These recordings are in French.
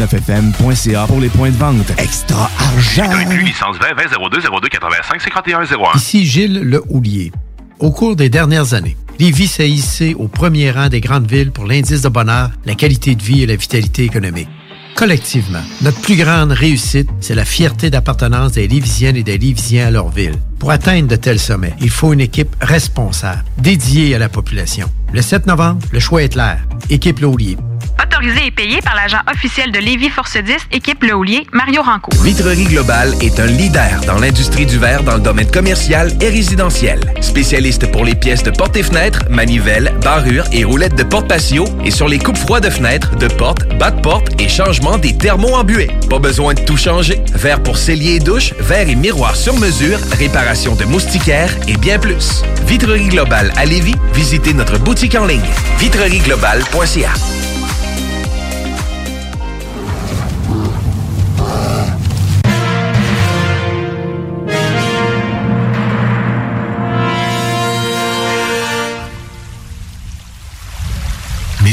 969FM.ca pour les points de vente. Extra argent! licence 20 20 02 02 85 51 01. Ici Gilles Le Houlier. Au cours des dernières années, Lévis s'est hissé au premier rang des grandes villes pour l'indice de bonheur, la qualité de vie et la vitalité économique. Collectivement, notre plus grande réussite, c'est la fierté d'appartenance des Lévisiennes et des Lévisiens à leur ville. Pour atteindre de tels sommets, il faut une équipe responsable, dédiée à la population. Le 7 novembre, le choix est clair. Équipe Laulier. Autorisé et payé par l'agent officiel de Lévis Force 10, équipe Le Houlier, Mario Ranco. Vitrerie Globale est un leader dans l'industrie du verre dans le domaine commercial et résidentiel. Spécialiste pour les pièces de portes et fenêtres, manivelles, barrures et roulettes de porte patio et sur les coupes froides de fenêtres, de portes, bas de porte et changement des thermos embués. Pas besoin de tout changer. Verre pour cellier et douche, verre et miroir sur mesure, réparation de moustiquaires et bien plus. Vitrerie Globale à Lévis, visitez notre boutique en ligne vitrerieglobale.ca.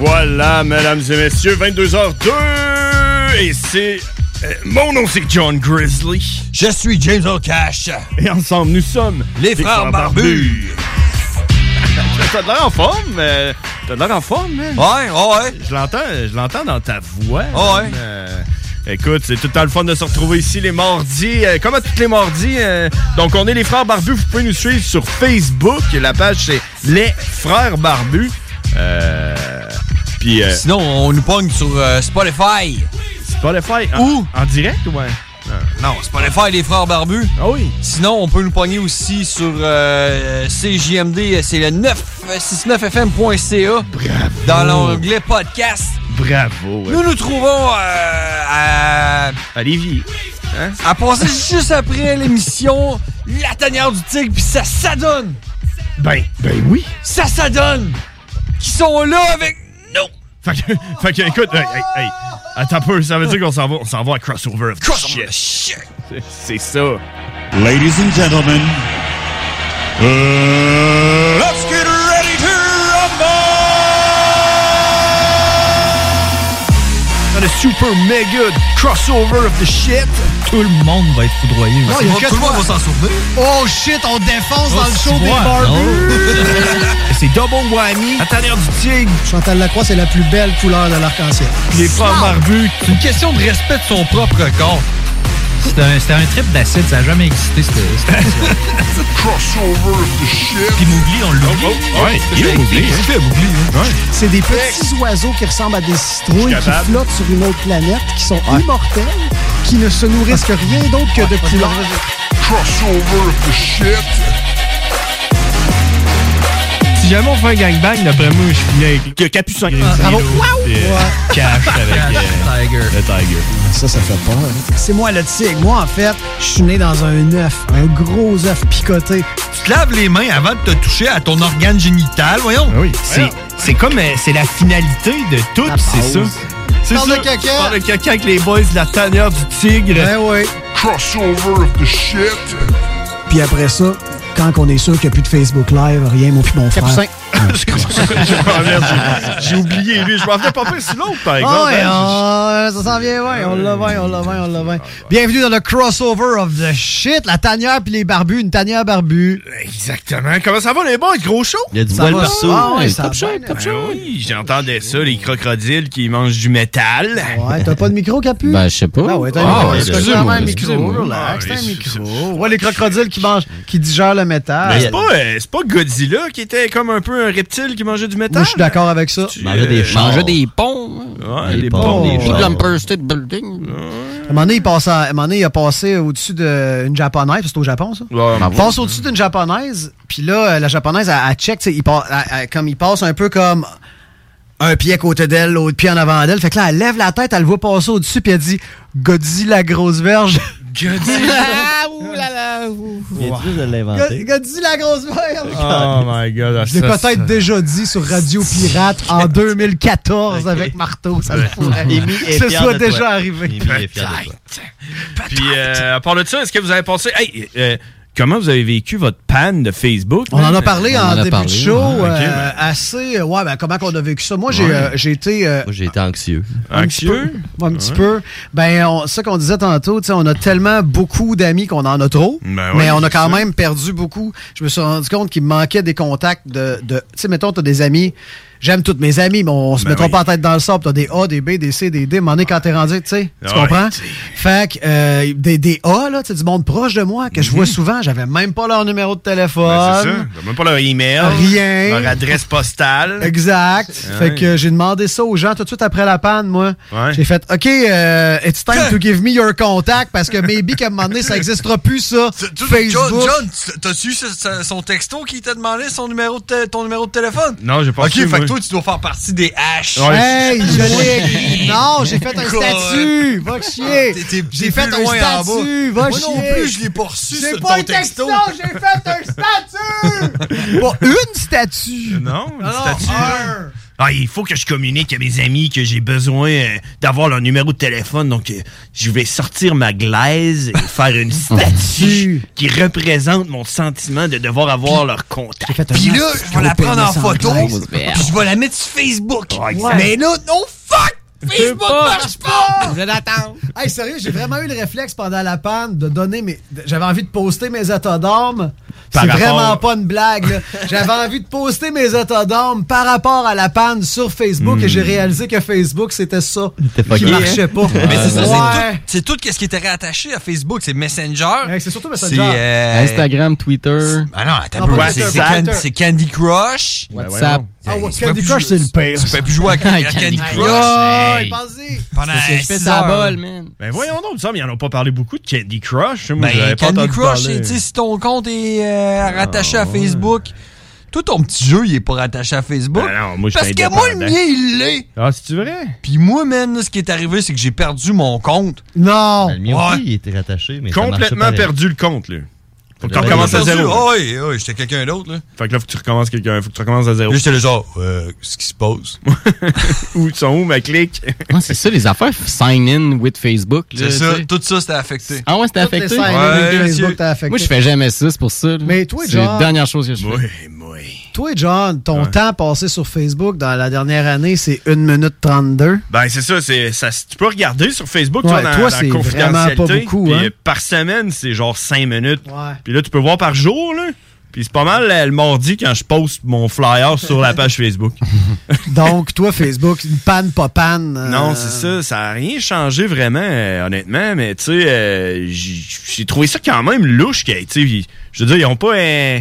Voilà, mesdames et messieurs, 22h02 et c'est... euh, mon nom c'est John Grizzly. Je suis James O'Cash. Et ensemble nous sommes Les frères barbus. T'as de l'air en forme, euh, t'as de l'air en forme, man. Ouais, ouais. Je l'entends, je l'entends dans ta voix. Ouais. Euh, écoute, c'est tout le temps le fun de se retrouver ici les mardis, euh, comme à tous les mardis. euh, donc on est les frères barbus, vous pouvez nous suivre sur Facebook. La page c'est les frères barbus. Euh, puis euh, Sinon, on nous pogne sur euh, Spotify. Spotify. En, Où? En direct ou ouais? Non, Spotify les frères barbus. Ah oui. Sinon, on peut nous pogner aussi sur euh, CJMD, c'est le 969fm.ca. Dans l'onglet podcast. Bravo. ouais. Nous nous trouvons euh, à... À Lévis. Hein? À passer juste après l'émission La tanière du tigre, puis ça s'adonne. Ben, ben oui. Ça s'adonne. Qui sont là avec nous. Fait que, fait que, écoute, hey, hey, hey, attends un peu, ça veut dire qu'on s'en va, on s'en va à Crossover of Crossover Shit. C'est- C'est ça. Ladies and gentlemen, uh, let's get Dans le super méga crossover of the shit. Tout le monde va être foudroyé. Non, aussi. il y a que Tout le toi. monde va s'en souvenir. Oh shit, on défonce dans le Oh, show des barbus. C'est double whammy. La tanière du tigre. Chantal Lacroix, c'est la plus belle couleur de l'arc-en-ciel. Les frères barbus. C'est une question de respect de son propre corps. C'était un, c'était un trip d'acide, ça n'a jamais existé, cette Crossover of the shit. Puis Mowgli, on l'oublie. Oh, ouais, il est hein. hein? C'est des petits oiseaux qui ressemblent à des citrouilles qui flottent sur une autre planète, qui sont immortels, qui ne se nourrissent que rien d'autre que de couleurs. Crossover of the shit. Jamais on fait un gangbang, d'après moi, je finis avec le capucin. Ah? Puis, euh, Cash avec euh, Tiger. le tiger. Ça, ça fait peur. hein. C'est moi le tigre. Moi, en fait, je suis né dans un œuf, un gros œuf picoté. Tu te laves les mains avant de te toucher à ton organe génital, voyons. Ah oui, c'est, c'est comme, euh, c'est la finalité de tout, c'est ça. C'est Parle ça. de caca. Parle de caca avec les boys de la tanière du tigre. Ben oui. Crossover of the shit. Puis après ça, quand on est sûr qu'il n'y a plus de Facebook Live, rien, mon puis mon frère. Ah, j'ai- J'ai oublié lui. Je m'en venais pas plus sur l'autre, par exemple. Ah ouais, hein. on- ça s'en vient bien, on l'a bien, on l'a bien, on l'a bien. Bienvenue dans le crossover of the shit, la tanière puis les barbus, une tanière barbu. Exactement. Comment ça va, les boys? Gros show? Il y a du bol partout. Ah ouais, top bien, top Ben oui, j'entendais ça, les crocodiles qui mangent du métal. Ouais, t'as pas de micro, Capu? Ben, je sais pas. Ah ouais, t'as un Ah, micro. ouais, Excuse-moi, excusez-moi, un micro, excusez-moi. relax, t'as un Ah, micro. Ouais, les crocodiles qui mangent, qui digèrent le métal. Mais c'est pas, euh, c'est pas Godzilla qui était comme un peu un reptile qui mangeait du métal? Moi, je suis d'accord avec ça. Manger des chars. Manger des ponts. Ouais, Des des ponts, ponts. des Puis chars. de l'Empire State Building. À un moment donné, il, passe à, à un moment donné, il a passé au-dessus d'une japonaise, c'est au Japon, ça? Ouais, il passe au-dessus d'une japonaise, puis là, euh, la japonaise, elle, elle check, tu il, passe- elle- elle- comme, il passe un peu comme un pied à côté d'elle, l'autre pied en avant d'elle. Fait que là, elle lève la tête, elle le voit passer au-dessus, puis elle dit Godzilla la grosse verge. Ah, ouh là là. De l'inventer? Godzilla la grosse verge. Oh my god. Je l'ai peut-être déjà dit sur Radio Pirate en 2014 avec Marteau, ça le pourrait. Amy est Ce soit déjà toi. arrivé. Puis, euh, à part de ça, est-ce que vous avez pensé. Hey, euh, comment vous avez vécu votre panne de Facebook? On en a parlé On en en a début parlé, de show, ouais. Euh, ben. assez. euh, Ouais, ben comment qu'on a vécu ça? Moi, j'ai Ouais. euh, j'ai été. euh, Moi, j'ai été anxieux. un petit Anxieux? peu? Un petit peu. Ben, on- ça qu'on disait tantôt, tu sais, on a tellement beaucoup d'amis qu'on en a trop, Ben mais on a quand ça. même perdu beaucoup. Je me suis rendu compte qu'il me manquait des contacts de. de tu sais, mettons, t'as des amis. J'aime tous mes amis, mais on se Ben mettra oui. pas la tête dans le sable. T'as des A, des B, des C, des D. Moment donné, quand t'es rendu, tu sais, tu comprends? Fait que euh, des, des A, là, tu du monde proche de moi que je vois souvent, j'avais même pas leur numéro de téléphone. Mhm. Ben, c'est ça. T'as même pas leur email. Rien. Leur adresse postale. Exact. Ouais. Fait que j'ai demandé ça aux gens tout de suite après la panne, moi. Ouais. J'ai fait OK, euh, it's time to give me your contact parce que maybe qu'à un moment donné, ça n'existera plus, ça. Tu- Facebook. John, John, ce- ce- son texto qui t'a demandé son numéro de ton numéro de téléphone? Non, j'ai pas Ok, su, fait toi, tu dois faire partie des H. Ouais. Hey, je l'ai. Non, j'ai fait un God. statut. Va chier. J'ai fait un statut. Va Moi chier. non plus, je l'ai pas reçu, pas ton un texto, j'ai fait un statut. Pas une statue. Non, une Non, statue. Ah, il faut que je communique à mes amis que j'ai besoin euh, d'avoir leur numéro de téléphone. Donc, euh, je vais sortir ma glaise et faire une statue qui représente mon sentiment de devoir avoir leur contact. Puis là, je vais la prendre en photo, puis je vais la mettre sur Facebook. Ouais. Mais là, non, fuck! Facebook marche pas! Je l'attends. Hey, sérieux, j'ai vraiment eu le réflexe pendant la panne de donner mes. J'avais envie de poster mes. Par C'est rapport- vraiment pas une blague. là. J'avais envie de poster mes états d'âme par rapport à la panne sur Facebook et j'ai réalisé que Facebook, c'était ça qui marchait hein? pas. Mais c'est ça, c'est Ouais. tout- c'est tout, ce qui était rattaché à Facebook. C'est Messenger. Ouais, c'est surtout Messenger. Euh, Instagram, Twitter. Ah non, attends C'est- Candy Crush. WhatsApp. Ah ouais, Candy Crush, c'est le pire. Tu peux plus jouer à Candy Crush. Hey. Pendant Parce que je fais six heures. balle, man. Ben voyons donc, il me semble, ils en ont pas parlé beaucoup de Candy Crush. Moi, Ben, pas Candy entendu Crush, parler. c'est- tu sais, si ton compte est euh, rattaché à Facebook, Toi, ton petit jeu, il est pas rattaché à Facebook. Ben non, moi, je Parce que moi, le indépendant. mien, il l'est. Ah, c'est-tu vrai? Puis moi, man, ce qui est arrivé, c'est que j'ai perdu mon compte. Non! Ben, Le mien aussi, il était rattaché, mais ça marchait Complètement pareil. perdu le compte, là. Faut que tu recommences à zéro. Ah oui, oui, j'étais quelqu'un d'autre, là. Fait que là, faut que tu recommences quelqu'un, faut que tu recommences à zéro. Là, j'étais le genre, euh, qu'est-ce qui se passe? où ils sont où, ma clique? Ouais, c'est ça, les affaires sign in with Facebook. là, C'est ça, tout ça, c'était affecté. Ah ouais, c'était affecté? Ouais, with Facebook, monsieur. t'as affecté. Moi, je fais jamais ça, c'est pour ça. là. Mais toi, C'est la dernière chose que je fais. Toi, John, ton temps passé sur Facebook dans la dernière année, c'est 1 minute 32. Ben, c'est ça, c'est, ça, tu peux regarder sur Facebook, Ouais, toi, dans, toi, dans c'est confidentialité. vraiment pas beaucoup, hein. euh, par semaine, c'est genre 5 minutes. Ouais. Puis là, tu peux voir par jour, là. Puis c'est pas mal euh, le mardi quand je poste mon flyer sur la page Facebook. Donc, toi, Facebook, une panne, pas panne. euh, Non, c'est ça. Ça n'a rien changé vraiment, euh, honnêtement. Mais tu sais, euh, j'ai trouvé ça quand même louche. Je veux dire, ils n'ont pas un,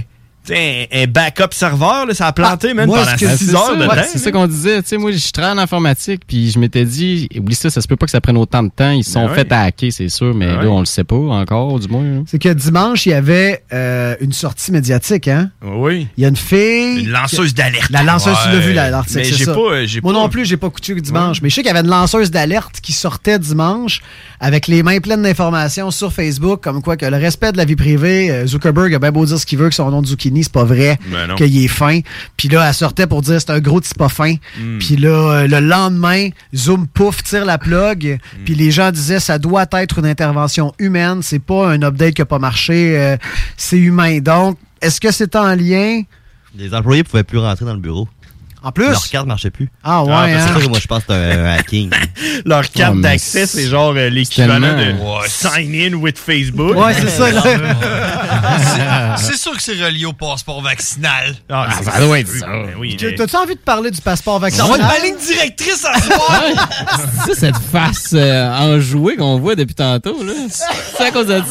un, un backup serveur. Là, ça a planté même Moi, pendant ce que- 6 c'est heures ça, de ouais, temps. C'est ça qu'on disait. Tu sais, moi, je travaille en informatique, puis je m'étais dit, oublie ça, ça se peut pas que ça prenne autant de temps. Ils se sont Ben fait hacker, c'est sûr, mais Ben là, ouais. on le sait pas encore, du moins. hein. C'est que dimanche, il y avait euh, une sortie médiatique, hein? Oui. Il y a une fille. Une lanceuse d'alerte. La lanceuse, tu l'as Ouais. vu, la- l'article. Mais c'est j'ai ça. pas, Moi pas- non plus, j'ai pas écouté dimanche. Mais je sais qu'il y avait une lanceuse d'alerte qui sortait dimanche avec les mains pleines d'informations sur Facebook, comme quoi que le respect de la vie privée, euh, Zuckerberg a bien beau dire ce qu'il veut, que son nom de zucchini, c'est pas vrai, Ben qu'il est fin. Puis là, elle sortait pour dire c'est un gros petit pas fin. Hmm. Puis là, euh, le lendemain, Zoom pouf, tire la plug. Hmm. Puis les gens disaient ça doit être une intervention humaine, c'est pas un update qui a pas marché, euh, c'est humain. Donc, est-ce que c'est en lien? Les employés pouvaient plus rentrer dans le bureau. En plus? Leur carte marchait plus. Ah ouais, C'est hein? ça que moi, je pense que c'est un, un hacking. Leur carte Oh, d'accès, c'est genre euh, l'équivalent de sign in with Facebook. Ouais, c'est ça, là. C'est sûr que c'est relié au passeport vaccinal. Ah, Ah, ça doit être ça. oui, Tu- T'as-tu envie de parler du passeport vaccinal? Ça va être ma ligne directrice à soir! C'est cette face euh, enjouée qu'on voit depuis tantôt, là. C'est à cause de ça.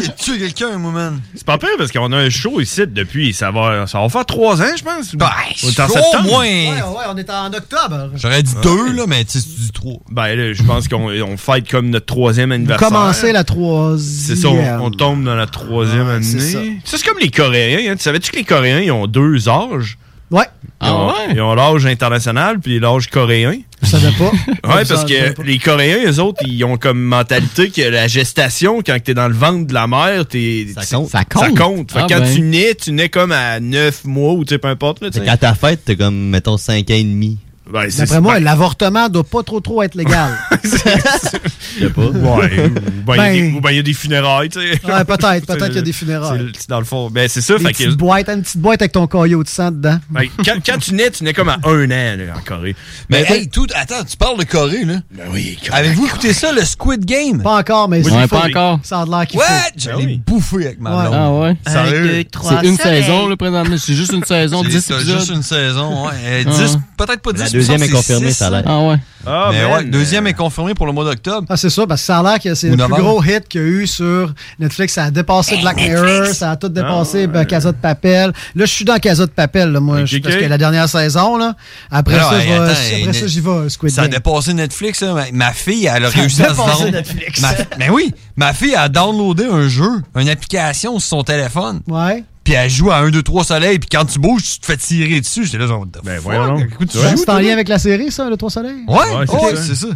Il a tué quelqu'un, moi, man. C'est pas pire parce qu'on a un show ici depuis. Ça va, ça va faire trois ans, je pense. Ben, au septembre. Ouais, ouais, on est en octobre. J'aurais dit deux, là, mais tu sais, tu dis trois. Ben là, je pense qu'on on fête comme notre troisième anniversaire. Commencer la troisième. C'est ça, on, on tombe dans la troisième année. ça. Ça, c'est comme les Coréens. hein. Tu savais-tu que les Coréens, ils ont deux âges? Ouais. Ils ont, ils ont l'âge international puis l'âge coréen. Je savais pas. Ouais, parce que les Coréens, eux autres, ils ont comme mentalité que la gestation, quand t'es dans le ventre de la mère, t'es. Ça compte. Ça compte. Ça compte. Fait que Ah quand ben. tu nais, tu nais comme à 9 mois ou tu sais, peu importe. Là, ta fête, t'es comme, mettons, 5 ans et demi. Ben, c'est- D'après moi, ben, l'avortement doit pas trop trop être légal. Je sais pas. Ouais, ou ben, il y a des- Ben- ou ben, il y a des funérailles, tu sais. Ouais, peut-être, peut-être C'est- qu'il y a des funérailles. c'est- c'est Dans le fond, ben c'est ça. Une Fait que, petite boîte, une petite boîte avec ton caillot de sang dedans. ben, quand, quand tu nais, tu nais comme à un an là, en Corée. Mais Ben, hey, tout, attends, tu parles de Corée, là. Ben oui, Avez-vous écouté ça, le Squid Game? Pas encore, mais Ouais, c'est pas encore. Ça a l'air qu'il What? faut. Je Ben l'ai oui. bouffé avec ma Ouais. blonde. Ah ouais? Sérieux? C'est une saison, là, présentement. C'est juste une saison, C'est 10 ça, épisodes. juste une saison, ouais. Euh, Ah. 10, peut-être pas 10. Deuxième est confirmée, six, ça a l'air. Ah ouais. Ah, mais man, ouais, deuxième est confirmé pour le mois d'octobre. Ah, c'est ça, parce que ça a l'air que c'est le plus gros hit qu'il y a eu sur Netflix. Ça a dépassé Black Mirror, ça a tout dépassé Ah, ben, Casa de Papel. Là, je suis dans Casa de Papel, là, moi, parce que la dernière saison, là, après Alors, ça, hey, j'y vais, Squid Ça a dépassé Netflix, là. Ma, ma fille, elle a Ça a réussi à se. Netflix. Ma, mais oui, ma fille a downloadé un jeu, une application sur son téléphone. Ouais. Puis elle joue à 1, 2, 3 soleil. Puis quand tu bouges, tu te fais tirer dessus. J'étais là, genre, Ben, fuck? voyons donc. Écoute, tu Ouais. joues, C'est en lien avec la série, ça, Le Trois Soleils? Ouais, Ouais, ouais, c'est ça. c'est ça. Ouais,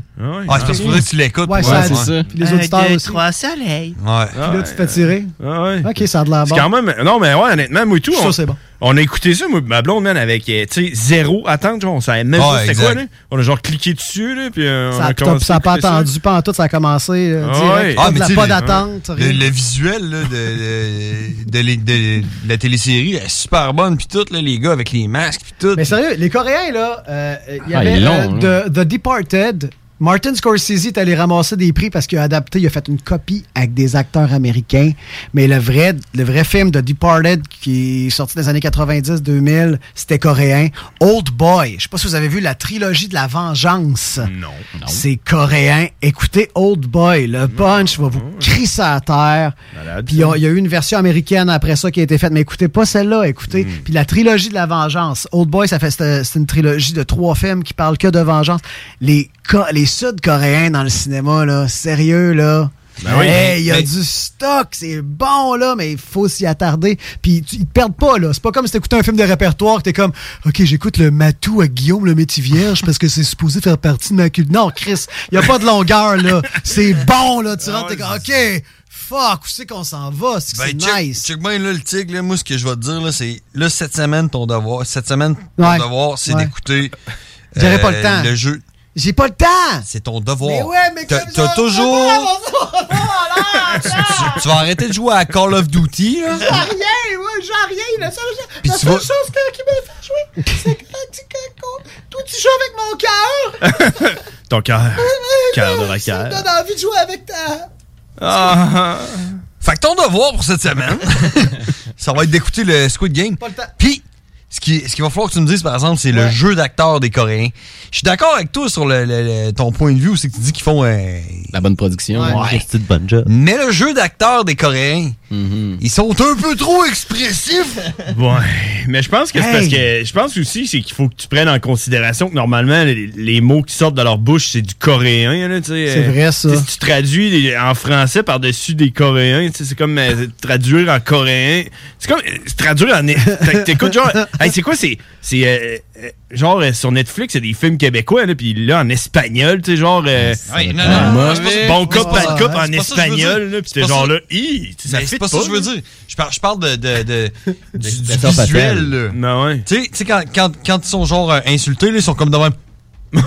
Ah, c'est parce que tu l'écoutes. Ouais, pour ça ouais. ça. Puis les auditeurs aussi. soleils. Ouais. Puis là, tu te fais tirer. Ah ouais. Ok, ça a de la C'est bon. quand même. Non, mais ouais, honnêtement, moi et tout. Ça, c'est bon. On a écouté ça, moi, ma blonde, man, avec, euh, zéro attente, genre, on savait même Ouais, pas c'était quoi, là. On a genre cliqué dessus, là, puis euh, on Ça a a, commencé ça a à pas attendu, pas en tout, ça a commencé euh, Ah direct. ouais. Ah, mais pas le- d'attente. Le, visuel là, de, de, de, de- de la télésérie est super bonne. Puis tout, là, les gars avec les masques. Puis tout. Mais sérieux, les Coréens, là, euh, il y Ah, avait long, euh, The, The Departed. Martin Scorsese est allé ramasser des prix parce qu'il a adapté, il a fait une copie avec des acteurs américains. Mais le vrai, le vrai film The Departed, qui est sorti dans les années 90-2000, c'était coréen. Old Boy. Je sais pas si vous avez vu la trilogie de la vengeance. Non. C'est coréen. Écoutez Old Boy. Le punch va vous crisser à terre. Puis il y, a- eu une version américaine après ça qui a été faite. Mais écoutez pas celle-là. Écoutez. Hmm. Puis la trilogie de la vengeance. Old Boy, ça fait c'est une trilogie de trois films qui parlent que de vengeance. Les, les Sud-Coréens dans le cinéma, là, sérieux, là. Ben oui. Hey, il y a Mais- du stock, c'est bon là, mais il faut s'y attarder. Puis tu- ils te perdent pas là. C'est pas comme si t'écoutais un film de répertoire que t'es comme, ok, j'écoute le matou à Guillaume le métier vierge parce que c'est supposé faire partie de ma culture. Non, Chris, il y a pas de longueur là. C'est bon là. Tu rentres, t'es comme, ok, fuck, où c'est qu'on s'en va? C'est Ben, check, nice. check bien là, le tigre, là, moi, ce que je vais te dire, là, c'est, là, cette semaine, ton devoir, cette semaine, ton Ouais. devoir, c'est Ouais. d'écouter. J'aurais pas le temps. Le jeu. J'ai pas le temps. C'est ton devoir. Mais ouais, mais T'as comme t'as ça, toujours. tu, tu- tu vas arrêter de jouer à Call of Duty, là. J'ai rien, moi, j'ai rien. La seule, Puis la tu seule vas- chose que- qui me fait jouer, c'est quand tu quand- toi, tu joues avec mon cœur. Ton cœur. Cœur de Ça me donne envie de jouer avec ta. Ah. Fait que ton devoir pour cette semaine, ça va être d'écouter le Squid Game. Puis, ce qui, ce qu'il va falloir que tu me dises, par exemple, c'est le jeu d'acteur des Coréens. Je suis d'accord avec toi sur le, le- le- ton point de vue, c'est que tu dis qu'ils font euh, La bonne production. Ouais. C'est une bonne job. Mais le jeu d'acteur des Coréens, ils sont un peu trop expressifs. Ouais, mais je pense que c'est Hey. parce que je pense aussi c'est qu'il faut que tu prennes en considération que normalement les, les mots qui sortent de leur bouche c'est du coréen là, tu sais. C'est Euh, vrai, ça. Si tu traduis en français par-dessus des coréens, tu sais, c'est comme euh, traduire en coréen. C'est comme euh, traduire en t'é- t'écoutes genre hey, c'est quoi c'est c'est euh, euh, genre euh, sur Netflix, c'est des films québécois là puis là en espagnol, tu sais genre euh, Ouais, non, non, non, c'est pas- bon cop pas cop hein, en espagnol là, puis C'est t'es genre là, hi, tu sais, ça c'est pas ça que je veux dire. Je parle, je parle de, de, de- du, visuel. là. Ben ouais. Tu sais- tu sais, quand, quand, quand ils sont genre euh, insultés, là, ils sont comme de même.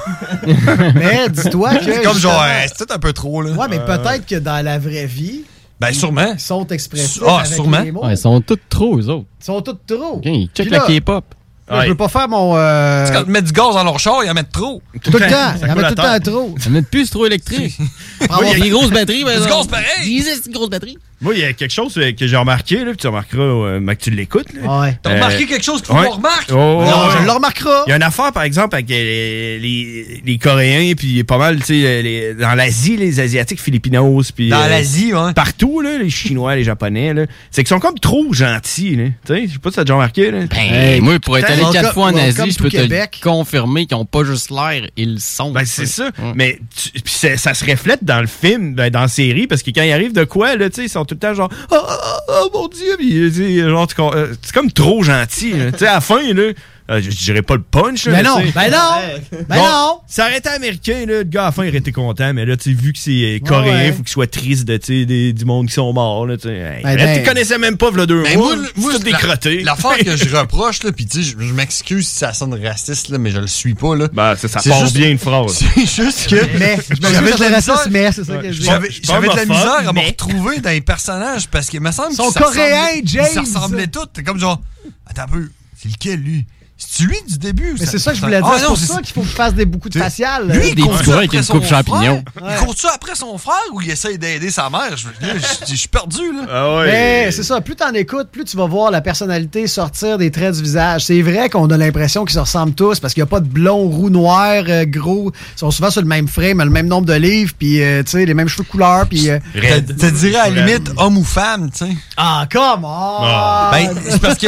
Mais dis-toi que. C'est comme genre, c'est peut-être un peu trop, là. Ouais, mais peut-être que dans la vraie vie. Ben, sûrement. Ils sont expressifs. Ah, avec sûrement. les mots. Ouais, ils sont tous trop, eux autres. Ils sont tous trop. OK, ils check Puis la K-pop. Je veux pas faire mon. euh, quand ils mettent du gaz dans leur char, ils en mettent trop. Tout le temps. Il y en a tout le temps trop. Ça met plus trop électrique. Il y a des grosses batteries, Du gaz pareil. C'est une grosse batterie. Moi, il y a quelque chose euh, que j'ai remarqué, là, puis tu remarqueras, euh, mais que tu l'écoutes. là. Ouais. T'as remarqué quelque chose qu'il faut ouais. qu'on remarque? Oh, Non, ouais. je le remarquera. Il y a une affaire, par exemple, avec les, les, les Coréens, puis pas mal, tu sais, les- dans l'Asie, les Asiatiques, Filipinos, puis... Dans euh, l'Asie, ouais. Partout, là, les Chinois, les Japonais, là, c'est qu'ils sont comme trop gentils, là. Tu sais, je sais pas si t'as déjà remarqué, là. Hey, moi, pour être allé quatre fois en Asie, je peux te Québec. le confirmer qu'ils ont pas juste l'air, ils le sont. Ben, c'est ça. Hum. Mais tu- ça se reflète dans le film, ben, dans la série, parce que quand il arrive de quoi, là, tu sais, ils sont tout genre, oh, oh, oh, mon dieu, puis, genre, euh, c'est comme trop gentil. Tu sais, à la fin, là, euh, je dirais pas le punch, là, Ben non, tu sais. ben non. Ben Bon, non. Ça aurait été américain, là, le gars à la fin il aurait été content, mais là, tu sais, vu que c'est euh, coréen, ouais. faut qu'il soit triste de, des- du monde qui sont morts, là, tu sais. Hey, Ben, là, ben- tu connaissais même pas, v'là deux Mais mois, moi, c'est moi, tout décroté. la- L'affaire que je reproche, là, pis tu sais, je, je m'excuse si ça sonne raciste, là, mais je le suis pas, là. Ben, ça, ça C'est part juste- bien une phrase. C'est juste que. Mais, je J'avais de la misère. raciste, mais c'est ça que je dis. J'avais de la misère à me mais- retrouver dans les personnages parce qu'il me semble Ils sont coréens, James. Ils se ressemblaient tous. T'es comme genre, attends un peu, c'est lequel lui? C'est lui du début ou Mais c'est ça que je voulais dire. Ah, c'est non, pour c'est ça qu'il faut que je fasse des beaucoup de faciales. Lui, il Des court petits gars avec après une son coupe frère? champignon. Il court-tu après son frère ou il essaye d'aider sa mère? Je, là, je- je suis perdu, là. Ah ouais. Mais c'est ça, plus t'en écoutes, plus tu vas voir la personnalité sortir des traits du visage. C'est vrai qu'on a l'impression qu'ils se ressemblent tous parce qu'il n'y a pas de blond, roux, noir, euh, gros. Ils sont souvent sur le même frame, le même nombre de livres, puis euh, tu sais, les mêmes cheveux de couleur, puis. euh, Red. Te dirais à la limite homme ou femme, tu sais. Ah, come on! Ben, c'est parce que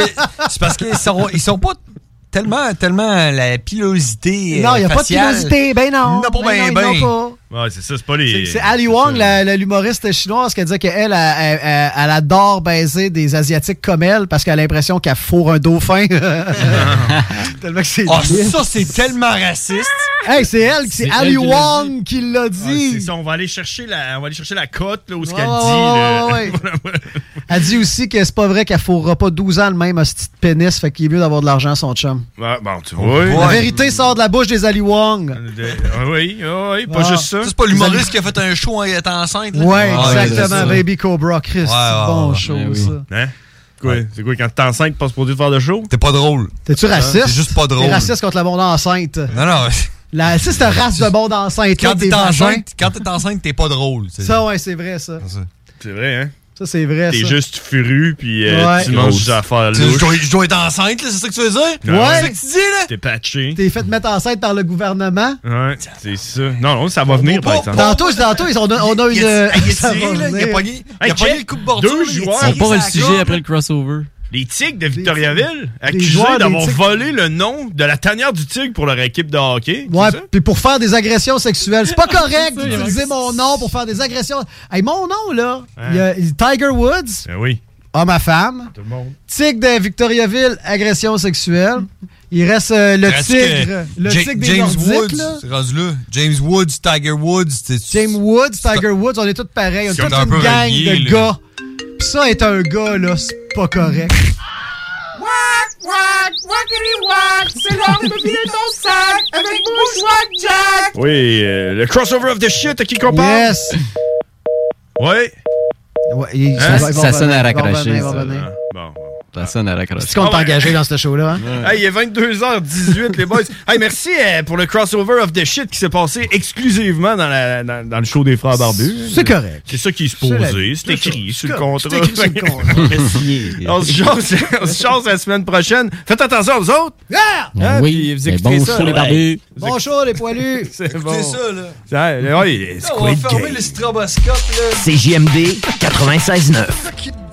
c'est parce qu'ils sont, ils sont pas tellement, tellement la pilosité. non, il n'y a euh, pas de pilosité, ben non! Non, pas ben ben, non, ils ben. Ouais, c'est ça, c'est pas les. C'est Ali Wong, l'humoriste chinoise, qui a dit qu'elle, elle, elle, elle- elle adore baiser des Asiatiques comme elle parce qu'elle a l'impression qu'elle fourre un dauphin. Tellement que c'est Ah, triste. ça, c'est tellement raciste. Hey, c'est elle, c'est C'est Ali elle qui l'a Wong qui l'a Ah, dit. c'est ça, on va aller chercher la, on va aller chercher la cote, là, où ce Ouais, qu'elle ouais, dit, là. ouais, ouais. Elle dit aussi que c'est pas vrai qu'elle fourrera pas 12 ans le même hostie de pénis, fait qu'il est mieux d'avoir de l'argent à son chum. Ouais, bon, tu vois. La vérité sort de la bouche des Ali Wong. De- ah oui, ah oui, pas Ah. juste ça. Ça, C'est pas l'humoriste qui a fait un show en étant enceinte. là? Ouais, c'est exactement. ça. Baby Cobra, Chris. Ouais, ouais, bon ouais. show, Ouais, oui. ça. Hein? Quoi? C'est quoi, quand t'es enceinte, pas supposé faire de show? T'es pas drôle. T'es-tu raciste? C'est juste pas drôle. T'es raciste contre le monde enceinte. Non, non. La, c'est cette race de monde enceinte. Quand là, t'es des vagins. enceinte, quand t'es enceinte, t'es pas drôle. c'est- Ça, ouais, c'est vrai, ça. C'est vrai, hein? Ça, c'est vrai, T'es juste furu, puis euh, Ouais. tu manges des affaires Je louches. dois, je dois être enceinte, là, c'est ça que tu veux dire? Ouais. C'est ça que tu dis, là? T'es patché. T'es fait mettre enceinte par le gouvernement? Ouais, c'est ça. Non, non, ça va venir, par exemple. Tantôt, tantôt, ils ont, on a une. Il a, a tiré, là, il a pogné, a le coup de bordure. Deux a joueurs. On part le sujet après le crossover. Les Tigres de Victoriaville, accusés d'avoir volé le nom de la tanière du Tigre pour leur équipe de hockey. Ouais, puis pour faire des agressions sexuelles. C'est pas correct d'utiliser mon nom pour faire des agressions. Hey, mon nom, là, Ouais. il y a Tiger Woods, Ben oui. homme à femme. Tout le monde. Tigre de Victoriaville, agression sexuelle. Il reste euh, le tigre, le tigre des James Nordiques, Woods, là. c'est rendu là. James Woods, Tiger Woods, c'est James Woods, Tiger Woods, on est tous pareils. On est C'est toute un peu une gang relié, de là. gars. Ça, être un gars, là, c'est pas correct. Wack, wackity wack, c'est l'heure de me filer ton sac avec Bushwack Jack. Oui, euh, le crossover of the shit à qui qu'on parle? Yes! Ouais. Ouais, il- Hein? Ça sonne à raccrocher, ça. revenir. Bon, Ça sonne à raccrocher. C'est qu'on t'a engagé dans ce show-là, hein? Hey, il est 22h18, les boys. Hey, merci euh, pour le crossover of the shit qui s'est passé exclusivement dans, la- dans- dans le show des frères barbus. C'est correct. C'est ça qui est C'est supposé. C'est c'est écrit sur le C'est contrat. c'est écrit sur le contrat. on se chance, on se chance la semaine prochaine. Faites attention aux autres. Yeah! Hein, oui, vous écoutez bon ça, show, les barbus. Bon show, les poilus! C'est bon. Ça, là. Ouais, on va fermer Game? le stroboscope, là. CJMD 96.9.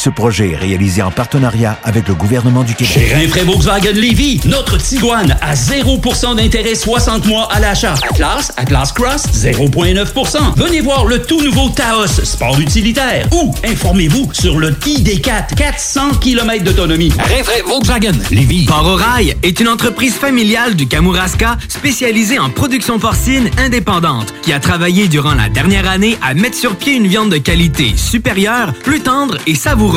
Ce projet est réalisé en partenariat avec le gouvernement du Québec. Chez Rinfraie Volkswagen Lévy, notre Tiguan à 0% d'intérêt 60 mois à l'achat. Atlas, Atlas Cross, 0,9%. Venez voir le tout nouveau Taos, sport utilitaire. Ou informez-vous sur le ID4, 400 km d'autonomie. Rinfraie Volkswagen Lévy. Port au Rail est une entreprise familiale du Kamouraska spécialisée en production porcine indépendante qui a travaillé durant la dernière année à mettre sur pied une viande de qualité supérieure, plus tendre et savoureuse.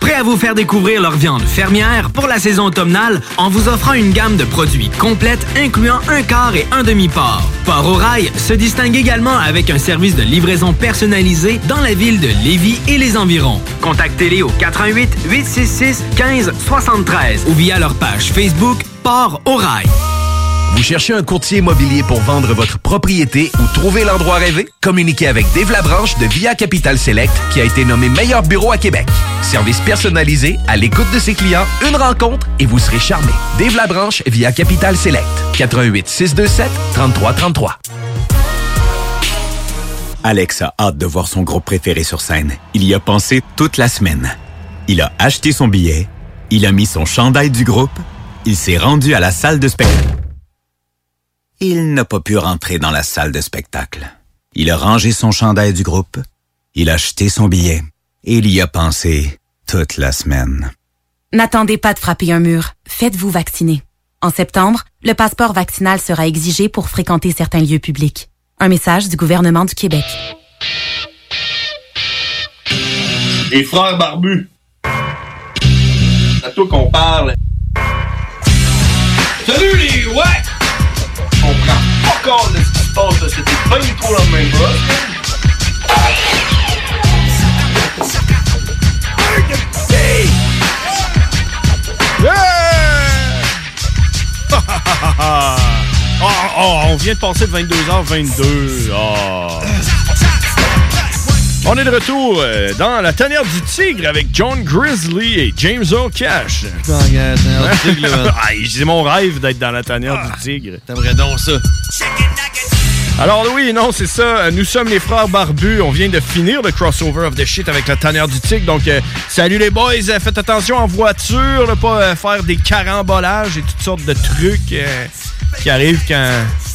Prêt à vous faire découvrir leur viande fermière pour la saison automnale en vous offrant une gamme de produits complète incluant un quart et un demi-port. Port au Rail se distingue également avec un service de livraison personnalisé dans la ville de Lévis et les environs. Contactez-les au 88 866 15 73 ou via leur page Facebook Port au Rail. Vous cherchez un courtier immobilier pour vendre votre propriété ou trouver l'endroit rêvé? Communiquez avec Dave Labranche de Via Capital Select qui a été nommé meilleur bureau à Québec. Service personnalisé, à l'écoute de ses clients, une rencontre et vous serez charmé. Dave Labranche via Capital Select. 88 627 3333. Alex a hâte de voir son groupe préféré sur scène. Il y a pensé toute la semaine. Il a acheté son billet, il a mis son chandail du groupe, il s'est rendu à la salle de spectacle. Il n'a pas pu rentrer dans la salle de spectacle. Il a rangé son chandail du groupe, il a acheté son billet et il y a pensé toute la semaine. N'attendez pas de frapper un mur. Faites-vous vacciner. En septembre, le passeport vaccinal sera exigé pour fréquenter certains lieux publics. Un message du gouvernement du Québec. Les frères barbus. C'est à toi qu'on parle. Salut les ouais! corps de ce qui se passe, c'était pas du tout la même bras. Yeah! Oh, oh, oh, on vient de passer de 22h22. Oh. On est de retour euh, dans la tanière du tigre avec John Grizzly et James O'Cash. Ah, C'est mon rêve d'être dans la tanière du tigre. T'aimerais donc ça. Alors oui, non, c'est ça. Nous sommes les frères barbus. On vient de finir le crossover of the shit avec la tanière du tigre. Donc, euh, salut les boys. Euh, faites attention en voiture, là, pas euh, faire des carambolages et toutes sortes de trucs euh, qui arrivent quand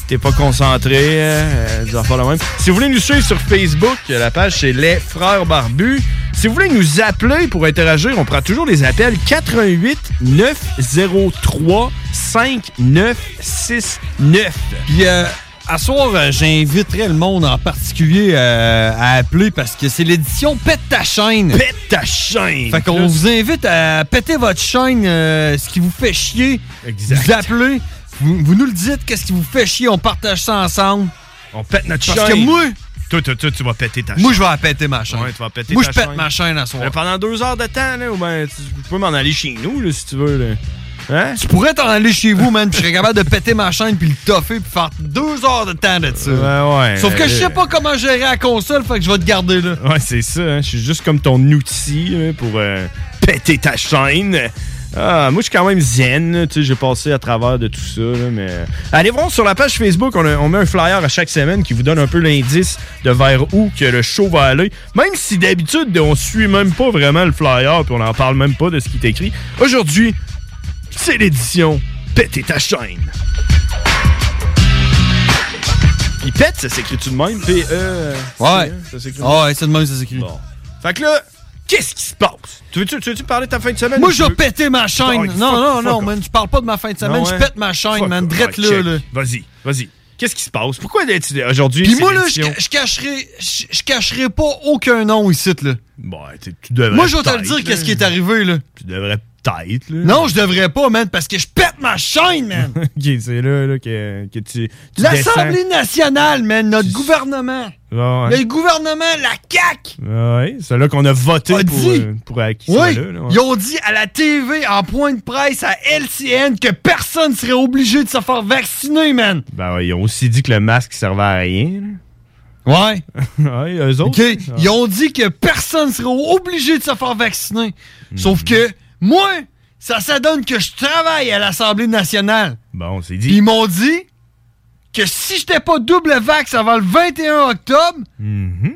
t'es pas concentré. euh, des affaires de même. Si vous voulez nous suivre sur Facebook, la page c'est les frères barbus. Si vous voulez nous appeler pour interagir, on prend toujours les appels 88 903 5969. Puis, euh, à soir, euh, j'inviterai le monde en particulier euh, à appeler parce que c'est l'édition Pète ta chaîne. Pète ta chaîne. Fait qu'on vous invite à péter votre chaîne, euh, ce qui vous fait chier. Exact. Vous appelez, vous, vous nous le dites, qu'est-ce qui vous fait chier, on partage ça ensemble. On pète notre Parce chaîne. que moi, Toi, toi, toi, tu vas péter ta moi chaîne. je vais péter ma chaîne. Ouais, tu vas péter moi, ta je pète chaîne. ma chaîne à soir. Pendant deux heures de temps, là, ou ben, tu, tu peux m'en aller chez nous, là, si tu veux. Là. Hein? Tu pourrais t'en aller chez vous, man, puis je serais capable de péter ma chaîne puis le toffer puis faire deux heures de temps de ça. Ouais, ouais. Sauf que je sais pas comment gérer la console, fait que je vais te garder là. Ouais, c'est ça. hein. Je suis juste comme ton outil pour euh, péter ta chaîne. Ah, moi, je suis quand même zen. tu sais, J'ai passé à travers de tout ça. mais Allez voir sur la page Facebook. On, met un flyer à chaque semaine qui vous donne un peu l'indice de vers où que le show va aller. Même si d'habitude, on suit même pas vraiment le flyer puis on en parle même pas de ce qui est écrit. Aujourd'hui, c'est l'édition Péter ta chaîne. Il pète, ça s'écrit-tu de même? P-E. Ouais. Ça s'écrit Ah ouais, c'est de même, ça s'écrit. Bon. Fait que là, qu'est-ce qui se passe? Tu veux-tu, tu veux-tu parler de ta fin de semaine? Moi, je vais péter ma chaîne. Oh, non, fuck- non, non, off. man. Je parle pas de ma fin de semaine. Non, Je hein? pète ma chaîne, man. Drette là. Vas-y, vas-y. Qu'est-ce qui se passe? Pourquoi aujourd'hui, Puis moi, là, je, cacherai, je, cacherai pas aucun nom ici, là. Bon, tu devrais Moi, je vais te le dire, qu'est-ce qui est arrivé, là. Tu devrais peut-être, là. Non, je devrais pas, man, parce que je pète ma chaîne, man. ok, c'est là, là que, que tu. tu L'Assemblée nationale, man, notre gouvernement. Ouais, Le gouvernement, la CAQ. ouais. c'est là qu'on a voté A pour, dit- euh, pour soit Oui, là. là, ouais. ils ont dit à la TV, en point de presse, à LCN, que personne serait obligé de se faire vacciner, man. Ben ouais, ils ont aussi dit que le masque servait à rien. Ouais. ouais, eux autres. OK? Ils ont dit que personne serait obligé de se faire vacciner. Sauf que, moi, ça, ça donne que je travaille à l'Assemblée nationale. Bon, c'est dit. ils m'ont dit que si j'étais pas double vax avant le 21 octobre, Mhm.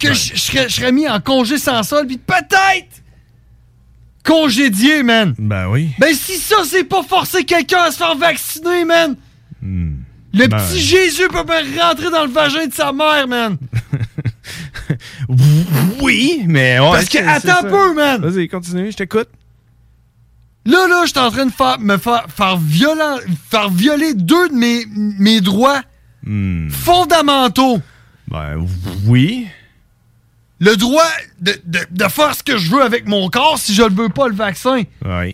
que je, je serais, je serais mis en congé sans solde, puis peut-être congédié, man. Ben oui. Ben si ça, c'est pas forcer quelqu'un à se faire vacciner, man. Le Ben- petit Jésus peut pas rentrer dans le vagin de sa mère, man. Oui, mais ouais, Parce que, attends un peu, man. Vas-y, continue, je t'écoute. Là, là, je suis en train de faire, me faire, faire, violent, faire violer deux de mes, mes droits fondamentaux. Ben oui. Le droit de, de- de faire ce que je veux avec mon corps si je ne veux pas le vaccin.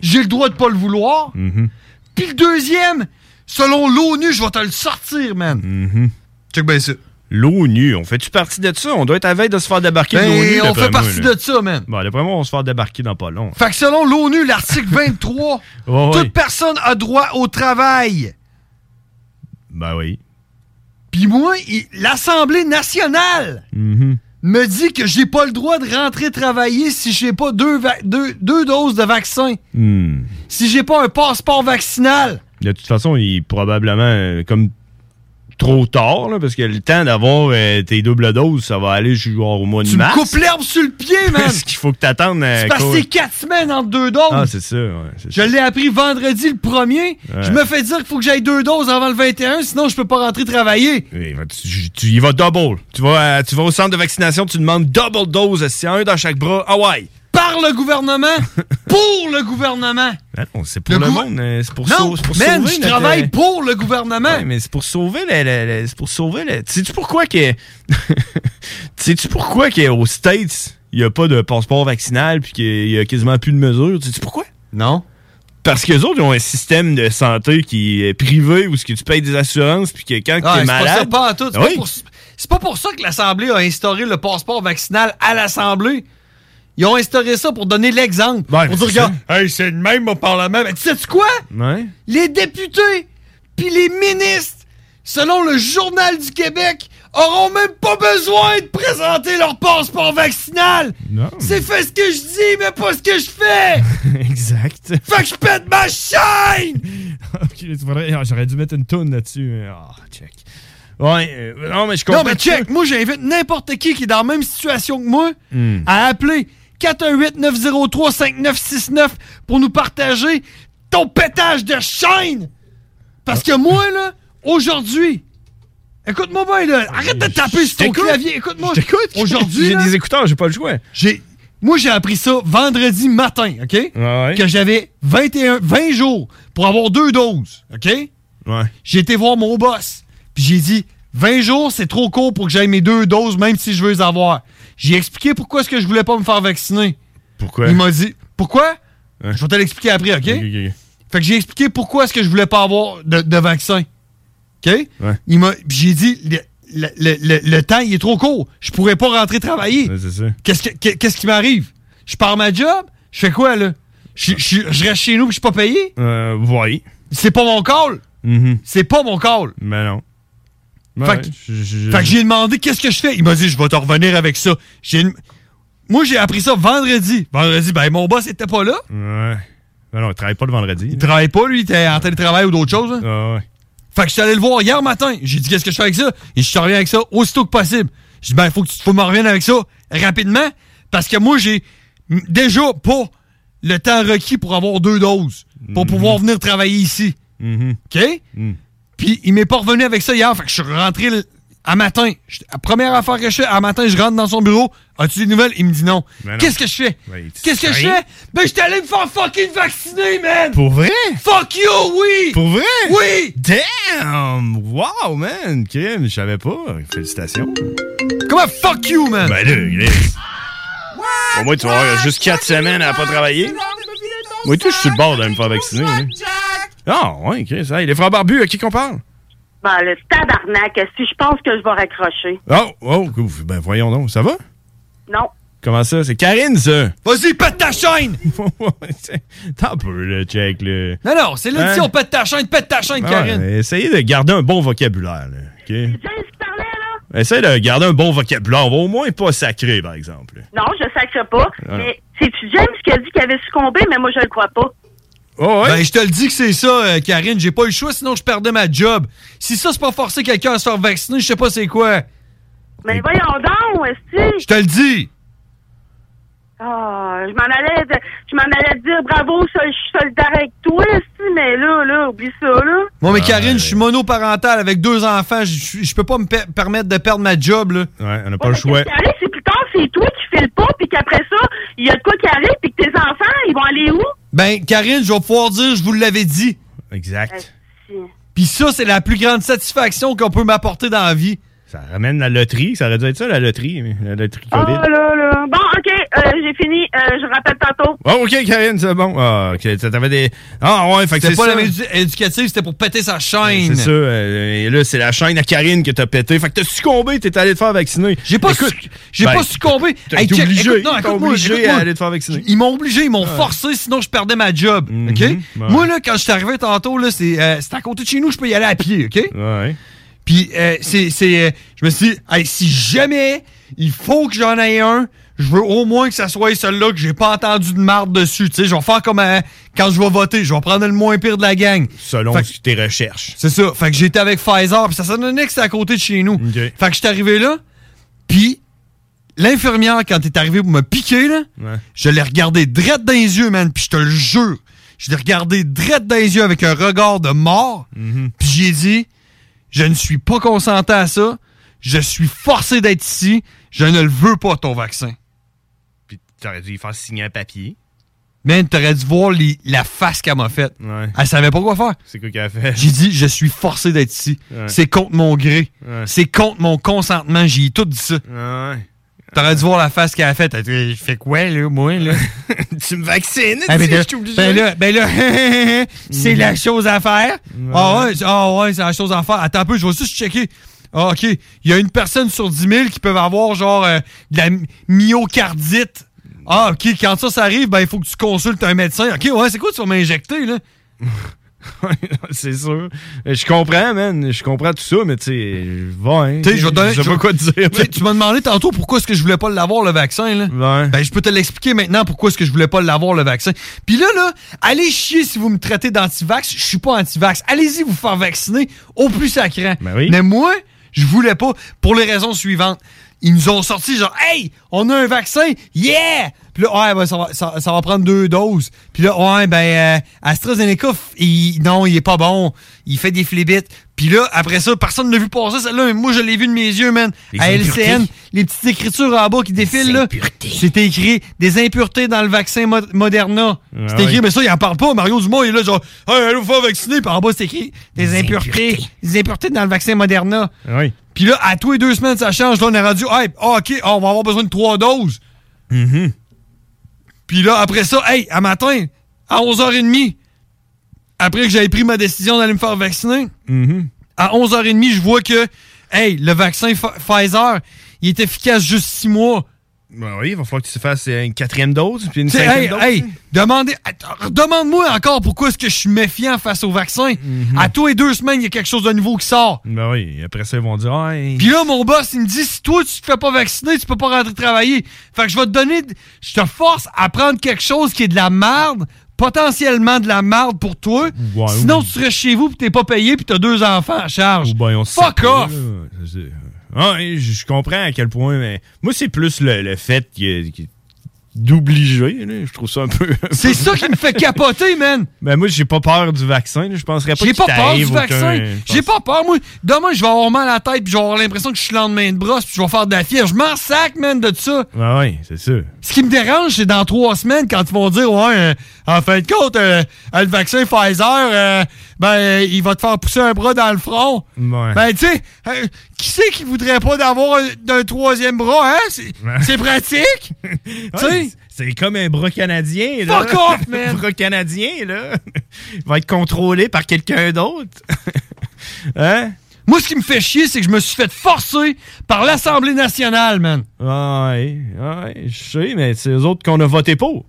J'ai le droit de pas le vouloir. Mhm. Puis le deuxième, selon l'ONU, je vais te le sortir, man. Mhm. Check bien ça. L'ONU, on fait-tu partie de ça? On doit être à veille de se faire débarquer de Ben, l'ONU. on fait partie de ça, man. Bon, d'après moi, on va se faire débarquer dans pas long. Fait que selon l'ONU, l'article 23, Ouais, toute personne a droit au travail. Ben oui. Puis moi, l'Assemblée nationale Mhm. me dit que j'ai pas le droit de rentrer travailler si j'ai pas deux, deux, deux doses de vaccin. Hmm. Si j'ai pas un passeport vaccinal. De toute façon, il est probablement euh, comme trop tard, là, parce que le temps d'avoir euh, tes doubles doses, ça va aller genre au mois de Tu mars. coupes l'herbe sur le pied, man. Parce qu'il faut que t'attendes. euh, C'est parce que quoi? c'est quatre semaines entre deux doses. Ah, c'est ça, ouais. c'est Je l'ai appris vendredi le premier. Ouais. Je me fais dire qu'il faut que j'aille deux doses avant le 21, sinon je peux pas rentrer travailler. Ben, tu, tu y vas double. Tu vas, à- tu vas au centre de vaccination, tu demandes double dose, c'est un dans chaque bras. Ah ouais! Par le gouvernement, pour le gouvernement. Non, c'est pour Le monde, euh, c'est pour, Non, sau- c'est pour man, sauver je notre- travaille pour le gouvernement. Ouais, mais c'est pour sauver le, le- le- c'est pour sauver le. Sais-tu pourquoi que. Sais-tu pourquoi qu'aux States, il n'y a pas de passeport vaccinal puis qu'il y a quasiment plus de mesures? Sais-tu pourquoi? Non. Parce qu'eux autres, ils ont un système de santé qui est privé où ce que tu payes des assurances puis que quand Ah, tu es c'est malade. ça, pas en tout. C'est Oui. pas C'est pas pour ça que l'Assemblée a instauré le passeport vaccinal à l'Assemblée. Ils ont instauré ça pour donner l'exemple. pour dire, regarde, hey, c'est le même au Parlement. Mais tu sais quoi? Ouais. Les députés puis les ministres selon le Journal du Québec, auront même pas besoin de présenter leur passeport vaccinal. Non. C'est fait ce que je dis, mais pas ce que je fais. exact. Fait que je pète ma chaîne! Ah, J'aurais dû mettre une toune là-dessus. Ah, check. Ouais, euh, non, mais je comprends. Non, mais check, moi j'invite n'importe qui qui est dans la même situation que moi Hmm. à appeler 418-903-5969 pour nous partager ton pétage de chaîne. Parce que moi, là, aujourd'hui, écoute-moi bien, là, arrête de taper sur ton clavier, écoute-moi. Aujourd'hui, J'ai des écouteurs, j'ai pas le choix. j'ai, moi, j'ai appris ça vendredi matin, OK? Que j'avais 21, 20 jours pour avoir deux doses, OK? Ouais. J'ai été voir mon boss, puis j'ai dit 20 jours, c'est trop court pour que j'aille mes deux doses, même si je veux les avoir. J'ai expliqué pourquoi est-ce que je voulais pas me faire vacciner. Pourquoi? Il m'a dit pourquoi? Je vais te l'expliquer après, OK? Fait que j'ai expliqué pourquoi est-ce que je voulais pas avoir de, de vaccin. OK? Il m'a, j'ai dit le, le- le- le- le temps, il est trop court. Je pourrais pas rentrer travailler. Qu'est-ce, que- qu'est- qu'est-ce qui m'arrive? Je pars ma job? Je fais quoi, là? Je, je- je reste chez nous puis je suis pas payé? Euh, oui. C'est pas mon call? C'est pas mon call. Mais non. Fait, que- je- je- fait que j'ai demandé qu'est-ce que je fais? Il m'a dit, je vais te revenir avec ça. J'ai Moi, j'ai appris ça vendredi. Vendredi, ben mon boss était pas là. Ouais. Mais non, il travaille pas le vendredi. Il travaille pas, lui, il était en télétravail ou d'autres choses. hein. Ah ouais. Fait que je suis allé le voir hier matin. J'ai dit, qu'est-ce que je fais avec ça? Et je te reviens avec ça aussitôt que possible. J'ai dit, ben, il faut que tu me reviennes avec ça rapidement. Parce que moi, j'ai déjà pas le temps requis pour avoir deux doses. Pour pouvoir venir travailler ici. OK? Puis il m'est pas revenu avec ça hier. Fait que je suis rentré le- à matin. Je- La première affaire que je fais, à matin, je rentre dans son bureau. As-tu des nouvelles? Il me dit non. Ben non. Qu'est-ce que je fais? Ben, Qu'est-ce que je fais? Ben, j'étais allé me faire fucking vacciner, man! Pour vrai? Fuck you, oui! Pour vrai? Oui! Damn! Wow, man! Crime, je savais pas. Félicitations. Comment fuck you, man? Ben là, il est- Au moins, tu vas avoir juste 4 semaines à pas travailler. Moi, tout, je suis sur le bord de me faire vacciner. là. Ah, ouais, ok, ça. Les frères barbus, à qui qu'on parle? Ben, le tabarnak, si je pense que je vais raccrocher? Oh, oh, ouf, ben voyons donc. Ça va? Non. Comment ça? C'est Karine, ça! Vas-y, pète ta chaîne! T'as un peu, le check, là. Non, non, c'est l'édition Hein? pète ta chaîne, pète ta chaîne, Karine. ouais, essayez de garder un bon vocabulaire, là. OK? Essayez de garder un bon vocabulaire. On va au moins pas sacrer, par exemple. Non, je sacre pas. Ah. Mais c'est-tu James qui a dit qu'il avait succombé, mais moi, je le crois pas. Ben, je te le dis que c'est ça, euh, Karine. J'ai pas eu le choix, sinon je perdais ma job. Si ça, c'est pas forcer quelqu'un à se faire vacciner, je sais pas c'est quoi. Mais voyons donc, est Je te le dis. Ah, je m'en allais, de- je m'en allais dire bravo, je suis solidaire avec toi, mais là, là, oublie ça, là. Moi, mais Karine, je suis monoparental avec deux enfants. Je- peux pas me per- permettre de perdre ma job, là. Ouais, on n'a Ouais, qu'est-ce qui arrive, c'est plus tard, c'est toi qui fais le pas, puis qu'après ça, il y a de quoi qui arrive, puis que tes enfants, ils vont aller où? Ben, Karine, je vais pouvoir dire, je vous l'avais dit. Exact. Puis ça, c'est la plus grande satisfaction qu'on peut m'apporter dans la vie. Ça ramène la loterie. Ça aurait dû être ça, la loterie. La loterie Oh COVID. là là. Bon, OK, euh, j'ai fini. Euh, je rappelle tantôt. Oh, OK, Karine, c'est bon. Ah, OK, ça t'avait des... Ah, ouais, fait que c'est C'était pas ça. la médu- éducative, c'était pour péter sa chaîne. C'est ça. euh, et là, c'est la chaîne à Karine que t'as pété. Fait que t'as succombé, t'es allé te faire vacciner. J'ai pas, Écoute, j'ai ben, pas succombé. T'as Hey, obligé. écoute, non, T'as écoute-moi, obligé écoute-moi. à aller te faire vacciner. Ils m'ont obligé, ils m'ont Ouais. forcé, sinon je perdais ma job. OK? ouais. Moi, là, quand je suis arrivé tantôt, là, c'est euh, c'est à côté de chez nous, je peux y aller à pied, OK? Ouais. Puis, euh, c'est. c'est, euh, je me suis dit, hey, si jamais il faut que j'en aie un, je veux au moins que ça soit celui-là que j'ai pas entendu de marde dessus. Tu sais, je vais faire comme euh, quand je vais voter, je vais prendre le moins pire de la gang. Selon Fait que- tes recherches. c'est ça. Fait que j'étais avec Pfizer, puis ça s'en donnait que c'était à côté de chez nous. Fait que j'étais arrivé là, puis l'infirmière, quand elle est arrivée pour me piquer, là, Ouais. je l'ai regardé drette dans les yeux, man, puis je te le jure, je l'ai regardé drette dans les yeux avec un regard de mort, Mhm. puis j'ai dit, je ne suis pas consentant à ça, je suis forcé d'être ici, je ne le veux pas, ton vaccin. T'aurais dû y faire signer un papier. Man, t'aurais dû voir les- la face qu'elle m'a faite. Ouais. Elle savait pas quoi faire. C'est quoi qu'elle a fait? J'ai dit, je suis forcé d'être ici. Ouais. C'est contre mon gré. Ouais. C'est contre mon consentement. J'ai tout dit ça. Ouais. T'aurais dû voir la face qu'elle a faite. Elle dit, je fais quoi, là, moi, là? tu me vaccines? Ah, ben, là, je suis obligé. ben là, ben là, c'est la chose à faire. Ah ouais, ah ouais, c'est la chose à faire. Attends un peu, je vais juste checker. Ah, OK. Il y a une personne sur 10 000 qui peuvent avoir, genre, euh, de la my- myocardite. Ah, OK. Quand ça, ça arrive, ben, il faut que tu consultes un médecin. OK, ouais, c'est quoi tu vas m'injecter, là? c'est sûr. Je comprends, man. Je comprends tout ça, mais tu sais, va, hein. Tu sais, je vais sais pas quoi te dire. Tu m'as demandé tantôt pourquoi est-ce que je voulais pas l'avoir, le vaccin, là. Ben, je peux te l'expliquer maintenant pourquoi est-ce que je voulais pas l'avoir, le vaccin. Puis là, là, allez chier si vous me traitez d'anti-vax. Je suis pas anti-vax. Allez-y vous faire vacciner au plus sacré. Mais moi, je voulais pas pour les raisons suivantes. Ils nous ont sorti genre, hey, on a un vaccin, yeah! Puis là, ouais, ben, ça, va, ça, ça va prendre deux doses. Puis là, ouais, ben, euh, AstraZeneca, il- non, il est pas bon. Il fait des flibites. Puis là, après ça, personne n'a vu passer celle-là, mais moi, je l'ai vu de mes yeux, man. Les à impuretés. LCN, les petites écritures en bas qui défilent, là. C'était écrit des impuretés dans le vaccin Mo- Moderna. Ah C'était écrit, oui. mais ça, il en parle pas. Mario Dumont, il est là, genre, hey, allez vous faire vacciner. Puis en bas, c'est écrit des, impuretés. Des impuretés dans le vaccin Moderna. Oui. Puis là, à tous les deux semaines, ça change. Là, on est rendu, hey, ah, OK, ah, on va avoir besoin de trois doses. Mm-hmm. Puis là, après ça, hey, à matin, à 11h30, après que j'avais pris ma décision d'aller me faire vacciner, Mm-hmm. à 11h30, je vois que, hey, le vaccin Pf- Pfizer, il est efficace juste six mois. Ben oui, il va falloir que tu fasses une quatrième dose, puis une cinquième hey, dose. hey, demandez, demande-moi encore pourquoi est-ce que je suis méfiant face au vaccin. À tous les deux semaines, il y a quelque chose de nouveau qui sort. Ben oui, après ça, ils vont dire, hey. Puis là, mon boss, il me dit, si toi, tu te fais pas vacciner, tu peux pas rentrer travailler. Fait que je vais te donner, je te force à prendre quelque chose qui est de la merde, potentiellement de la merde pour toi. Ouais, Sinon, oui. tu restes chez vous, puis t'es pas payé, puis t'as deux enfants à charge. Ben, on se Fuck off! là. C'est- Ah, je comprends à quel point, mais moi, c'est plus le, le fait que- que- d'obliger. là. Je trouve ça un peu. C'est ça qui me fait capoter, man! Ben, moi, j'ai pas peur du vaccin. Je penserais pas J'ai pas peur du vaccin. J'ai pas peur, moi. Demain, je vais avoir mal à la tête, puis je vais avoir l'impression que je suis lendemain de brosse, puis je vais faire de la fièvre. Je m'en sac, man, de ça. Ah, oui, c'est sûr. Ce qui me dérange, c'est dans trois semaines, quand ils vont dire, ouais, euh, en fin de compte, euh, le vaccin Pfizer, euh, ben, il va te faire pousser un bras dans le front. Ouais. Ben, tu sais, euh, qui c'est qui voudrait pas d'avoir un, d'un troisième bras, hein? C'est, c'est pratique. tu sais? C'est comme un bras canadien, là. Fuck off, man! Un bras canadien, là. Il va être contrôlé par quelqu'un d'autre. hein? Moi, ce qui me fait chier, c'est que je me suis fait forcer par l'Assemblée nationale, man. Ouais, ouais, je sais, mais c'est eux autres qu'on a voté pour.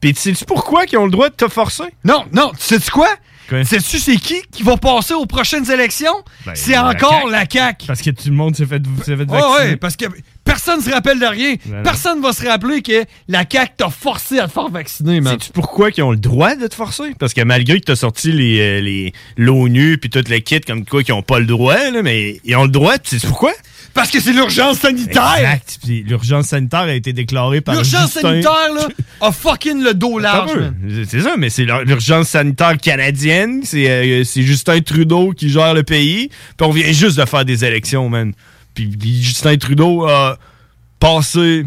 Puis tu sais-tu pourquoi qu'ils ont le droit de te forcer? Non, non, sais-tu quoi? Sais-tu c'est qui qui va passer aux prochaines élections? Ben, c'est encore CAQ. la CAQ. Parce que tout le monde s'est fait, fait vacciner. ouais, parce que personne se rappelle de rien. Ben non. personne va se rappeler que la CAQ t'a forcé à te faire vacciner, man. Sais-tu pourquoi qu'ils ont le droit de te forcer? Parce que malgré que t'as sorti les, euh, les l'ONU puis toutes les kits comme quoi qu'ils ont pas le droit, là, mais ils ont le droit, tu sais pourquoi? Parce que c'est l'urgence sanitaire! Exact. L'urgence sanitaire a été déclarée par L'urgence sanitaire, là, a fucking le dos large. C'est ça, mais c'est l'ur- l'urgence sanitaire canadienne. C'est euh, c'est Justin Trudeau qui gère le pays. Puis on vient juste de faire des élections, man. Puis Justin Trudeau a passé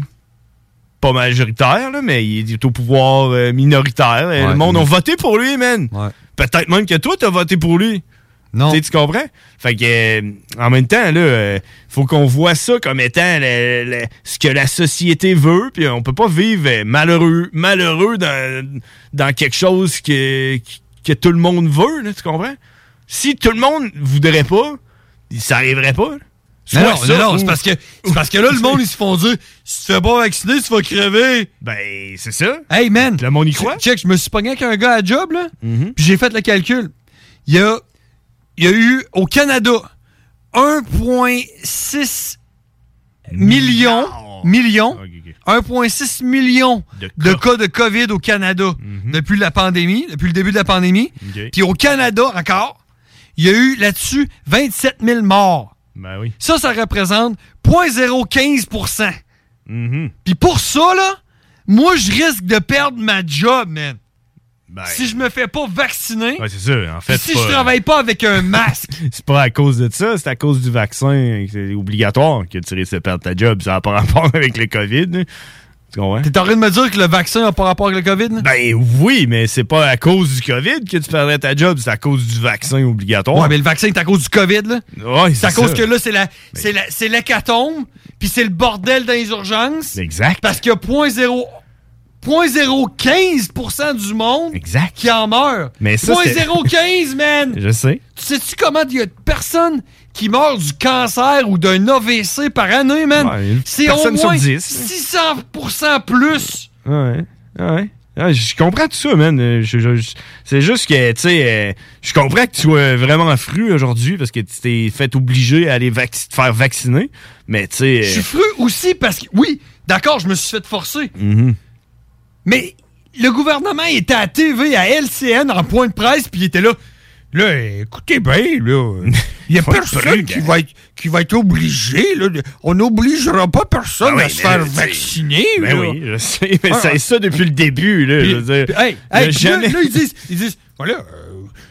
pas majoritaire, là, mais il est au pouvoir euh, minoritaire. Ouais, le monde a voté pour lui, man. Peut-être même que toi, t'as voté pour lui. Non. Tu sais, tu comprends? Fait que, euh, en même temps, là, euh, faut qu'on voit ça comme étant le- le- ce que la société veut, puis on peut pas vivre euh, malheureux, malheureux dans, dans quelque chose que, que tout le monde veut, là, tu comprends? Si tout le monde voudrait pas, ça arriverait pas. là. Non, non, ça, non, ou- c'est parce que c'est parce que là, le monde, ils se font dire si tu fais pas vacciner, tu vas crever. Ben, c'est ça. Hey, man. Le monde y croit. Check, je me suis pogné avec un gars à job, là, Mm-hmm. puis j'ai fait le calcul. Il y a, il y a eu au Canada 1,6 millions, millions, 1,6 millions de cas. de COVID au Canada depuis la pandémie, depuis le début de la pandémie. Puis au Canada, encore, il y a eu là-dessus 27 000 morts. Ben oui. Ça, ça représente 0,015 Mm-hmm. Puis pour ça, là, moi, je risque de perdre ma job, man. si je me fais pas vacciner, Ben, Ouais, c'est ça. En fait, si c'est je pas- travaille pas avec un masque, c'est pas à cause de ça, c'est à cause du vaccin. C'est obligatoire que tu risques de perdre ta job. Ça n'a pas rapport avec le COVID. Tu comprends? t'es en train de me dire que le vaccin a pas rapport avec le COVID? là? Ben oui, mais c'est pas à cause du COVID que tu perdrais ta job, c'est à cause du vaccin obligatoire. Ouais, mais le vaccin est à cause du COVID, là. Ouais, c'est à c'est cause ça. que là, c'est la, c'est la, c'est l'hécatombe, puis c'est le bordel dans les urgences. Exact. Parce qu'il y a 0.0 0.015% du monde qui en meurt. Mais ça, c'est- 0.015, man! Je sais. Tu sais-tu comment il y a de personnes qui meurent du cancer ou d'un AVC par année, man? Ouais, c'est au moins 10. 600% plus. Ouais. Ouais. Ah, Je comprends tout ça, man. Euh, c'est juste que, tu sais, euh, je comprends que tu sois vraiment fru aujourd'hui parce que tu t'es fait obliger à aller te faire vacciner. Mais, tu sais. Je suis fru aussi parce que, oui, d'accord, je me suis fait forcer. euh, mhm. Mais le gouvernement était à TV, à LCN, en point de presse, puis il était là. Là, écoutez bien, là, il n'y a personne qui va, être, qui va être obligé. Là, de- on n'obligera pas personne Ah oui, à se faire vacciner. Ben là. oui, je sais, mais Ah, c'est ça depuis le début, là. Puis- je veux dire. puis, hey, hey, puis là, jamais- là, ils disent, ils disent voilà, euh,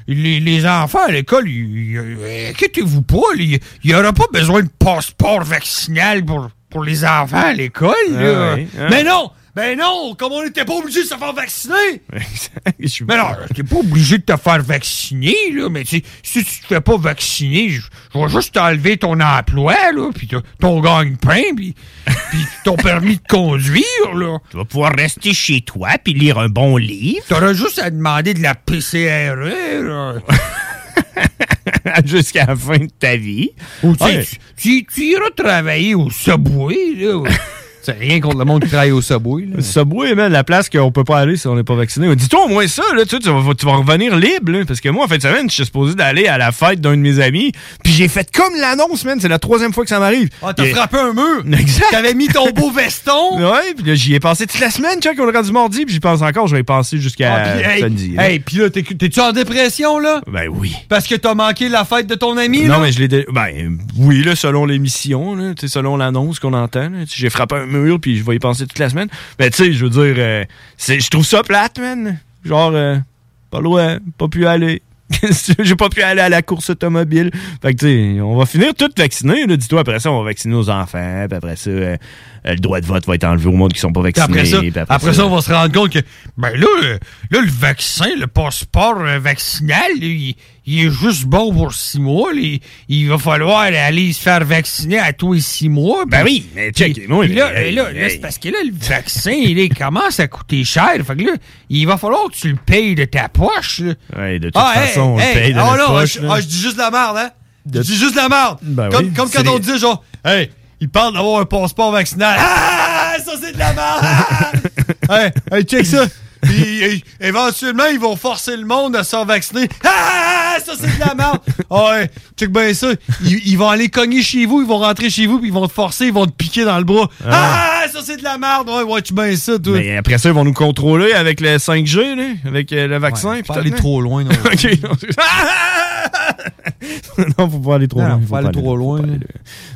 les, les enfants à l'école, euh, inquiétez-vous pas, il n'y aura pas besoin de passeport vaccinal pour, pour les enfants à l'école. Ah. Mais non! Ben non! Comme on n'était pas obligé de se faire vacciner! Mais non, t'es pas obligé de te faire vacciner, là, mais si tu te fais pas vacciner, je je vais juste t'enlever ton emploi, là, puis ton- gagne-pain, puis puis ton permis de conduire, là. Tu vas pouvoir rester chez toi puis lire un bon livre. T'auras juste à demander de la PCRE, là. Jusqu'à la fin de ta vie. Ou tu, Ouais. tu, tu- tu iras travailler au Subway, là. C'est rien contre le monde qui travaille au Subway, là. Subway, man, la place qu'on peut pas aller si on n'est pas vacciné. Dis-toi au moins ça, là, tu, sais, tu vas, tu vas revenir libre, là, parce que moi, en fin de semaine, je suis supposé d'aller à la fête d'un de mes amis, puis j'ai fait comme l'annonce, man, c'est la troisième fois que ça m'arrive. Ah, t'as Et- frappé un mur! Exact. T'avais mis ton beau veston! Ouais, puis là, j'y ai passé toute la semaine, check, on est rendu mardi, puis j'y pense encore, je vais y passer jusqu'à Ah, puis, hey, samedi. là. hey, puis là, t'es- t'es-tu en dépression, là? Ben oui. Parce que t'as manqué la fête de ton ami, là? Non, mais je l'ai. dé- Ben, oui, là, selon l'émission, là, tu sais, selon l'annonce qu'on entend. J'ai frappé un mur, puis je vais y penser toute la semaine. Mais, tu sais, je veux dire, euh, je trouve ça plate, man. Genre, euh, pas loin, pas pu aller. J'ai pas pu aller à la course automobile. Fait que, tu sais, on va finir tout vacciné. Dis-toi, après ça, on va vacciner nos enfants. Puis après ça, euh, le droit de vote va être enlevé au monde qui sont pas Puis vaccinés. après ça, puis après, ça, on va se rendre compte que, ben là, euh, là le vaccin, le passeport euh, vaccinal, il, il est juste bon pour six mois. là. Il, va falloir aller se faire vacciner à tous les six mois. Ben oui, mais check, moi, là, hey, là, c'est parce que là, le vaccin, il, est- commence à coûter cher. Fait que là, il va falloir que tu le payes de ta poche. Ouais, de toute Ah, hey, façon, on hey, le paye de ah, notre non, poche, je, là. ah, je dis juste la merde, hein? De- Je dis juste la merde. Ben comme oui, comme c'est quand on dit genre, hey, il parle d'avoir un passeport vaccinal. Ah, ça c'est de la merde. hey, hey, check ça. Puis, éventuellement, ils vont forcer le monde à se faire vacciner. Ah, ça c'est de la merde. Ah ouais, check bien ça. Ils, ils vont aller cogner chez vous, ils vont rentrer chez vous, puis ils vont te forcer, ils vont te piquer dans le bras. Ah, ça c'est de la merde. Ouais, ouais, tu bien ça, toi. Mais après ça, ils vont nous contrôler avec le 5G, là, avec euh, le vaccin. puis pas tout, aller trop loin, non? OK. non, faut pas aller trop Non, loin. faut pas aller trop loin.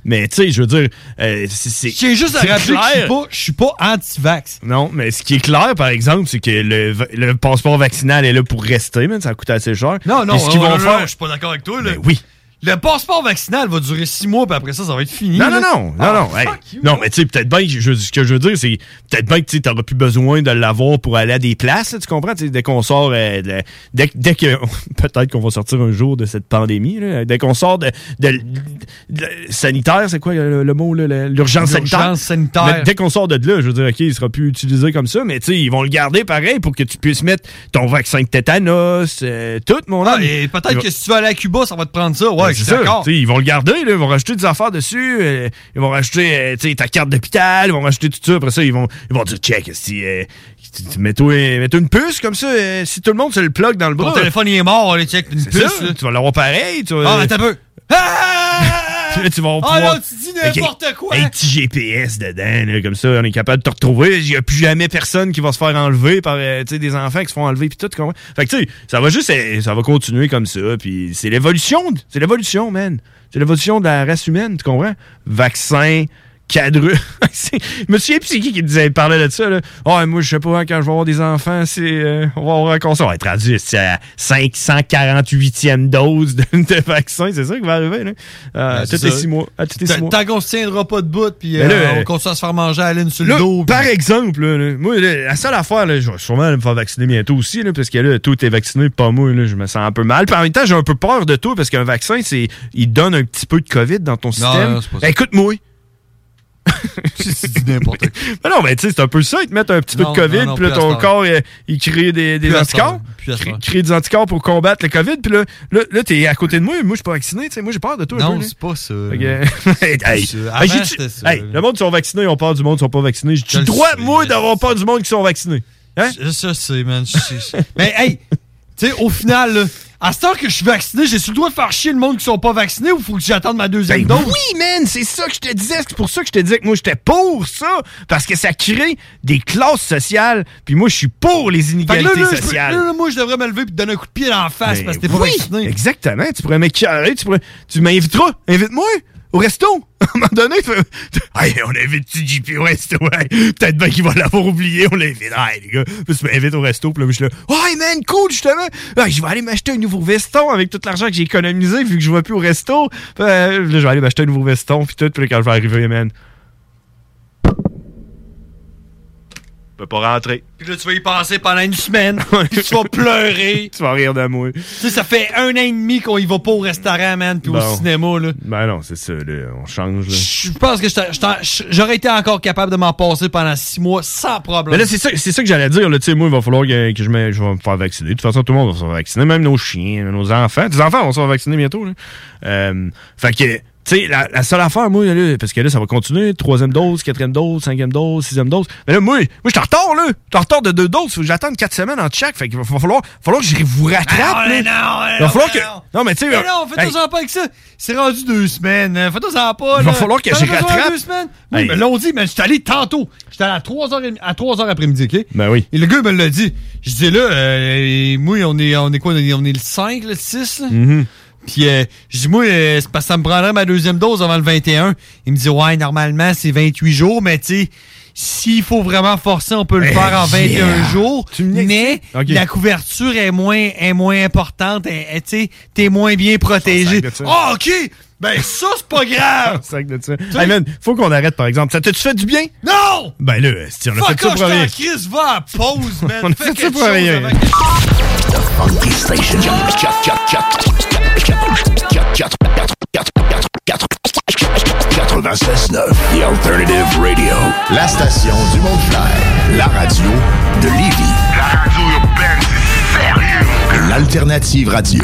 Mais tu sais, je veux dire, euh, c'est- juste à c'est rappeler que je suis clair. pas, je suis pas anti-vax. Non, mais ce qui est clair, par exemple, c'est que le, passeport vaccinal est là pour rester, man, ça coûte assez cher. Non, non, ce qu'ils non, vont faire. je suis pas d'accord avec toi. Là. Ben oui. Le passeport vaccinal va durer six mois, puis après ça, ça va être fini. Non, là. non, non, non, Ah, non. hey. Non, mais tu sais, peut-être bien, que je- ce que je veux dire, c'est peut-être bien que tu n'auras plus besoin de l'avoir pour aller à des places, là, tu comprends? Dès qu'on sort, euh, de- dès, dès que, peut-être qu'on va sortir un jour de cette pandémie, là, dès qu'on sort de, de- de- sanitaire, c'est quoi le, le mot, l'urgence sanitaire? L'urgence sanitaire? Mais dès qu'on sort de là, je veux dire, OK, il sera plus utilisé comme ça, mais tu sais, ils vont le garder pareil pour que tu puisses mettre ton vaccin de tétanos, euh, tout, mon Ah, homme. et peut-être que si tu vas aller à Cuba, ça va te prendre ça. Ouais, je suis d'accord. Ils vont le garder, là, ils vont rajouter des affaires dessus, euh, ils vont rajouter euh, ta carte d'hôpital, ils vont rajouter tout ça. Après ça, ils vont, ils vont dire check, si, euh, mets-toi une puce comme ça, si tout le monde se le plug dans le bras. Ton téléphone, il est mort, allez, check, une puce. ça, là. tu vas l'avoir pareil. Tu vas, Ah, attends un peu. Puis là, tu vas Ah, pouvoir- là, tu dis n'importe quoi. Un petit GPS dedans, là, comme ça, on est capable de te retrouver. Il n'y a plus jamais personne qui va se faire enlever par euh, des enfants qui se font enlever puis tout. tu comprends? Fait que tu sais, ça va juste, euh, ça va continuer comme ça. Puis c'est l'évolution, c'est l'évolution, man. C'est l'évolution de la race humaine, tu comprends? Vaccin, C'est- je me souviens plus c'est qui qui disait, parlait de ça, là. Ah, moi, je sais pas, hein, quand je vais avoir des enfants, c'est, euh, on va avoir un conseil. On va être rendu c'est à 548e dose de, de vaccin. C'est ça qui va arriver, là. Euh, Ben, tous les six mois. À tous les six mois. Tant qu'on se tiendra pas debout, puis Mais euh, là, on continue à se faire manger à laine sur le dos. puis- par exemple, là, là, moi, là, la seule affaire, là, je vais sûrement me faire vacciner bientôt aussi, là, parce que là, tout est vacciné, pas moi, là, je me sens un peu mal. Puis en même temps, j'ai un peu peur de tout, parce qu'un vaccin, c'est, il donne un petit peu de COVID dans ton système. non, pas ça. Écoute-moi. C'est du n'importe quoi. Mais non, mais tu sais, c'est un peu ça, ils te mettent un petit peu de COVID, non, non, puis là, ton corps, il, il crée des, anticorps. Crée- crée des anticorps pour combattre le COVID, puis là, là, là t'es à côté de moi, moi, je suis pas vacciné, tu sais, moi, j'ai peur de toi. Non, c'est pas ça. Hey, le monde qui sont vaccinés, on parle du monde qui sont pas vaccinés. J'ai droit, moi, d'avoir peur du monde qui sont vaccinés. Hein? Je- Ça, c'est, man. je- je- Mais, hey, tu sais, au final, là, à ce temps que je suis vacciné, j'ai sur le droit de faire chier le monde qui sont pas vaccinés ou faut que j'attende ma deuxième Ben dose? oui, man, c'est ça que je te disais. C'est pour ça que je te disais que moi, j'étais pour ça. Parce que ça crée des classes sociales. Puis moi, je suis pour les inégalités là, là, je peux- sociales. moi, je devrais me lever et te donner un coup de pied dans la face Ben parce que t'es pas oui, vacciné. Exactement. Tu pourrais m'écœurer. Tu, pourrais... tu m'inviteras. Invite-moi au resto? À un moment donné, tu hey, on invite JP au resto. hey. Peut-être bien qu'il va l'avoir oublié. On l'invite. Hey, les gars. Puis tu au resto. Puis là, je suis là. Hey, man, cool, justement. Je vais aller m'acheter un nouveau veston avec tout l'argent que j'ai économisé vu que je vais plus au resto. Puis, euh, là, je vais aller m'acheter un nouveau veston. Puis tout. Puis là, quand je vais arriver, man. Je peux pas rentrer. Puis là, tu vas y passer pendant une semaine. puis tu vas pleurer. Tu vas rire de moi. Tu sais, ça fait un an et demi qu'on y va pas au restaurant, man, puis Bon. au cinéma, là. Ben non, c'est ça, là. On change, là. Je pense que j'aurais été encore capable de m'en passer pendant six mois sans problème. Mais là, c'est ça, c'est ça que j'allais dire. Là, tu sais, moi, il va falloir que, que je, me, je vais me faire vacciner. De toute façon, tout le monde va se faire vacciner, même nos chiens, nos enfants. Tes enfants vont se faire vacciner bientôt. Là. Euh, fait que, tu sais, la, la seule affaire, moi, là, parce que là, ça va continuer. Troisième dose, quatrième dose, cinquième dose, sixième dose. Mais là, moi, moi je suis en retard, là. Je suis en retard de deux doses. Faut que j'attende quatre semaines en chaque. Fait qu'il va falloir, falloir que je vous rattrape. Non, là. mais non, mais il va non, falloir mais que. non. Non, mais tu sais. Mais non, fais-toi-en pas avec ça. C'est rendu deux semaines. hein. Fais-toi-en pas. Il va là. falloir que je rattrape. deux semaines? Oui, Hey. mais l'on dit, mais j'étais allé tantôt. J'étais allé à 3h, à 3h après-midi, OK? Ben oui. Et le gars me l'a dit. Je dis là, euh, moi, on est, on est quoi? On est, on est le 5, le 6, là? Mhm. Puis euh, je dis, moi, euh, c'est parce que ça me prendrait ma deuxième dose avant le 21. Il me dit, ouais, normalement, c'est 28 jours, mais tu sais, s'il faut vraiment forcer, on peut le Eh, faire en 21 yeah. jours. Mais la couverture est moins, est moins importante. Tu sais, t'es moins bien protégé. Ah, OK! Ben, ça, c'est pas grave! Sac de ça. Hey, man, faut qu'on arrête, par exemple. Ça t'a-tu fait du bien? Non! Ben là, si on a fait ça pour je rien. t'en crise, va à pause, man! On a fait ça pour rien. Avec- Funky Station. 96.9 The Alternative Radio. La station du monde clair. La radio de Lévis. La radio urbaine, c'est sérieux. L'Alternative Radio.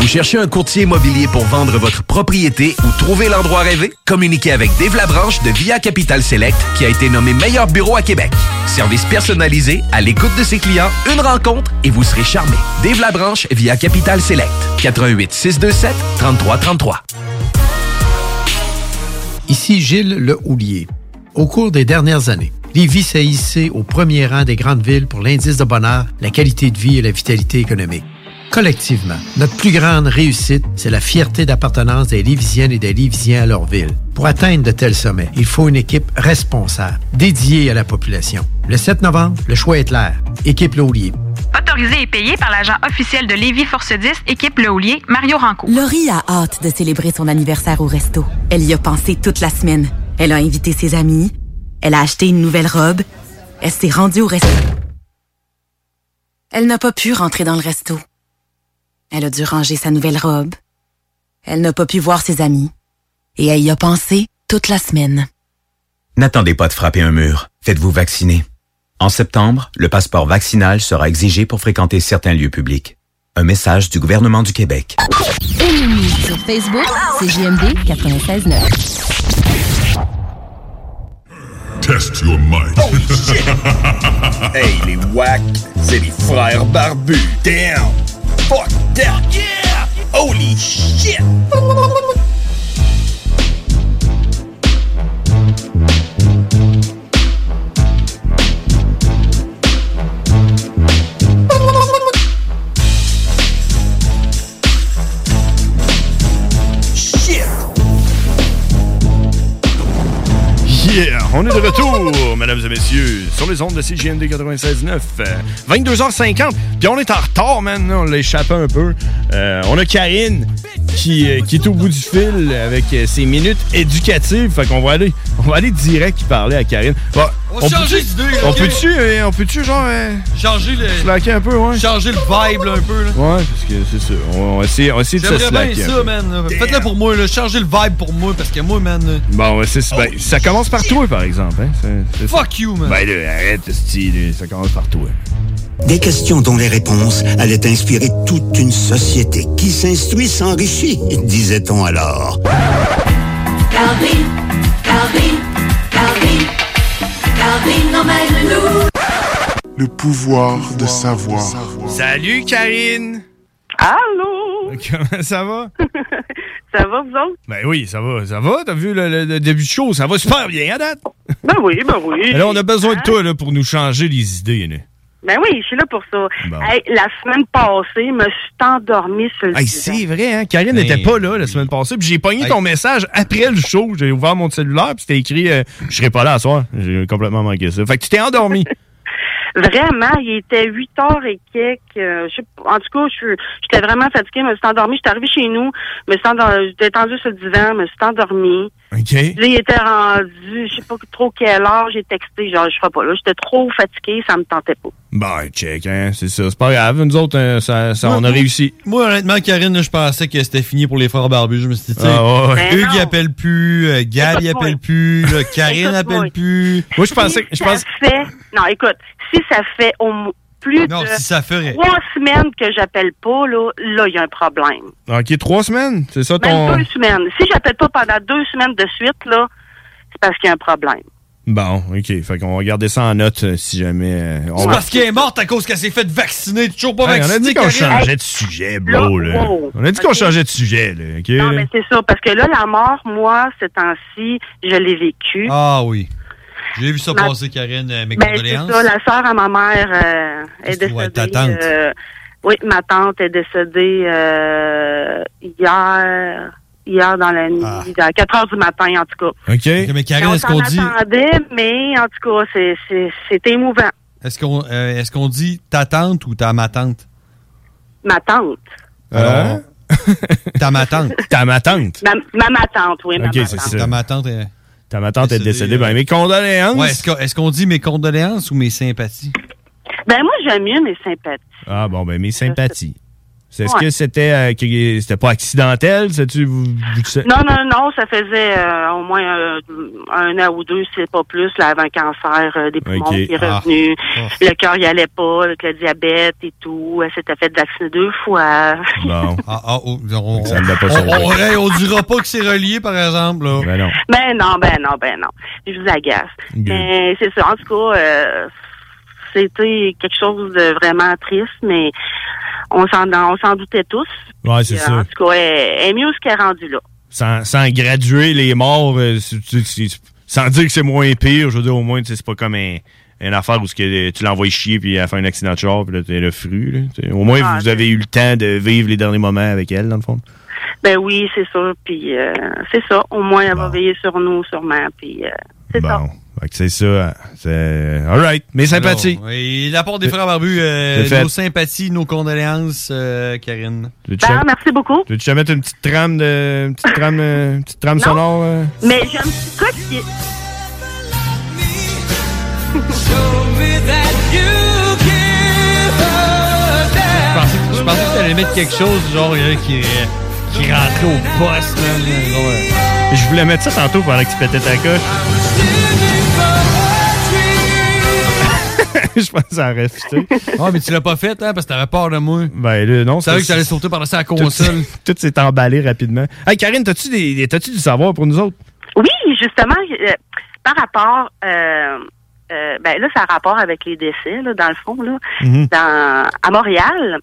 Vous cherchez un courtier immobilier pour vendre votre propriété ou trouver l'endroit rêvé? Communiquez avec Dave Labranche de Via Capital Select qui a été nommé meilleur bureau à Québec. Service personnalisé, à l'écoute de ses clients, une rencontre et vous serez charmé. Dave Labranche via Capital Select. 88 627 3333. Ici Gilles Le Houlier. Au cours des dernières années, Lévis s'est hissé au premier rang des grandes villes pour l'indice de bonheur, la qualité de vie et la vitalité économique. Collectivement, notre plus grande réussite, c'est la fierté d'appartenance des Lévisiennes et des Lévisiens à leur ville. Pour atteindre de tels sommets, il faut une équipe responsable, dédiée à la population. Le 7 novembre, le choix est clair. Équipe Laulier. Autorisé et payé par l'agent officiel de Lévis Force 10, équipe Le Houlier, Mario Ranco. Laurie a hâte de célébrer son anniversaire au resto. Elle y a pensé toute la semaine. Elle a invité ses amis. Elle a acheté une nouvelle robe. Elle s'est rendue au resto. Elle n'a pas pu rentrer dans le resto. Elle a dû ranger sa nouvelle robe. Elle n'a pas pu voir ses amis. Et elle y a pensé toute la semaine. N'attendez pas de frapper un mur. Faites-vous vacciner. En septembre, le passeport vaccinal sera exigé pour fréquenter certains lieux publics. Un message du gouvernement du Québec. Sur Facebook, c'est JMD 96.9. Test your might. hey, les wack, c'est les frères barbus. Damn! Fuck that! Yeah! Holy shit! On est de retour, mesdames et messieurs, sur les ondes de CGND 96.9. Euh, 22h50. Puis on est en retard, man. On l'a échappé un peu. Euh, on a Karine qui, euh, qui est au bout du fil avec euh, ses minutes éducatives. Fait qu'on va aller, on va aller direct parler à Karine. Bon, On va changer peut-tu- d'idée, là, On peut-tu, euh, on peut-tu, genre, euh, Changer le. slacker un peu, ouais? Changer le vibe, là, un peu, là. Ouais, parce que c'est ça. On, on va essayer, on va essayer de se J'aimerais bien slacker. un ça, peu. man. Faites-le pour moi, là. Changez le vibe pour moi, parce que moi, man. Bon, ouais, c'est, ben, ça commence par toi, par exemple. Hein? Fuck you, man. Ben là, arrête, style, ça commence par toi. Des questions dont les réponses allaient inspirer toute une société qui s'instruit s'enrichit, disait-on alors. Calvin, Calvin, Calvin, Calvin emmène-nous. Le pouvoir de savoir. Salut, Karine! Allô? Comment ça va? Ça va, vous autres? Ben oui, ça va, ça va. T'as vu le, le- le début de show, ça va super bien à date. Ben oui, ben oui. Mais là, on a besoin de toi là, pour nous changer les idées. Là. Ben oui, je suis là pour ça. Bon. Hey, la semaine passée, je me suis endormie sur le Hey, c'est vrai, hein? Karine n'était pas là la semaine passée. Puis j'ai pogné ton message après le show. J'ai ouvert mon cellulaire, puis c'était écrit euh, Je serai pas là à soir. J'ai complètement manqué ça. Fait que tu t'es endormi. Vraiment, il était 8 heures et quelques. euh, je sais pas- en tout cas, je suis- j'étais vraiment fatiguée. Je me suis endormie. J'étais arrivée chez nous. Je me suis endor- J'étais tendue sur le divan. Je me suis endormie. OK. Là, il était rendu, je sais pas trop quelle heure. J'ai texté, genre, je ferai pas là. J'étais trop fatiguée. Ça me tentait pas. Ben, check, hein? C'est ça. C'est pas grave. Nous autres, euh, ça, ça, on a réussi. Moi, honnêtement, Karine, je pensais que c'était fini pour les frères barbus. Je me suis dit, tu Ah, ouais. Hugues, il appelle plus, euh, Gab, il appelle plus, là, Karine appelle plus. Moi, je pensais Si je ça pense... fait, non, écoute, si ça fait au mo- plus Non, de si ça ferait. trois semaines que j'appelle pas, là, là, il y a un problème. OK, trois semaines? C'est ça Même ton. deux semaines. Si j'appelle pas pendant deux semaines de suite, là, c'est parce qu'il y a un problème. Bon, OK. Fait qu'on va garder ça en note euh, si jamais. euh, on C'est va- parce qu'elle est morte à cause qu'elle s'est fait vacciner. Toujours pas Hey, on a vaccinée, dit qu'on Karine. changeait de sujet, bro. Là, Là. wow. On a dit qu'on Ok. changeait de sujet, là. OK? Non, là? mais c'est ça, parce que là, la mort, moi, ces temps-ci, je l'ai vécu. Ah oui. J'ai vu ça Ma- passer, Karine. euh, mes Ben, c'est condoléances. ça, la sœur à ma mère euh, est Ouais, décédée. ta tante? euh, oui, ma tante est décédée euh, hier, hier dans la nuit, à 4 heures du matin, en tout cas. OK. Mais Karine, est-ce qu'on dit, attendait, mais en tout cas, c'est- c'est c'est émouvant. est-ce qu'on, euh, est-ce qu'on dit ta tante ou ta ma tante? Ma tante. Hein? Ta ma tante. Ta ma tante. Ma, ma, ma tante, oui, ma, OK, ma c'est tante. ça. Ta ma tante est... Ta ma tante est décédée. Ben, mes condoléances. Ouais, est-ce, qu'on, est-ce qu'on dit mes condoléances ou mes sympathies? Ben, moi, j'aime mieux mes sympathies. Ah, bon, ben, mes sympathies. C'est- Est-ce Ouais. que c'était euh, que- c'était pas accidentel? sais-tu, vous- vous- Non, non, non, ça faisait euh, au moins euh, un an ou deux, c'est pas plus, là, avant le cancer euh, des poumons qui est Ah. revenu. Oh. Le cœur y allait pas, avec le diabète et tout. Elle s'était fait vacciner deux fois. Bon. Ah, ah, oh, on, Ça ne pas on, on, hey, on dira pas que c'est relié, par exemple. Là. Ben non. Ben non, ben non, ben non. Je vous agace. Good. Mais c'est ça. En tout cas, euh, c'était quelque chose de vraiment triste, mais on s'en on s'en doutait tous. Ouais, c'est ça. En tout cas, elle, elle est mieux ce qu'elle est rendue là. Sans, sans graduer les morts, euh, sans dire que c'est moins pire, je veux dire, au moins, c'est pas comme un- une affaire où que tu l'envoies chier puis elle fait un accident de char puis là, t'es le fru. Au moins, Ah, vous avez eu le temps de vivre les derniers moments avec elle, dans le fond. Ben oui, c'est ça. Puis euh, c'est ça. Au moins, elle va veiller sur nous, sûrement. Puis euh, c'est ça. Bon. C'est ça. C'est... All right. Mes sympathies. Alors, et la part des frères barbus, euh, nos sympathies, nos condoléances, euh, Karine. Tu Ben, merci beaucoup. Tu veux te mettre une petite trame de, une petite trame, euh, une petite trame Non. sonore? euh? Mais j'aime quoi qui Je pensais, je pensais que t'allais mettre quelque chose, genre, euh, qui, qui rentrait au poste, là. genre, euh, Je voulais mettre ça tantôt pendant que tu pétais ta coche. je pense que ça aurait fité. Ah, mais tu l'as pas fait, hein, parce que t'avais peur de moi. Ben là, non. Tu savais que t'allais sauter par-dessus la console. Tout, tout s'est emballé rapidement. Hey, Karine, t'as-tu des, t'as-tu du savoir pour nous autres? Oui, justement, euh, par rapport, euh, euh, ben là, ça a rapport avec les décès, là, dans le fond, là. Mhm. Dans, à Montréal,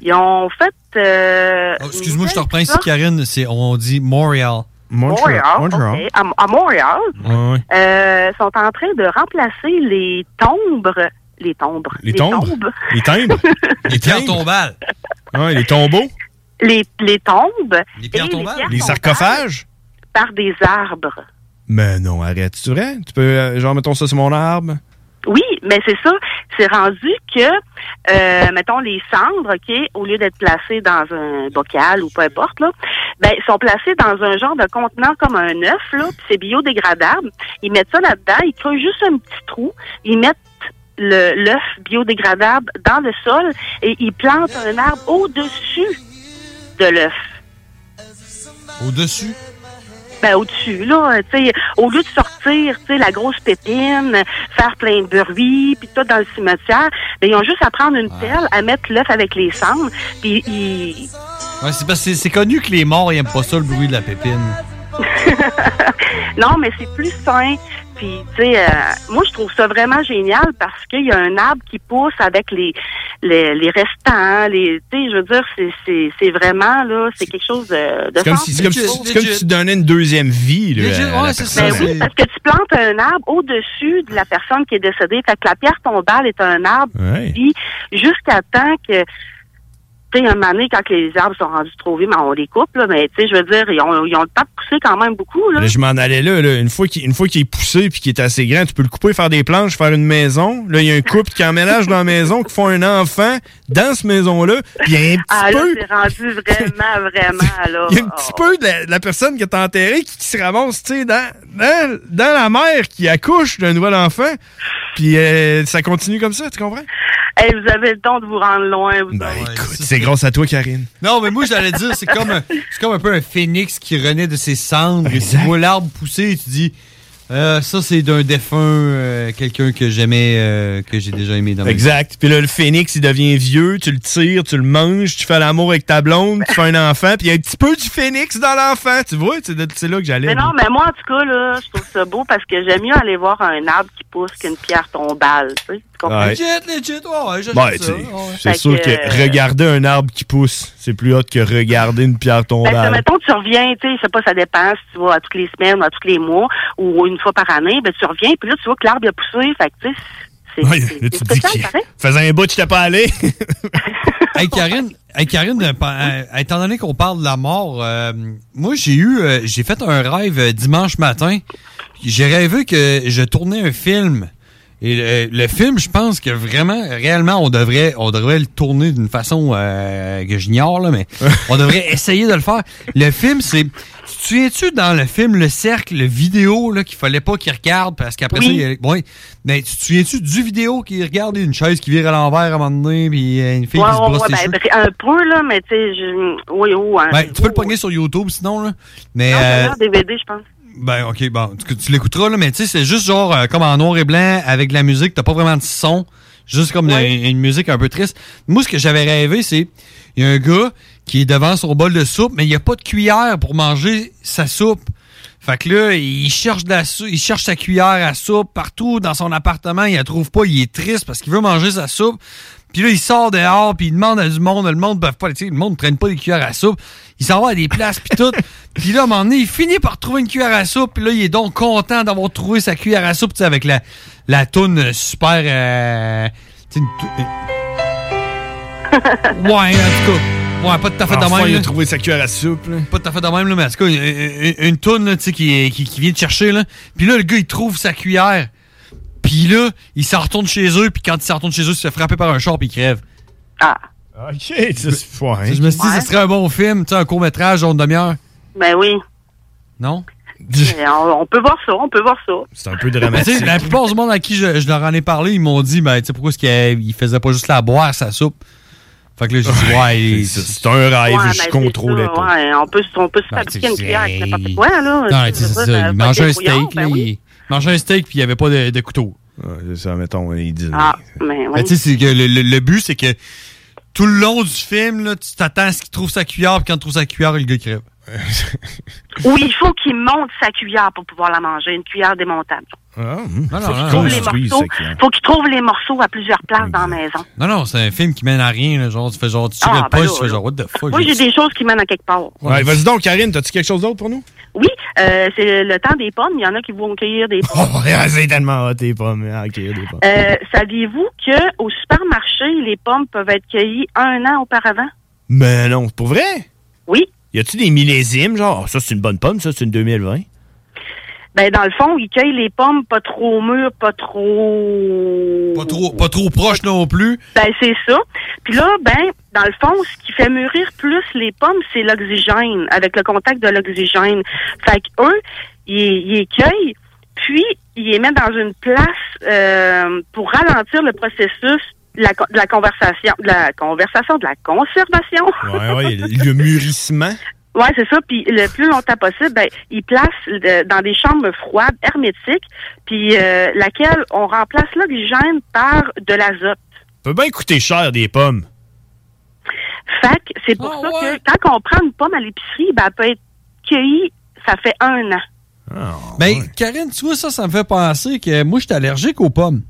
ils ont fait. Euh, Oh, Excuse-moi, je te reprends ici, Karine. C'est, on dit Montréal. Montréal, ok. À, à Montréal, Ouais, ouais. euh, sont en train de remplacer les tombes, les tombes, Les tombes? Les timbres? les pierres tombales. Ouais, les tombeaux? les, les tombes, les pierres tombales? pierres Les sarcophages? par des arbres. Mais non, arrête. Tu vrai? Tu peux, euh, genre, mettons ça sur mon arbre? Oui, mais c'est ça. C'est rendu que, euh, mettons, les cendres, OK, au lieu d'être placées dans un bocal ou peu importe, là, ben, sont placées dans un genre de contenant comme un œuf, là, puis c'est biodégradable. Ils mettent ça là-dedans, ils creusent juste un petit trou, ils mettent l'œuf biodégradable dans le sol et ils plantent un arbre au-dessus de l'œuf. Au-dessus? Ben, au-dessus, là, tu sais, au lieu de sortir, tu sais, la grosse pépine, faire plein de bruit, puis tout dans le cimetière, ben, ils ont juste à prendre une pelle, à mettre l'œuf avec les cendres, puis ils... Ouais, c'est parce que c'est- c'est connu que les morts, ils aiment pas ça, le bruit de la pépine. non, mais c'est plus sain. Puis, tu sais, euh, moi, je trouve ça vraiment génial parce qu'il y a un arbre qui pousse avec les les, les restants. Les, tu sais, je veux dire, c'est- c'est c'est vraiment, là, c'est quelque chose de, de C'est comme, si, c'est comme, si- c'est comme si tu donnais une deuxième vie, là, ouais, ça. Ben oui, parce que tu plantes un arbre au-dessus de la personne qui est décédée. Fait que la pierre tombale est un arbre Ouais. qui vit jusqu'à temps que, tu sais, un moment donné, quand les arbres sont rendus trop vieux, ben, on les coupe, là, mais tu sais, je veux dire, ils ont, ils ont le temps de pousser quand même beaucoup, là. Là, je m'en allais là, là. Une fois qu'il une fois qu'il est poussé puis qu'il est assez grand, tu peux le couper, faire des planches, faire une maison. Là, il y a un couple qui emménage dans la maison, qui font un enfant dans cette maison-là. Puis il y a un petit Ah, là, peu. c'est rendu vraiment, vraiment, là. Il y a un petit peu de la, de la personne qui est enterrée qui, qui se ramasse, tu sais, dans, dans, dans la mère qui accouche d'un nouvel enfant. Puis euh, ça continue comme ça, tu comprends? Hey, vous avez le temps de vous rendre loin. Vous Ben, écoute, c'est grâce à toi, Karine. Non, mais moi, j'allais dire, c'est comme, un- c'est comme un peu un phénix qui renaît de ses cendres. Et tu vois l'arbre pousser et tu dis, euh, ça, c'est d'un défunt, euh, quelqu'un que j'aimais, euh, que j'ai déjà aimé dans ma vie. Exact. Puis là, le phénix, il devient vieux, tu le tires, tu le manges, tu fais l'amour avec ta blonde, tu fais un enfant, puis il y a un petit peu du phénix dans l'enfant. Tu vois, c'est de- c'est là que j'allais. Mais non, mais moi, en tout cas, là, je trouve ça beau parce que j'aime mieux aller voir un arbre qui pousse qu'une pierre tombale, tu sais. Tu comprends? Ouais. Legit, legit, ouais, j'achète Ouais, ça. tu sais, ouais. c'est sûr que, que, euh, regarder un arbre qui pousse, c'est plus hot que regarder une pierre Ben, tombale. mettons, tu reviens, tu sais, je sais pas, ça dépend si tu vas à toutes les semaines ou à tous les mois ou une fois par année, ben, tu reviens, puis là, tu vois que l'arbre a poussé, fait que, tu sais, c'est Ouais, tu te dis qu'il faisait un bout que j'étais pas allé. Hey Karine, hey, Karine euh, euh, étant donné qu'on parle de la mort, euh, moi j'ai eu, euh, j'ai fait un rêve dimanche matin. J'ai rêvé que je tournais un film Et le, le film, je pense que vraiment, réellement, on devrait, on devrait le tourner d'une façon euh, que j'ignore, là, mais on devrait essayer de le faire. Le film, c'est. Tu te souviens-tu dans le film Le Cercle, le vidéo là, qu'il fallait pas qu'il regarde parce qu'après Oui. ça, il y a- ouais. Mais tu te souviens-tu du vidéo qu'il regarde? Une chaise qui vire à l'envers à un moment donné, puis euh, une fille Ouais, qui se brosse ouais, les ben, cheveux? ben, un peu, là, mais tu sais, je... oui, oui. hein. Ben, tu peux le pogner sur YouTube sinon, là. Mais. Non, euh, DVD, je pense. Ben, ok, bon, tu, tu l'écouteras, là, mais tu sais, c'est juste genre euh, comme en noir et blanc avec de la musique, t'as pas vraiment de son, juste comme une, musique un peu triste. Moi, ce que j'avais rêvé, c'est, il y a un gars qui est devant son bol de soupe, mais il y a pas de cuillère pour manger sa soupe. Fait que là, il cherche, de la il cherche sa cuillère à soupe partout dans son appartement, il la trouve pas, il est triste parce qu'il veut manger sa soupe. Puis là, il sort dehors, puis il demande à du monde, le monde ne pas, le monde ne traîne pas des cuillères à soupe. Il s'en va à des places, puis tout. Puis là, à un moment donné, il finit par trouver une cuillère à soupe, puis là, il est donc content d'avoir trouvé sa cuillère à soupe, tu sais, avec la, la toune super... euh, tu sais, une Ouais, en tout cas. Ouais, pas tout à fait de même. il a trouvé sa cuillère à soupe. là. Pas tout à fait de même, là, mais en tout cas, une, une, une toune, là, tu sais, qui, qui, qui vient de chercher, là. Puis là, le gars, il trouve sa cuillère. Puis là, il s'en retourne chez eux, puis quand il s'en retourne chez eux, il se fait frapper par un char, puis il crève. Ah. Ok, c'est ouais. Je me suis dit, ce serait un bon film, tu sais, un court-métrage, en demi-heure. Ben oui. Non? On, on peut voir ça, on peut voir ça. C'est un peu dramatique. la plupart du monde à qui je, je leur en ai parlé, ils m'ont dit, ben, tu sais, pourquoi est-ce qu'il il faisait pas juste la boire, sa soupe? Fait que là, j'ai dit, ouais, il- c'est un rêve, Ouais, je ben, pas. Ouais, on peut, on peut se Ben, fabriquer une cuillère avec il- n'importe quoi, là. Non, Je c'est ça. Il mangeait un steak, là, ben oui. il mangeait un steak, puis il n'y avait pas de, de couteau. Ouais, c'est ça, mettons, les Disney. Ah, mais Ben, oui. tu sais, c'est que le, le- le but, c'est que tout le long du film, là, tu t'attends à ce qu'il trouve sa cuillère, puis quand il trouve sa cuillère, le gars crève. Oui, il faut qu'il monte sa cuillère pour pouvoir la manger, une cuillère démontable. Ah, Non, Faut non, qu'il non, trouve. Faut qu'il trouve les morceaux à plusieurs places dans la maison. Non, non, c'est un film qui mène à rien. là, genre, tu fais genre, tu Ah, ben pas, là, tu fais genre, what the fuck. Moi, j'ai des choses qui mènent à quelque part. Ouais, vas-y donc, Karine, t'as-tu quelque chose d'autre pour nous? Oui, euh, c'est le temps des pommes. Il y en a qui vont cueillir des pommes. Oh, c'est tellement hot, tes pommes. Ah, ok, des pommes. Euh, Saviez-vous qu'au supermarché, les pommes peuvent être cueillies un an auparavant? Mais non, pour vrai? Oui. Y a-tu des millésimes, genre, Ah, ça c'est une bonne pomme, ça c'est une 2020? Ben, dans le fond, ils cueillent les pommes pas trop mûres, pas trop... Pas trop, pas trop proche non plus. Ben, c'est ça. Puis là, ben, dans le fond, ce qui fait mûrir plus les pommes, c'est l'oxygène, avec le contact de l'oxygène. Fait qu'eux, ils, ils les cueillent, puis ils les mettent dans une place euh, pour ralentir le processus de la, co- de la conversation, de la conversation, de la conservation. Ouais, ouais, le mûrissement. Ouais, c'est ça. Puis le plus longtemps possible, ben, ils placent euh, dans des chambres froides, hermétiques, puis euh, laquelle on remplace l'oxygène par de l'azote. peut bien coûter cher des pommes. Fait que c'est pour ça que quand on prend une pomme à l'épicerie, ben, elle peut être cueillie, ça fait un an. Ben, Karine, tu vois, ça, ça me fait penser que moi, je suis allergique aux pommes.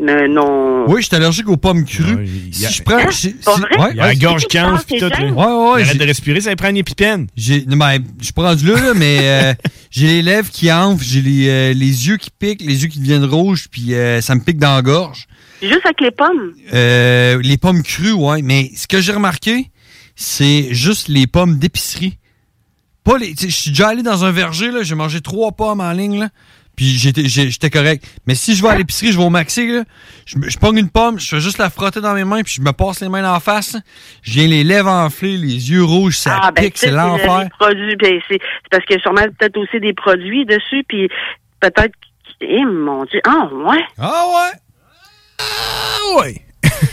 Non. Oui, je suis allergique aux pommes crues. si je prends. Hein? si- Pas si- vrai? ouais, Il y a la gorge canve pis tout. là. Ouais, ouais. Arrête de respirer, ça prend une épipène. J'ai, ben, je suis pas rendu là, là, mais euh, j'ai les lèvres qui enflent, j'ai les, euh, les yeux qui piquent, les yeux qui deviennent rouges, puis euh, ça me pique dans la gorge. Juste avec les pommes? Euh, les pommes crues, ouais. Mais ce que j'ai remarqué, c'est juste les pommes d'épicerie. Pas les. Je suis déjà allé dans un verger, là, j'ai mangé trois pommes en ligne, là. Puis j'étais, correct. Mais si je vais à l'épicerie, je vais au maxi, là, je, je pogne une pomme, je fais juste la frotter dans mes mains, puis je me passe les mains en face. Je viens les lèvres enflées, les yeux rouges, ça ah, ben, pique, c'est l'enfer. ben, c'est parce qu'il y a sûrement peut-être aussi des produits dessus, puis peut-être. Eh, mon Dieu. Ah, ouais. Ah, ouais. Ah, ouais.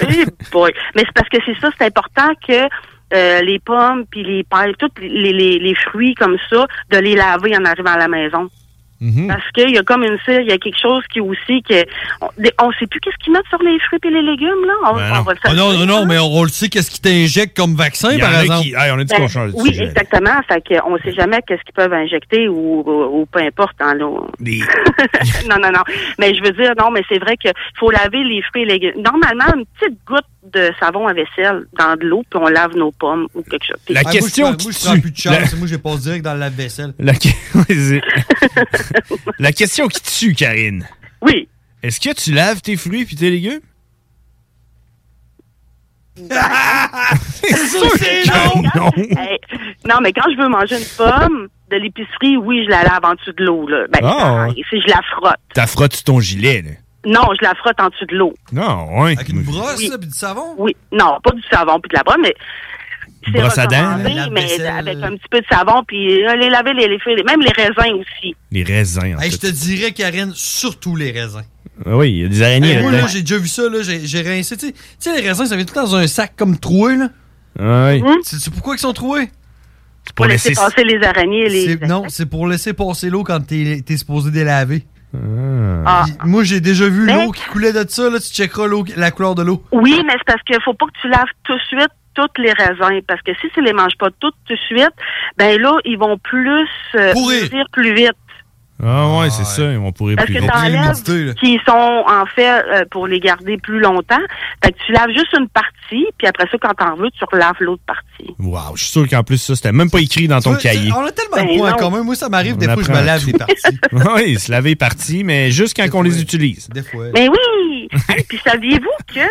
Eh, boy. Mais c'est parce que c'est ça, c'est important que euh, les pommes, puis les pailles, tous les, les, les fruits comme ça, de les laver en arrivant à la maison. Mm-hmm. Parce qu'il y a comme une cire, il y a quelque chose qui aussi que on, on sait plus qu'est-ce qu'ils mettent sur les fruits et les légumes là. On, Ben on non. va le Ah non, non, non, mais on, on le sait qu'est-ce qui t'injecte comme vaccin, Il y en par exemple. qui- Hey, on a dit Ben, qu'on change oui, sujet. exactement. Fait que on sait jamais qu'est-ce qu'ils peuvent injecter ou, ou, ou peu importe l'eau. Des- non, non, non. Mais je veux dire, non, mais c'est vrai qu'il faut laver les fruits et les légumes. Normalement, une petite goutte de savon à vaisselle dans de l'eau, puis on lave nos pommes ou quelque chose. La Ah, moi, question je, qui moi, je tue. plus de chance. La- Moi, je passe direct dans le lave-vaisselle. La, Vas-y. La question qui tue, Karine. Oui. Est-ce que tu laves tes fruits puis tes légumes? C'est sûr que non. Hey, non, mais quand je veux manger une pomme de l'épicerie, oui, je la lave en dessous de l'eau. Là. Ben, Ah. Si je la frotte. T'as frottes ton gilet, là. Non, je la frotte en dessous de l'eau. Non, oui. Avec une brosse, là, puis du savon? Oui. Non, pas du savon puis de la brosse, mais. c'est Brosse à dents, mais avec un petit peu de savon, puis euh, les laver, les, les, les- même les raisins aussi. Les raisins, en Hey, je te dirais, Karine, surtout les raisins. Oui, il y a des araignées Hey, moi, là, j'ai déjà vu ça, là, j'ai j'ai rincé. Tu sais- les raisins, ça vient tout dans un sac comme troué, là. Ah oui. Tu sais pourquoi ils sont troués? C'est Pour laisser passer les araignées et les. C'est- Non, c'est pour laisser passer l'eau quand t'es es supposé délaver. Ah. Moi, j'ai déjà vu Mais- l'eau qui coulait de ça, là. Tu checkeras l'eau- la couleur de l'eau. Oui, mais c'est parce qu'il faut pas que tu laves tout de suite toutes les raisins. Parce que si tu les manges pas toutes tout de suite, ben là, ils vont plus euh, Pourrir. plus vite. Ah ouais, c'est ça, ils vont pourrir Parce plus que vite. t'enlèves qui sont en fait euh, pour les garder plus longtemps. Fait que tu laves juste une partie, puis après ça, quand t'en veux, tu relaves l'autre partie. Wow, je suis sûr qu'en plus, ça, c'était même pas écrit dans ton Tu cahier. On a tellement Ben de points en commun. Moi, ça m'arrive On des fois, je me lave tout. des parties. oui, se laver est parti, mais juste quand on les utilise. Des fois. Mais oui! Hey, puis saviez-vous que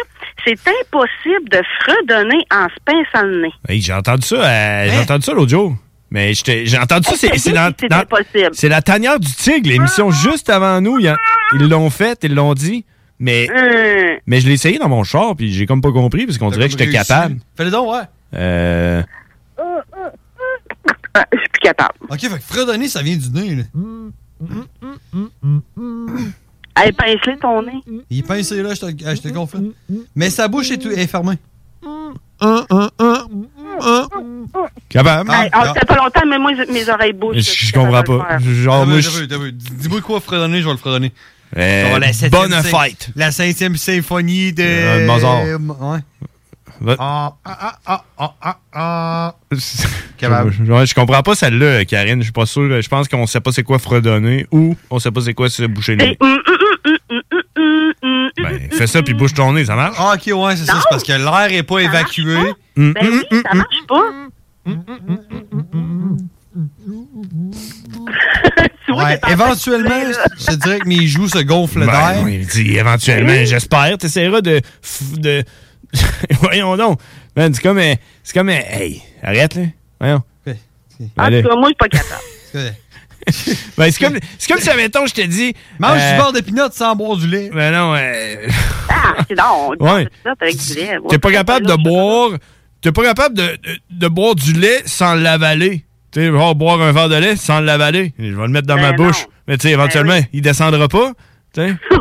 c'est impossible de fredonner en se pinçant le nez? Hey, j'ai entendu ça, euh, Hein? j'ai entendu ça l'autre jour. Mais j'ai entendu ça, c'est c'est dans, C'est dans- impossible. c'est la tanière du tigre, l'émission juste avant nous. Ils, l'ont fait, ils l'ont dit. Mais, Hum. mais je l'ai essayé dans mon char, puis j'ai comme pas compris, parce qu'on dirait que j'étais capable. Fais-le donc, ouais. Euh, Je suis plus capable. Ok, fait que fredonner, ça vient du nez, là. Hey, pince-le ton nez. Il est pincé là, je te, je te le confirme. Mais sa bouche est, tout- est fermée. Capable? Ah, ah, ça fait pas longtemps, mais moi, mes oreilles bougent. Je, je comprends pas. Genre, moi, je-. Dis-moi quoi fredonner, je vais le fredonner. Euh, la bonne fête. La cinquième symphonie de... Euh, Mozart. Ouais. Ah, ah, ah, ah, ah, ah. Je, comprends pas celle-là, Karine. Je suis pas sûr. Je pense qu'on sait pas c'est quoi fredonner ou on sait pas c'est quoi se boucher le nez. Ben, fais ça puis bouge ton nez, ça marche? Ah, ok, ouais, c'est ça. C'est parce que l'air est pas évacué. Mm, Ben oui, ça marche pas. Ouais, éventuellement, je te dirais que mes joues se gonflent Ben, d'air. oui, il dit éventuellement, j'espère. T'essaieras de. de... Voyons donc. Man, c'est comme. euh, C'est comme. euh, Hey, arrête, là. Voyons. En Allez. tout cas, moi, je suis pas capable. Ben, c'est comme, c'est comme si, admettons, je te dis. Mange euh, du beurre de pinot sans boire du lait. Ben non, euh, Ah, c'est non, on Ouais. avec du lait. T'es pas capable de boire. T'es pas capable de, de, de boire du lait sans l'avaler. Tu sais, boire un verre de lait sans l'avaler. Je vais le mettre dans Ben ma non. bouche. Mais tu sais, éventuellement, il descendra pas.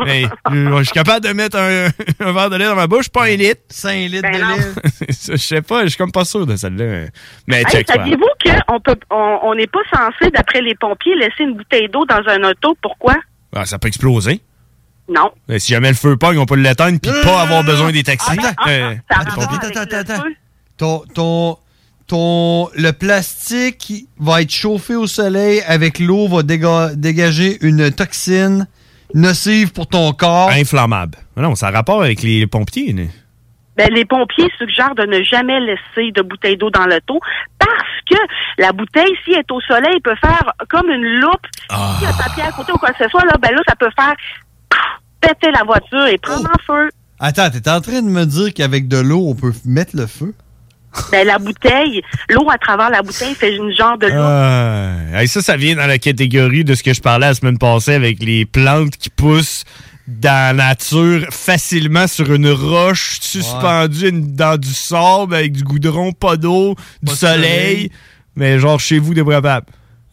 Mais je suis capable de mettre un, un verre de lait dans ma bouche, pas un litre. 5 litres Ben de non. Lait. Je sais pas, je suis comme pas sûr de celle-là. Mais Hey, saviez-vous qu'on peut, on on n'est pas censé, d'après les pompiers, laisser une bouteille d'eau dans un auto? Pourquoi? Ah, ça peut exploser. Non. Mais si jamais le feu pogne, on peut l'éteindre puis pas avoir besoin des taxis. Ah, Euh, Ça a les rapport pompiers. avec attends, le attends. feu? Ton, ton, ton, le plastique va être chauffé au soleil avec l'eau, va déga- dégager une toxine nocive pour ton corps. Inflammable. Mais Non, ça a rapport avec les pompiers. là. Ben, les pompiers suggèrent de ne jamais laisser de bouteille d'eau dans l'auto parce que la bouteille, si elle est au soleil, peut faire comme une loupe. Ah. Si y a un papier à côté ou quoi que ce soit, là, ben là, ça peut faire péter la voiture et prendre en feu. Attends, t'es en train de me dire qu'avec de l'eau, on peut mettre le feu? Ben, la bouteille, l'eau à travers la bouteille fait une genre de loupe. Ah, hey, ça, ça vient dans la catégorie de ce que je parlais la semaine passée avec les plantes qui poussent dans la nature facilement sur une roche suspendue dans du sable avec du goudron, pas d'eau, du soleil, soleil. mais genre chez vous, débrevable.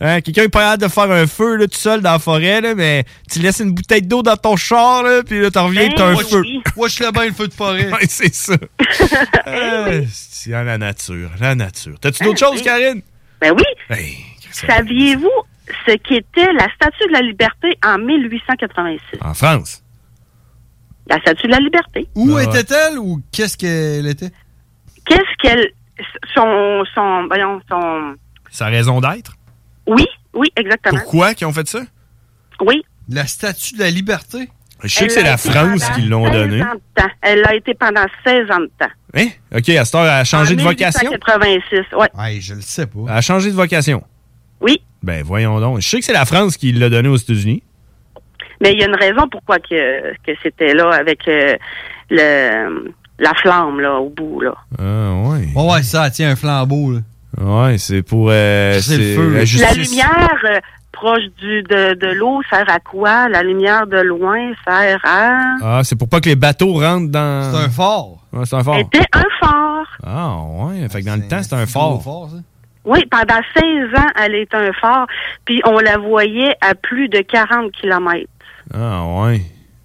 Hein? Quelqu'un est pas hâte de faire un feu là, tout seul dans la forêt, là, mais tu laisses une bouteille d'eau dans ton char, là, puis là, t'en reviens, Ben t'as un feu. Wesh le bain, le feu de forêt. Ouais, c'est ça. Euh, c'est dans la nature, la nature. T'as-tu d'autres Ah, choses, oui. Karine? Ben oui. Hey, Saviez-vous ce qu'était la Statue de la Liberté en 1886? en France. La Statue de la Liberté. Où Ah. était-elle ou qu'est-ce qu'elle était? Qu'est-ce qu'elle... Son... son... Voyons, son... Sa raison d'être? Oui, oui, exactement. Pourquoi qu'ils ont fait ça? Oui. La statue de la liberté? Je sais que c'est l'a France qui l'ont 16 donné. ans de temps. Elle l'a été pendant 16 ans de temps. Hein? OK, à cette heure, elle a changé En de vocation? 1886, ouais. Ouais, je le sais pas. Elle a changé de vocation. Oui. Ben, voyons donc. Je sais que c'est la France qui l'a donné aux États-Unis. Mais il y a une raison pourquoi que, que c'était là avec euh, le, la flamme là, au bout. Là. Ah, ouais. Ouais, ouais, ça, tiens, un flambeau, là. Ouais, c'est pour. euh, C'est le feu. la La lumière, euh, proche du de, de l'eau sert à quoi? La lumière de loin sert à... Ah, c'est pour pas que les bateaux rentrent dans. C'est un fort. Ouais, c'est un fort. Était un phare. Ah, ouais. Fait que dans le temps, c'était un fort. Oui, pendant 16 ans, elle est un phare. Puis on la voyait à plus de 40 kilomètres. Ah, ouais.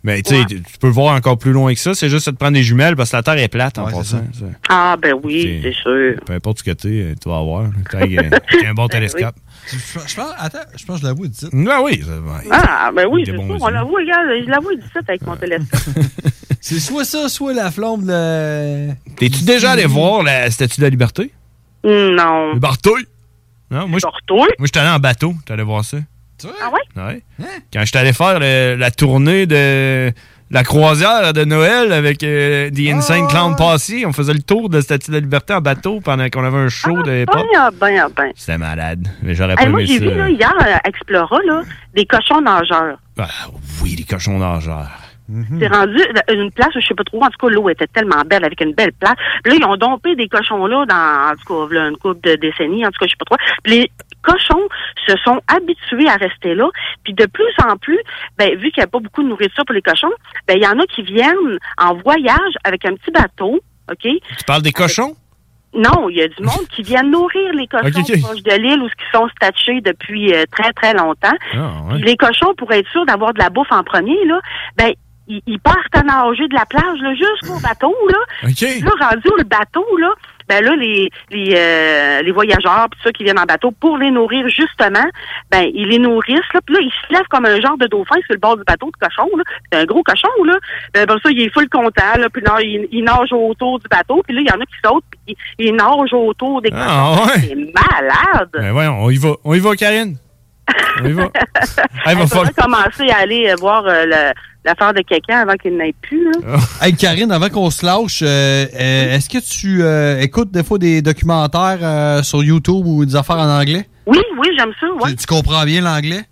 Mais tu sais, tu tu peux voir encore plus loin que ça. C'est juste de prendre des jumelles parce que la Terre est plate en passant. Ah, ben oui, c'est sûr. Peu importe ce que t'es, tu vas avoir. T'as avec, euh, un bon télescope. Je, je pense, attends, je pense que je l'avoue d'ici. Ah oui. Ah, ben oui, c'est sûr. On la voit, regarde, je la vois d'ici avec mon télescope. C'est soit ça, soit la flamme de. T'es-tu déjà allé voir la Statue de la Liberté? Non. Le bateau? Non, moi, je- moi, j'étais allé en bateau. Allé voir ça? Ah ouais? Ouais. Quand j'étais allé faire le- la tournée de la croisière de Noël avec euh, The Insane Clown Posse, on faisait le tour de la Statue de la Liberté en bateau pendant qu'on avait un show de hip-hop. Ben, ben, ben. C'était malade. Mais j'aurais pas moi, aimé j'ai vu là, hier à Explora là, des cochons nageurs. Ah, oui, les cochons nageurs. C'est rendu euh, une place, je sais pas trop, en tout cas, l'eau était tellement belle, avec une belle place. Puis là, ils ont dompé des cochons là dans, en tout cas, là, une couple de décennies, en tout cas, je sais pas trop. Puis les cochons se sont habitués à rester là. Puis de plus en plus, ben, vu qu'il n'y a pas beaucoup de nourriture pour les cochons, ben, il y en a qui viennent en voyage avec un petit bateau, OK? Tu parles des cochons? Non, il y a du monde qui vient nourrir les cochons Ok, ok. proches de l'île où ils sont statués depuis euh, très, très longtemps. Ah, les cochons, pour être sûrs d'avoir de la bouffe en premier, là, ben, ils, partent à nager de la plage là, jusqu'au bateau. Là. OK. Là, rendu au bateau, là, ben là, les, les, euh, les voyageurs, pis ceux qui viennent en bateau, pour les nourrir, justement, ben, ils les nourrissent, là, puis là, ils se lèvent comme un genre de dauphin sur le bord du bateau de cochon, là. C'est un gros cochon, là. Ben, ben, ça, il est full content, là, puis là, il, il nage autour du bateau, puis là, il y en a qui sautent, puis ils, ils nagent autour des cochons. Ah, ouais. C'est malade! Ben voyons, on y va. On y va, Karine. On y va. Hey, va falloir- commencer à aller euh, voir euh, le- l'affaire de quelqu'un avant qu'il n'ait plus. Là. Hey Karine, avant qu'on se lâche, euh, euh, est-ce que tu euh, écoutes des fois des documentaires euh, sur YouTube ou des affaires en anglais? Oui, oui, j'aime ça, ouais. Tu, tu comprends bien l'anglais?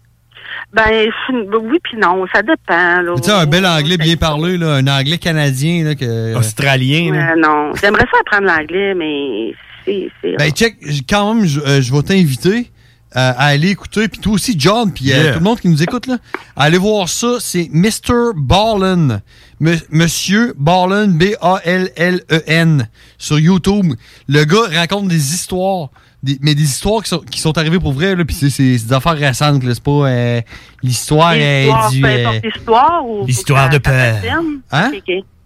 Ben, oui puis non, ça dépend. Là. Tu sais, un bel anglais bien parlé, là, un anglais canadien. Là, que... Australien. Euh, non, j'aimerais ça apprendre l'anglais, mais c'est... Ben, check, quand même, je, euh, je vais t'inviter euh, à aller écouter, puis toi aussi, John, puis euh, tout le monde qui nous écoute, là, à aller voir ça. C'est Mr. Ballin. M- Monsieur Ballin, B-A-L-L-E-N, sur YouTube. Le gars raconte des histoires, des- mais des histoires qui sont, qui sont arrivées pour vrai, là, puis c'est des affaires récentes, là, c'est pas euh, l'histoire euh, L'histoire, du... peu euh, importe l'histoire ou... l'histoire de peur. Hein?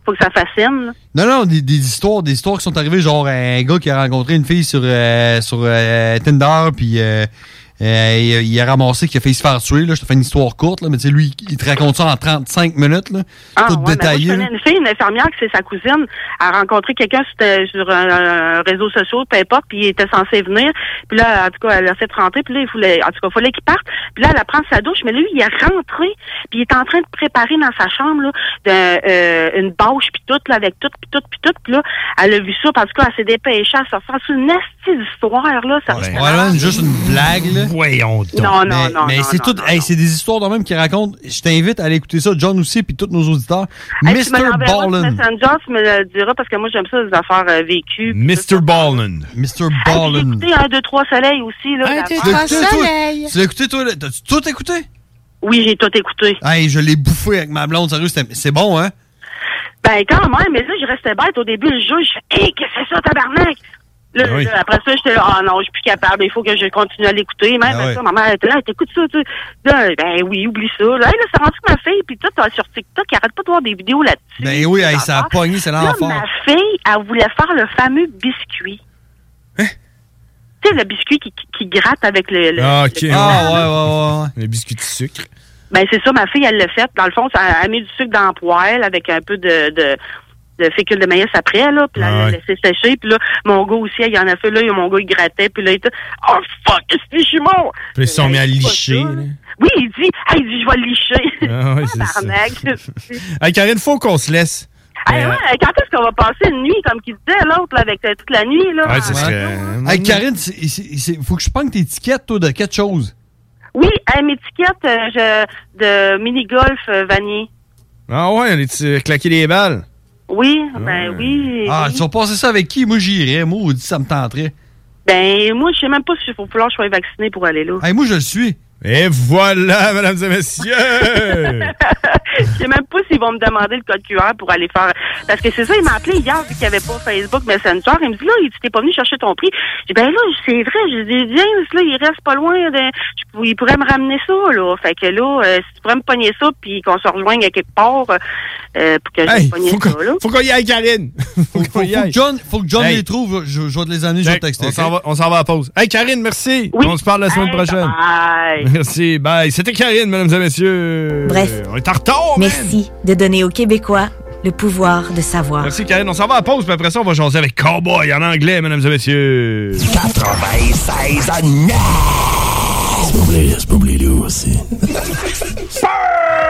Faut que ça fascine. Non, non, des, des histoires, des histoires qui sont arrivées, genre un gars qui a rencontré une fille sur, euh, sur euh, Tinder, puis euh, euh, il, il a ramassé qu'il a fait se faire tuer. Là. Je te fais une histoire courte, là, mais tu sais, lui, il te raconte ça en 35 minutes, là, Ah, tout ouais, ben, détaillé. moi, je là. connais une fille, une infirmière, que c'est sa cousine, a rencontré quelqu'un sur, euh, sur un, un réseau social, peu importe, puis il était censé venir. Puis là, en tout cas, elle a fait rentrer, puis là, il voulait, en tout cas, il fallait qu'il parte. Puis là, elle prend sa douche, mais lui, il est rentré, puis il est en train de préparer dans sa chambre, là, de, euh, une bâche, puis tout, là, avec tout, puis tout, puis tout. Puis là, elle a vu ça, puis en tout cas, elle s'est dépêchée à sortir. C'est une nasty d'histoire, là. Ça Ouais, là, juste une blague. Là. Voyons Non, non, mais, non, Mais non, c'est tout, hey, c'est des histoires de même qui racontent. Je t'invite à aller écouter ça, John aussi, puis tous nos auditeurs. Hey, Mr. Ballin. Messenger, tu me le diras, parce que moi, j'aime ça, des affaires euh, vécues. Mr. Ballin. Mr. J'ai Ballin. écouté un, deux, trois soleils aussi, là. Tu l'as écouté, toi? Tu l'as écouté, toi? là? T'as-tu tout écouté? Oui, j'ai tout écouté. Hey, je l'ai bouffé avec ma blonde, sérieux, c'était- c'est bon, hein? Ben, quand même, mais là, je restais bête au début, le jeu, je fais, hé, qu'est-ce que c'est ça, tabarnak? Là, Ben oui. là, après ça, j'étais là, ah non, je suis plus capable, il faut que je continue à l'écouter. Même Ah ouais. ça, ma mère était là, t'écoutes ça, tu sais. Là, ben oui, oublie ça. Là, là c'est rendu que ma fille, puis euh, sur TikTok, arrête pas de voir des vidéos là-dessus. Ben oui, ça a pogné, c'est Là, l'enfer. ma fille, elle voulait faire le fameux biscuit. Hein? Tu sais, le biscuit qui, qui, qui gratte avec le... le- Ah, ok. le- Ah, ouais, ouais, ouais. Les biscuits de sucre. Ben c'est ça, ma fille, elle l'a fait. Dans le fond, ça, elle a mis du sucre dans le poêle avec un peu de, de, de fécule de maïs après, là. Puis là, Ah elle ouais. l'a laissé sécher. Puis là, mon gars aussi, il y en a fait, là. Mon gars, il grattait. Puis là, il était, oh fuck, est-ce que je suis mort? Puis ils se sont mis à c'est licher. Oui, il dit, hey, il dit, je vais le licher. Ah ouais, c'est ça. Hey, Karine, faut qu'on se laisse. Hey, Euh, ouais, quand est-ce qu'on va passer une nuit, comme qu'il disait, l'autre, là, avec euh, toute la nuit, là? Ouais, ce en- serait. Hey, Karine, c'est- c'est- c'est- faut que je prenne tes étiquettes, toi, de quelque chose. Oui, hey, mes étiquettes euh, je, de mini-golf euh, Vanier. Ah ouais, on est claquer des balles. Oui, ben oui. Ah, oui. tu vas passer ça avec qui? Moi, j'irais. Moi, ça me tenterait. Ben, moi, je sais même pas s'il faut falloir que je sois vacciné pour aller là. Hey, moi, je le suis. Et voilà, mesdames et messieurs! Je sais même pas s'ils vont me demander le code QR pour aller faire. Parce que c'est ça, il m'a appelé hier vu qu'il n'y avait pas Facebook Messenger. Il me dit là, dit t'es pas venu chercher ton prix. J'ai dit ben là, c'est vrai, j'ai dit James, là, il reste pas loin de. je- Il pourrait me ramener ça, là. Fait que là, euh, si tu pourrais me pogner ça puis qu'on se rejoigne à quelque part euh, pour que je Hey, pogne faut ça, qu'on- là. faut qu'on y aille, Karine! faut qu'on y Faut aille. que John, faut que John Hey. les trouve. Je, je vais te les amener, je vais Check, te texter. on s'en va, on s'en va à la pause. Hey, Karine, merci. On se parle la semaine Hey, prochaine. bye. Merci, bye. C'était Karine, mesdames et messieurs. Bref. On est en retard, man. Merci de donner aux Québécois le pouvoir de savoir. Merci, Karine. On s'en va à pause, puis après ça, on va jaser avec Cowboy en anglais, mesdames et messieurs. 96 à C'est pas oublié lui aussi.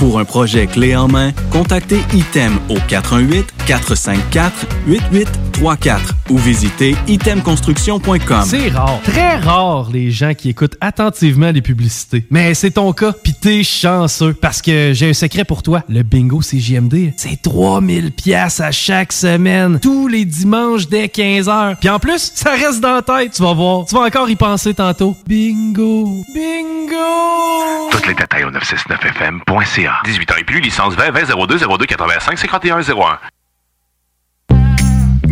Pour un projet clé en main, contactez ITEM au 418-454-8834 ou visitez itemconstruction.com. C'est rare, très rare les gens qui écoutent attentivement les publicités. Mais c'est ton cas, pis t'es chanceux parce que j'ai un secret pour toi. Le bingo CJMD, c'est 3000 pièces à chaque semaine, tous les dimanches dès 15h. Puis en plus, ça reste dans la tête, tu vas voir. Tu vas encore y penser tantôt. Bingo, bingo. Toutes les détails au 969fm.ca. 18 ans et plus, licence 20 20 02 02 85 51 01.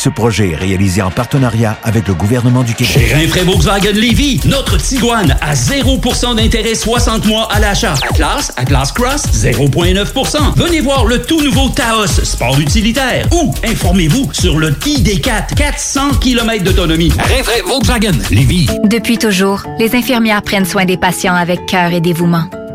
Ce projet est réalisé en partenariat avec le gouvernement du Québec. Chez Rinfraie Volkswagen Lévy, notre Tiguan à 0% d'intérêt 60 mois à l'achat. Atlas, Atlas Cross, 0,9%. Venez voir le tout nouveau Taos, sport utilitaire. Ou informez-vous sur le ID4, 400 km d'autonomie. Rinfraie Volkswagen Lévy. Depuis toujours, les infirmières prennent soin des patients avec cœur et dévouement.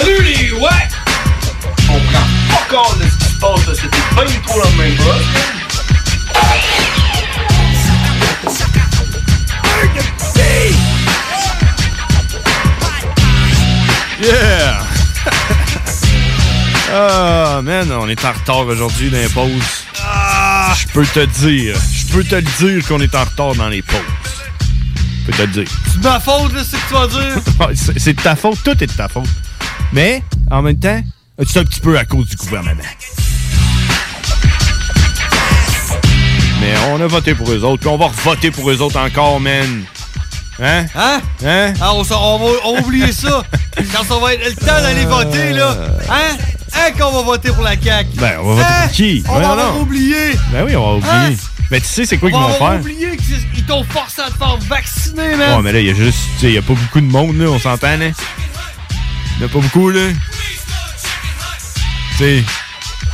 Salut les ouais! On prend pas compte de ce qui se passe, là. c'était pas du tout la même chose. Yeah! Ah, man, on est en retard aujourd'hui dans les pauses. Ah! Je peux te dire, je peux te le dire qu'on est en retard dans les pauses. Je peux te le dire. C'est de ma faute, là, c'est ce que tu vas dire. C'est de ta faute, tout est de ta faute. Mais, en même temps, C'est un petit peu à cause du gouvernement? Mais on a voté pour eux autres, puis on va voter pour eux autres encore, man. Hein? Hein? Hein? Ah, on, on va, on va oublier ça. Quand ça va être le temps d'aller voter, là. Hein? Hein, qu'on va voter pour la CAQ? Ben, on va voter Hein? pour qui? On Ouais, va non. oublié. Ben oui, on va oublier. Hein? Mais tu sais, c'est quoi On qu'ils vont faire? oublié qu'ils t'ont forcé à te faire vacciner, man. Ouais, mais là, il y a juste. Tu sais, il y a pas beaucoup de monde, là, on s'entend, là. Il y en a pas beaucoup, là. Tu.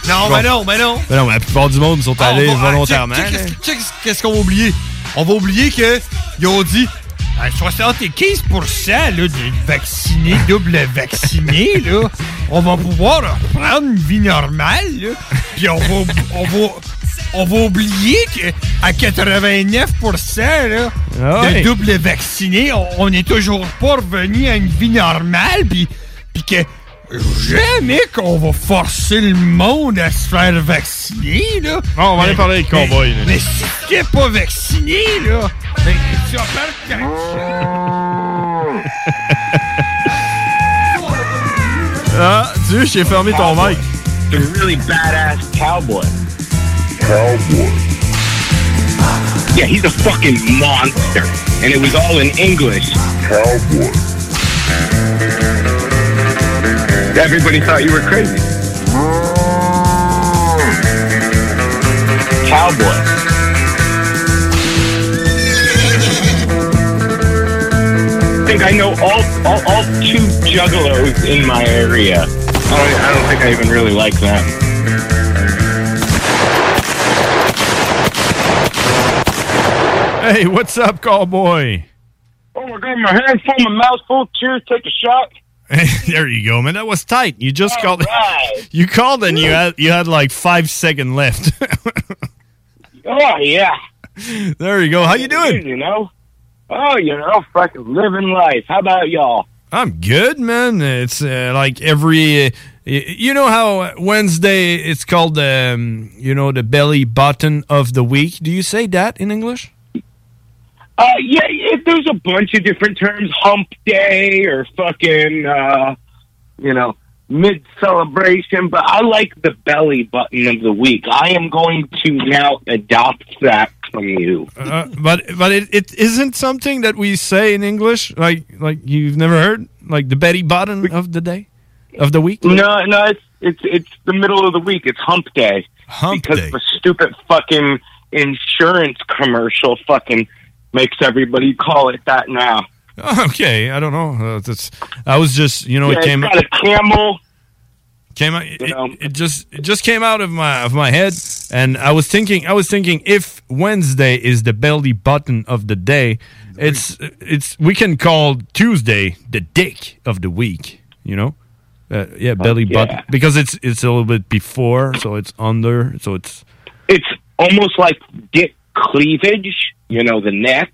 Non, mais non, mais non. Ben non, mais la plupart du monde sont Ah, allés ah, volontairement. Qu'est-ce qu'on va oublier? On va oublier que ils ont dit ah, 75% là, des vaccinés, double vaccinés, là, on va pouvoir reprendre une vie normale. là. Puis on va, on va, on va oublier qu'à 89% là, Ah ouais. de double vaccinés, on, on est toujours pas revenu à une vie normale. Puis puis que jamais qu'on va forcer le monde à se faire vacciner, là. Bon, on va aller Mais- parler avec mais- Cowboy, là. Mais si t'es pas vacciné, là, ben, tu vas faire Ah, tu sais, j'ai fermé ton mic. The really badass cowboy. Cowboy. Yeah, he's a fucking monster. And it was all in English. Cowboy. Everybody thought you were crazy. Cowboy. I think I know all, all, all two juggalos in my area. I don't, I don't think I even really like them. Hey, what's up, Cowboy? Oh my god, my hands full, my mouth full. Cheers, take a shot. there you go, man. That was tight. You just called. right. You called and you had you had like five seconds left. Oh yeah. there you go. How you doing? You know? Oh, you know, fucking living life. How about y'all? I'm good, man. It's uh, like every. Uh, you know how Wednesday it's called, um, you know, the belly button of the week. Do you say that in English? Uh, yeah, there's a bunch of different terms. Hump day or fucking, uh, you know, mid celebration, but I like the belly button of the week. I am going to now adopt that from you. Uh, but but it, it isn't something that we say in English. Like like you've never heard like the belly button of the day of the week. No, no, it's it's it's the middle of the week. It's hump day. Hump because day. the stupid fucking insurance commercial fucking makes everybody call it that now. Okay, I don't know. Uh, that's, I was just you know yeah, it came got a camel. came out it, it just it just came out of my of my head and I was thinking I was thinking if Wednesday is the belly button of the day it's it's we can call Tuesday the dick of the week you know uh, yeah belly yeah. button because it's it's a little bit before so it's under so it's It's almost like dick cleavage. You know, the neck.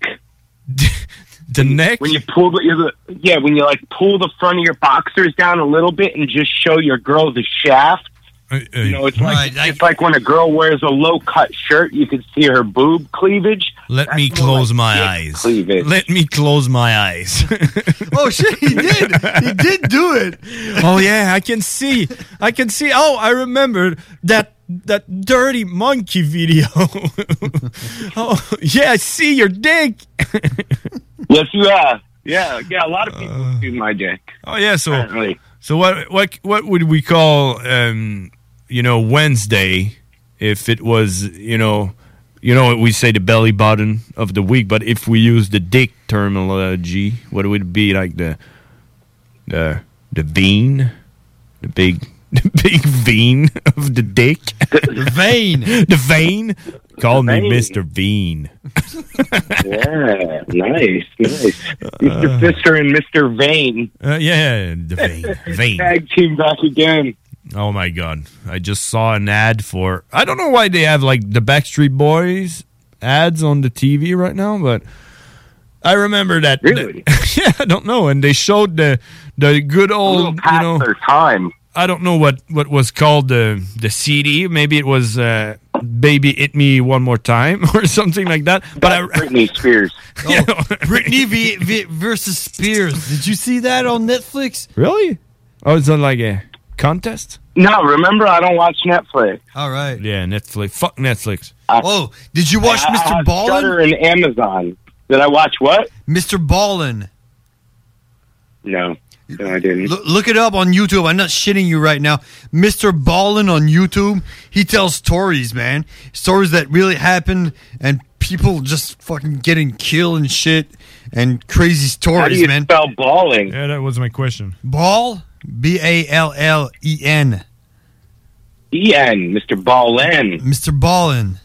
the neck. When you pull the yeah, when you like pull the front of your boxers down a little bit and just show your girl the shaft. You know, it's like it's like when a girl wears a low cut shirt, you can see her boob cleavage. let me That's more close like my eyes Cleavage. let me close my eyes oh shit, he did. He did do it. oh yeah, I can see. I can see. Oh, I remembered that that dirty monkey video. oh yeah, I see your dick. Yes, you have. Yeah, yeah. A lot of people see my dick. Oh yeah, so Apparently. so what what what would we call um you know Wednesday if it was you know you know we say the belly button of the week, but if we use the dick terminology, what would it be like the the the vein, the big the big vein of the dick, the vein, the vein. Call me vein. Mister Vein. Yeah, nice, nice. Mr. Fister and Mr. Vane. Uh, yeah, the vein, vein. Tag team back again. Oh my god! I just saw an ad for. I don't know why they have like the Backstreet Boys ads on the TV right now, but I remember that. Really? yeah, I don't know. And they showed the the good old, you know, their time. I don't know what what was called the the CD. Maybe it was uh, "Baby Hit Me One More Time" or something like that. But I, Britney Spears. Britney v, v, versus Spears. Did you see that on Netflix? really? Oh, it's on like a contest? No, remember I don't watch Netflix. All right. Yeah, Netflix. Fuck Netflix. oh, did you watch I- I Mr. have Ballin? Shudder and Amazon. Did I watch what? Mr. Ballin. No, no, I didn't. Look, look it up on YouTube. I'm not shitting you right now. Mr. Ballin on YouTube. He tells stories, man. Stories that really happened and people just fucking getting killed and shit and crazy stories, How do you man. spell balling? Yeah, that was my question. Ball? B A L L E N. E N, Mr. Ballin. Mr. Ballin.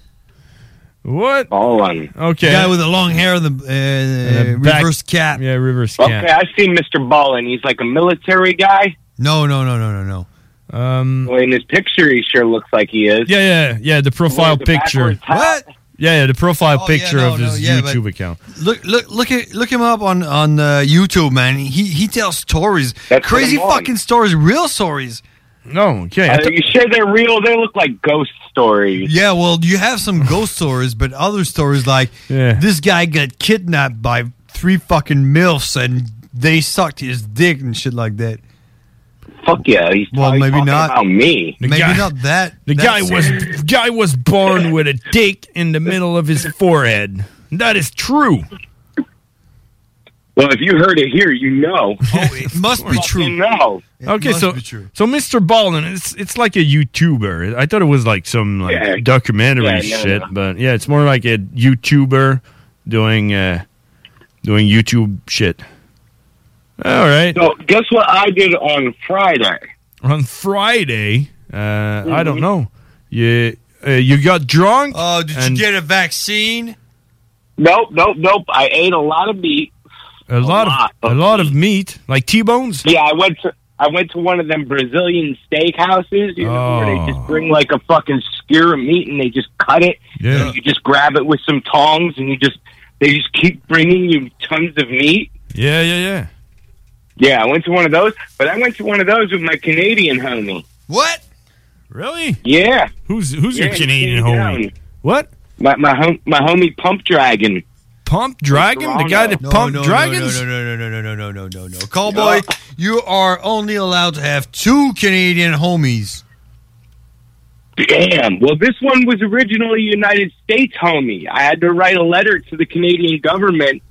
What? Ballin. Okay. Guy with the long hair and the uh, And a back- reverse cap. Yeah, reverse cap. Okay, I've seen Mr. Ballin. He's like a military guy. No, no, no, no, no, no. Um, Well, in his picture, he sure looks like he is. yeah, yeah, yeah. The profile the picture. What? Yeah, yeah, the profile Oh, yeah, picture no, of no, his yeah, YouTube account. Look, look, look at look him up on on uh, YouTube, man. He he tells stories, That's crazy what I'm on. fucking stories, real stories. No, okay. Are uh, you sure they're real? They look like ghost stories. Yeah, well, you have some ghost stories, but other stories like Yeah. this guy got kidnapped by three fucking milfs and they sucked his dick and shit like that. Fuck yeah, he's Well, maybe not. about me. The Maybe guy- not that. The that guy was guy was born with a dick in the middle of his forehead. That is true. Well, if you heard it here, you know. Oh, it must be You true. know. It okay, must so be true. so Mr. Ballin, it's it's like a YouTuber. I thought it was like some like Yeah. documentary Yeah, no, shit, no. but yeah, it's more like a YouTuber doing uh doing YouTube shit. All right. So, guess what I did on Friday? On Friday, uh I Mm-hmm. don't know. You uh, you got drunk? Oh, did and you get a vaccine? Nope, nope, nope. I ate a lot of meat. a lot, lot of a lot of meat, like T-bones? Yeah, I went to I went to one of them Brazilian steakhouses, you know, where they Oh. just bring like a fucking skewer of meat and they just cut it. Yeah. And you just grab it with some tongs and you just they just keep bringing you tons of meat. Yeah, yeah, yeah. Yeah, I went to one of those, but I went to one of those with my Canadian homie. What? Really? Yeah, Who's who's Yeah, your Canadian homie? down. What? my my hom- my homie Pump Dragon. Pump Dragon? The guy that No, pumped no, dragons? No, no, no, no, no, no, no, no, no, no. Cowboy, you are only allowed to have two Canadian homies. Damn. Well, this one was originally United States homie. I had to write a letter to the Canadian government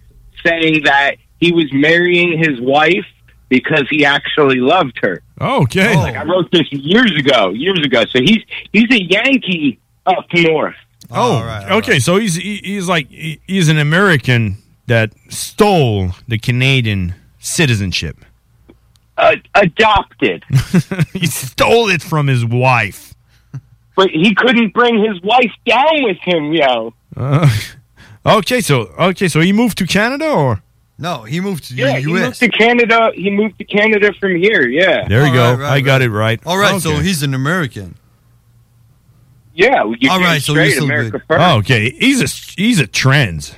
saying that he was marrying his wife because he actually loved her. Okay. Like I wrote this years ago, years ago. So he's he's a Yankee up north. Oh, okay. So he's he, he's like he- he's an American that stole the Canadian citizenship. Uh, adopted, he stole it from his wife. but he couldn't bring his wife down with him, yo. Uh, okay, so okay, so he moved to Canada, or No, he moved to Yeah, the he moved to Canada. He moved to Canada from here. Yeah. there you All go. right, right, I got right. it right. All right, so he's an American. Yeah. well, You All get right, so straight you're still America good. first. Oh, okay. He's a he's a trans.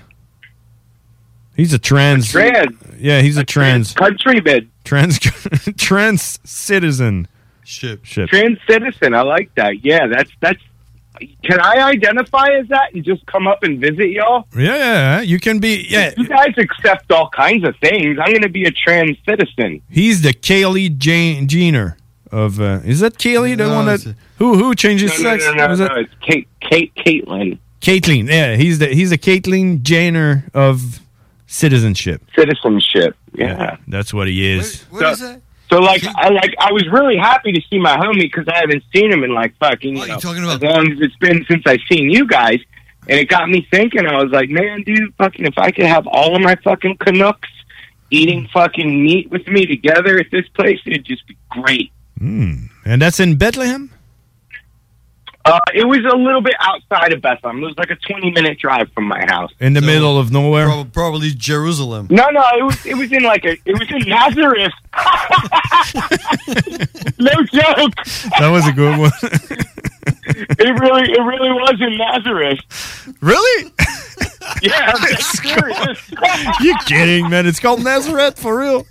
He's a trans. Trans. Yeah, he's a trans Countryman. trans trans citizen. Ship. Ship. Trans citizen. I like that. Yeah, that's that's. Can I identify as that and just come up and visit y'all? Yeah, yeah, you can be. Yeah, You guys accept all kinds of things. I'm going to be a trans citizen. he's the Kaylee Jane Jenner of. Uh, is that Kaylee the No, one that who who changes No, no, sex? no, no, Was no, it It's Kate, Kate, Caitlin. Caitlyn? Yeah, he's the he's the Caitlyn Jenner of citizenship. Citizenship. Yeah. That's what he is. What So- is that? So like I like I was really happy to see my homie because I haven't seen him in like fucking you know, you talking about- as long as it's been since I've seen you guys, and it got me thinking. I was like, man, dude, fucking if I could have all of my fucking Canucks eating fucking meat with me together at this place, it'd just be great. Hmm. And that's in Bethlehem. Uh, it was a little bit outside of Bethlehem. It was like a twenty minute drive from my house. In the So- middle of nowhere. Prob- Probably Jerusalem. No, no, it was it was in like a it was in Nazareth. no joke. That was a good one. It really it really was in Nazareth. really? Yeah, I'm serious. you kidding, man? It's called Nazareth for real.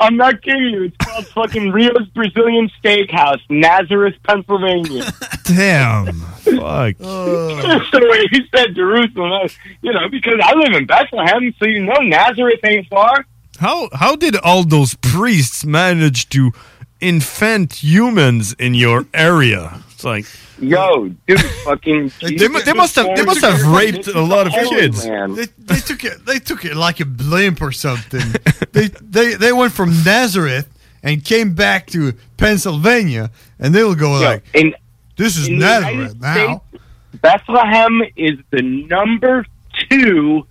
I'm not kidding you. It's called fucking Rio's Brazilian Steakhouse, Nazareth, Pennsylvania. Damn. Fuck. Uh. That's the way he said Jerusalem. I- You know, because I live in Bethlehem, so you know Nazareth ain't far. How how did all those priests manage to infant humans in your area. It's like, Yo, dude, fucking. They mu- they must have- they must have raped a lot of kids. They, they took it. They took it like a blimp or something. they, they they went from Nazareth and came back to Pennsylvania, and they'll go like, in, "This is in Nazareth now." States, Bethlehem is the number two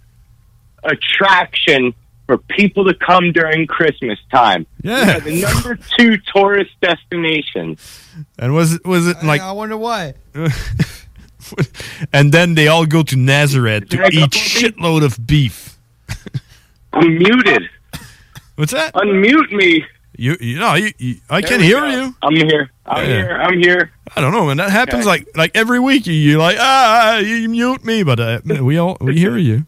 attraction for people to come during Christmas time. Yeah. We are the number two tourist destination. and was it was it like? I wonder why. and then they all go to Nazareth to Can I eat shitload of beef. I'm muted. What's that? Unmute me. You, you know, you, you, I There can hear go. you. I'm here. I'm Yeah. here. I'm here. I don't know, man. That happens Okay. like like every week. You you like ah, you mute me, but uh, we all we hear you.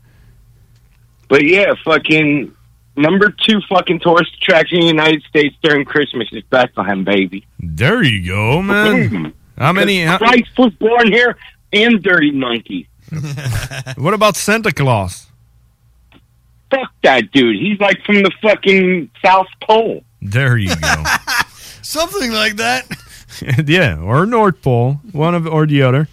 But yeah, fucking number two fucking tourist attraction in the United States during Christmas is Bethlehem, baby. There you go, man. Mm-hmm. How many? How, Christ was born here and Dirty Monkey. what about Santa Claus? Fuck that dude. He's like from the fucking South Pole. There you go. Something like that. yeah, or North Pole, one of or the other.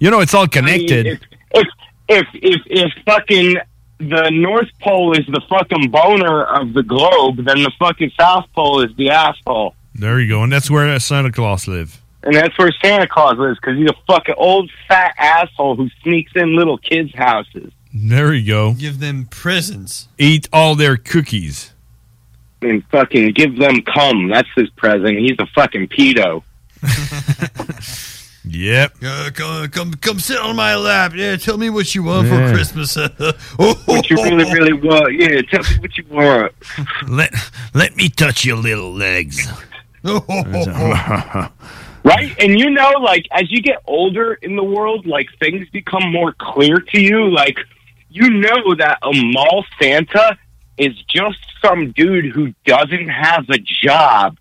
You know, it's all connected. I mean, if, if if if if fucking the North Pole is the fucking boner of the globe, then the fucking South Pole is the asshole. there you go, and that's where Santa Claus live. And that's where Santa Claus lives because he's a fucking old fat asshole who sneaks in little kids' houses There you go. Give them presents. Eat all their cookies. and fucking give them cum. That's his present. He's a fucking pedo. Yep. Uh, come, come, come sit on my lap. Yeah, tell me what you want Yeah. for Christmas. What you really, really want? Yeah, tell me what you want. Let let me touch your little legs. Right? And you know, like, as you get older in the world, like, things become more clear to you. Like, you know that a mall Santa is just some dude who doesn't have a job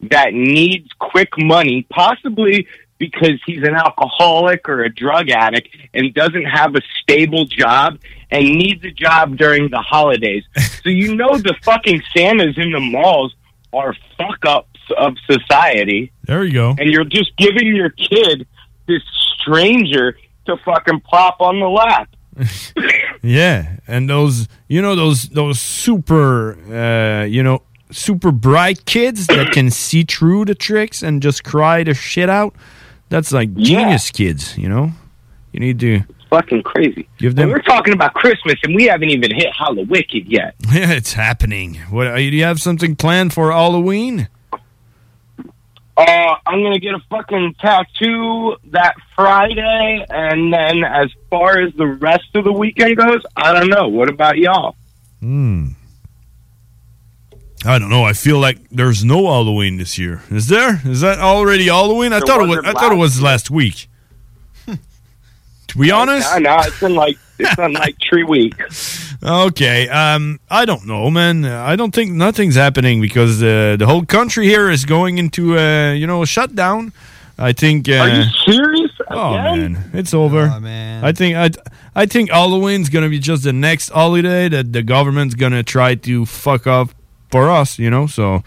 that needs quick money, possibly because he's an alcoholic or a drug addict and doesn't have a stable job and needs a job during the holidays. so you know the fucking Santas in the malls are fuck ups of society There you go. and you're just giving your kid this stranger to fucking pop on the lap. Yeah, and those you know those those super uh, you know super bright kids that can see through the tricks and just cry the shit out. That's like genius kids, you know. You need to Fucking crazy. give Well, them. we're talking about Christmas and we haven't even hit Hallowicked yet. Yeah, it's happening. What do you have something planned for Halloween? Uh, I'm gonna get a fucking tattoo that Friday, and then as far as the rest of the weekend goes, I don't know. What about y'all? Hmm. I don't know. I feel like there's no Halloween this year. Is there? Is that already Halloween? I There thought it was. I thought it was last last week. to be honest, I know it's been like it's been like three weeks. Okay, um, I don't know, man. I don't think nothing's happening because uh, the whole country here is going into, uh, you know, a shutdown. I think. Uh, Are you serious? Oh Again? man, it's over. man. I think I, I think Halloween's gonna be just the next holiday that the government's gonna try to fuck up for us. You know, so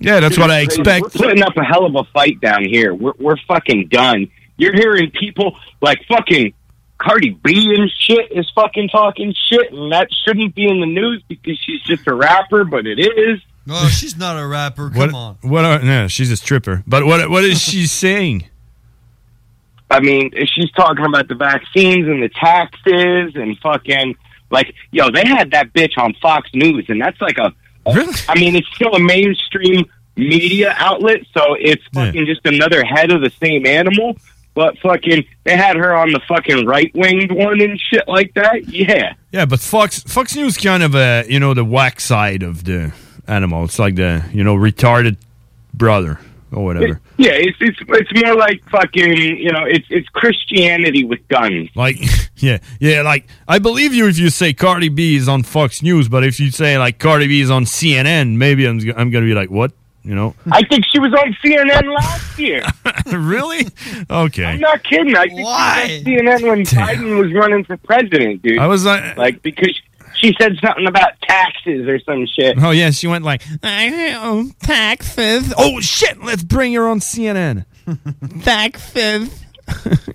yeah, that's what I expect. We're putting up a hell of a fight down here. We're we're fucking done. You're hearing people like fucking Cardi B and shit is fucking talking shit, and that shouldn't be in the news because she's just a rapper, but it is. No, she's not a rapper. Come What? on. What? Are, no, she's a stripper. But what? What is she saying? I mean, she's talking about the vaccines and the taxes and fucking like, yo, they had that bitch on Fox News, and that's like a. I mean, it's still a mainstream media outlet, so it's fucking just another head of the same animal. But fucking, they had her on the fucking right winged one and shit like that. Yeah. Yeah, but Fox Fox News kind of a you know the whack side of the animal. It's like the you know retarded brother or whatever. Yeah, it's it's it's more like fucking, you know, it's it's Christianity with guns. Like yeah, yeah. Like I believe you if you say Cardi B is on Fox News, but if you say like Cardi B is on CNN, maybe I'm I'm gonna be like what you know. I think she was on CNN last year. really? Okay. I'm not kidding. I think Why? she was on CNN when Biden was running for president, dude. I was like, like because she said something about taxes or some shit. Oh yeah, she went like, I owe taxes. Oh shit, let's bring her on CNN. taxes.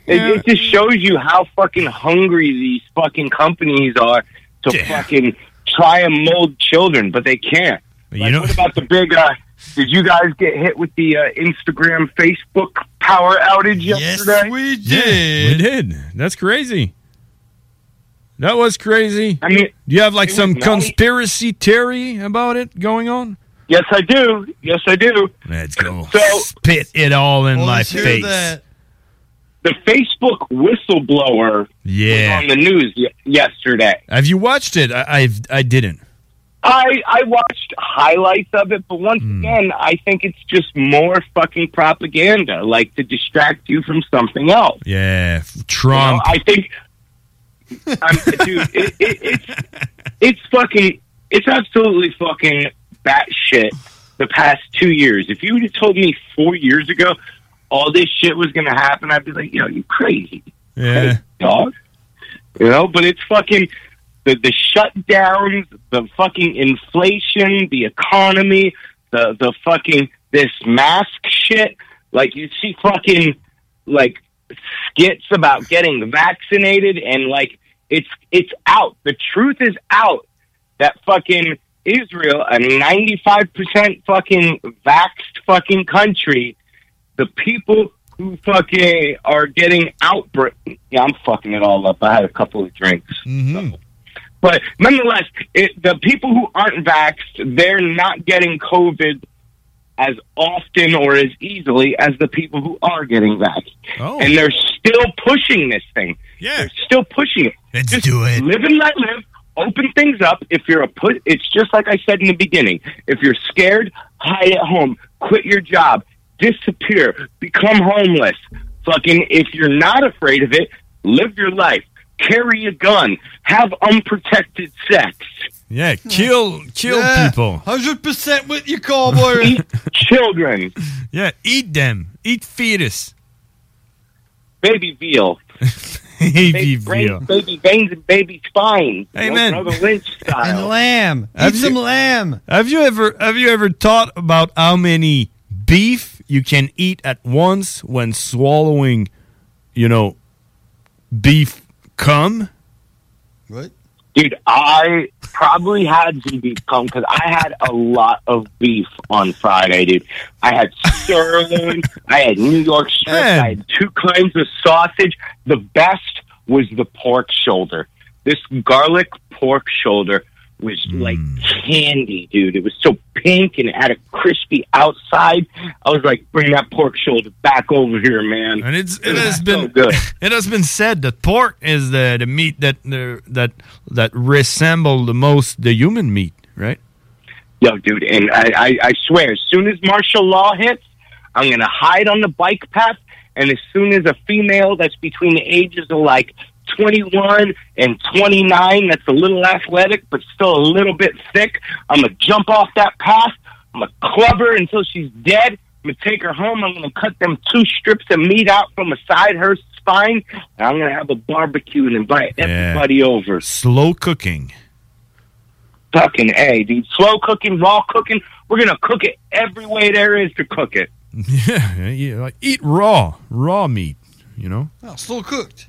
It, it just shows you how fucking hungry these fucking companies are to fucking try and mold children, but they can't. You Like, what about the big? Uh, did you guys get hit with the uh, Instagram, Facebook power outage yesterday? Yes, we Yeah, we did. That's crazy. That was crazy. I mean, do you have like some was nice. conspiracy theory about it going on? Yes, I do. Yes, I do. Let's go. So Spit it all in my face. that. the Facebook whistleblower Yeah. was on the news y- yesterday. Have you watched it? I I've, I didn't. I I watched highlights of it, but once Hmm. again, I think it's just more fucking propaganda, like to distract you from something else. Yeah, f- You know, Trump. I think, I'm, dude, it, it, it's it's fucking, it's absolutely fucking batshit. The past two years, if you would have told me four years ago all this shit was going to happen, I'd be like, yo, you crazy, yeah. dog. You know, but it's fucking the the shutdowns, the fucking inflation, the economy, the the fucking this mask shit. Like you see fucking like skits about getting vaccinated and like it's it's out. The truth is out that fucking Israel, a ninety five percent fucking vaxxed fucking country, the people who fucking are getting outbreak. Yeah, I'm fucking it all up. I had a couple of drinks. Mm-hmm. But nonetheless, it, the people who aren't vaxxed, they're not getting COVID as often or as easily as the people who are getting vaxxed. Oh. And they're still pushing this thing. Yeah. They're still pushing it. Let's Just do it. Live and let live. Open things up. If you're a put, it's just like I said in the beginning. If you're scared, hide at home. Quit your job. Disappear. Become homeless. Fucking, if you're not afraid of it, live your life. Carry a gun. Have unprotected sex. Yeah, kill kill Yeah. people. Hundred percent with you, cowboy. Eat children. Yeah, eat them. Eat fetus. Baby veal. Baby veal. baby veins, and baby spines. You know, Amen. Lynch style. and lamb. Have Eat some you- lamb. Have you ever have you ever thought about how many beef you can eat at once when swallowing, you know, beef cum? What? Dude, I probably had some beef come because I had a lot of beef on Friday, dude. I had sirloin, I had New York strip, I had two kinds of sausage. The best was the pork shoulder. This garlic pork shoulder was like candy, dude. It was so pink and it had a crispy outside. I was like, bring that pork shoulder back over here, man. And it's it has so been good. it has been said that pork is the the meat that uh, that that resemble the most the human meat, right? Yo, dude, and I, I, I swear, as soon as martial law hits, I'm gonna hide on the bike path, and as soon as a female that's between the ages of like 21 and 29, that's a little athletic but still a little bit thick, I'm gonna jump off that path. I'm gonna club her until she's dead. I'm gonna take her home. I'm gonna cut them two strips of meat out from beside her spine, and I'm gonna have a barbecue and invite everybody over. Slow cooking. Fucking A, dude. Slow cooking, raw cooking. We're gonna cook it every way there is to cook it. Yeah, yeah, like eat raw, raw meat. You know. Oh, slow cooked.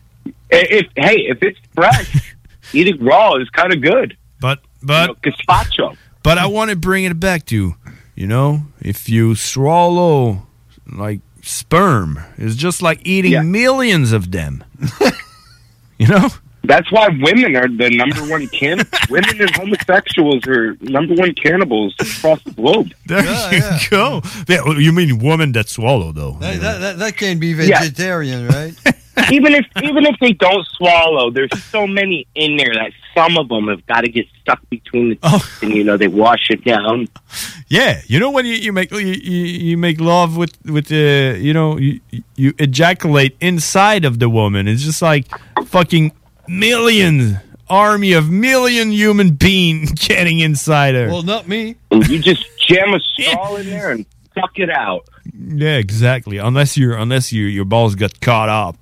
If hey, if it's fresh, eating raw is kind of good. But but gazpacho. But I want to bring it back to, you you know, if you swallow like sperm, it's just like eating millions of them. you know? That's why women are the number one can. women and homosexuals are number one cannibals across the globe. There you go. Yeah, well, you mean women that swallow though? That, that, that, that can't be Yeah. vegetarian, right? Even if even if they don't swallow, there's so many in there that some of them have got to get stuck between the teeth, and you know they wash it down. Yeah, you know when you, you make you, you, you make love with with uh, you know you you ejaculate inside of the woman. It's just like fucking millions army of million human being getting inside her. well, not me. You just jam a straw in there and suck it out. yeah, exactly. Unless your unless your your balls got caught up.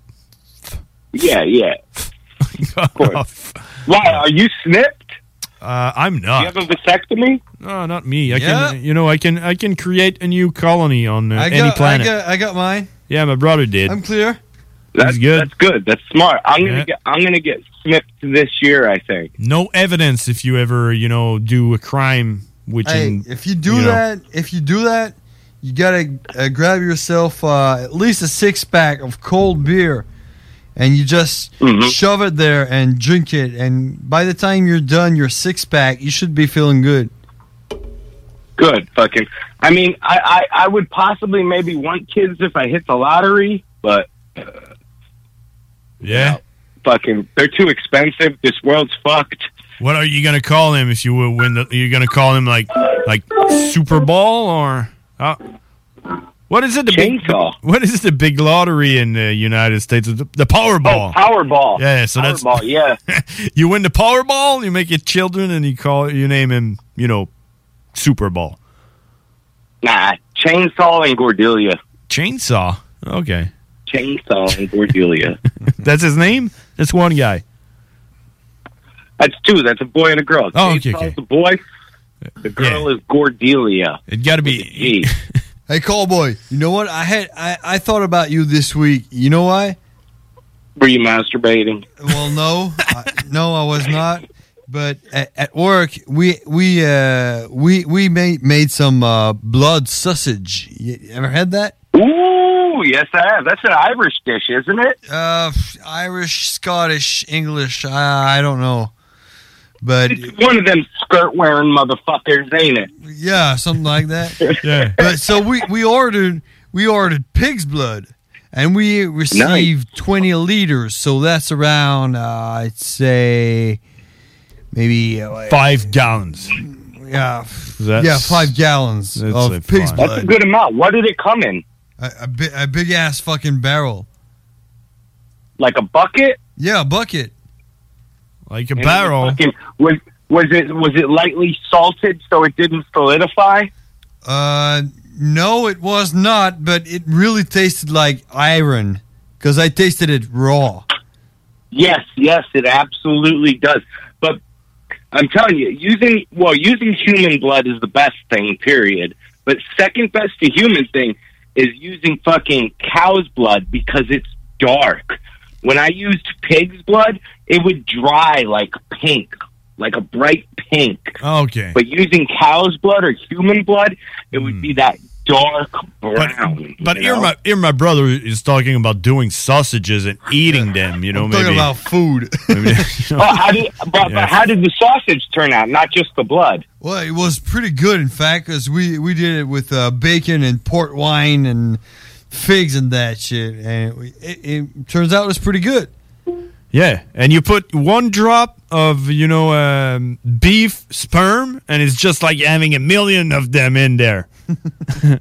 Yeah, yeah. Of course. Why are you snipped? Uh, I'm not. You have a vasectomy? No, not me. I Yeah. can, you know, I can, I can create a new colony on uh, I any got, I got, I got mine. yeah, my brother did. I'm clear. That's good. That's good. That's smart. I'm gonna Yeah. get. I'm gonna get snipped this year. I think. no evidence if you ever, you know, do a crime, which Hey, in, if you do know. that, if you do that, you gotta uh, grab yourself uh, at least a six pack of cold beer, and you just Mm-hmm. shove it there and drink it. And by the time you're done your six pack, you should be feeling good. Good. Fucking. I mean, I, I I would possibly maybe want kids if I hit the lottery, but yeah. fucking, they're too expensive. This world's fucked. What are you gonna call him if you will win the? You're gonna call him like, like Super Bowl or? Uh, what is it? The big, what is the big lottery in the United States? The, the Powerball. Oh, Powerball. Yeah, so that's- Powerball. Yeah. you win the Powerball, you make it children, and you call you name him, you know, Super Bowl. Nah. Chainsaw and Gordelia. Chainsaw. Okay, Chainsaw and Gordelia. that's his name. That's one guy. That's two. That's a boy and a girl. Oh, okay, Chainsaw's okay. the boy. The girl is Gordelia. It got to be. Hey, callboy, you know what? I had I, I thought about you this week. You know why? Were you masturbating? Well, no, I, no, I was not. But at, at work, we we uh, we we made made some uh, blood sausage. You ever had that? Ooh, yes, I have. That's an Irish dish, isn't it? Uh, Irish, Scottish, English. I, I don't know, but One of them skirt wearing motherfuckers, ain't it? yeah, something like that. yeah. But so we we ordered we ordered pig's blood, and we received twenty liters. So that's around uh, I'd say maybe uh, like- Five gallons. Yeah, That's- yeah, five gallons of pig's fine. blood. That's a good amount. What did it come in? A, a, bi- a big ass fucking barrel. Like a bucket? Yeah, a bucket. Like a And it was barrel. fucking- was was it was it lightly salted so it didn't solidify? Uh, no, it was not, but it really tasted like iron because I tasted it raw. Yes, yes, it absolutely does. But I'm telling you, using well, using human blood is the best thing, period. But second best to human thing is using fucking cow's blood because it's dark. When I used pig's blood, it would dry like pink, like a bright pink. Okay. But using cow's blood or human blood, it would be that dark brown. But you here know? my here my brother is talking about doing sausages and eating them. You know, talking maybe about food. maybe, you know. How did, but, Yeah. but how did the sausage turn out? Not just the blood. Well, it was pretty good, in fact, because we, we did it with uh, bacon and port wine and figs and that shit, and it, it, it turns out it was pretty good. Yeah, and you put one drop of you know um, beef sperm, and it's just like having a million of them in there.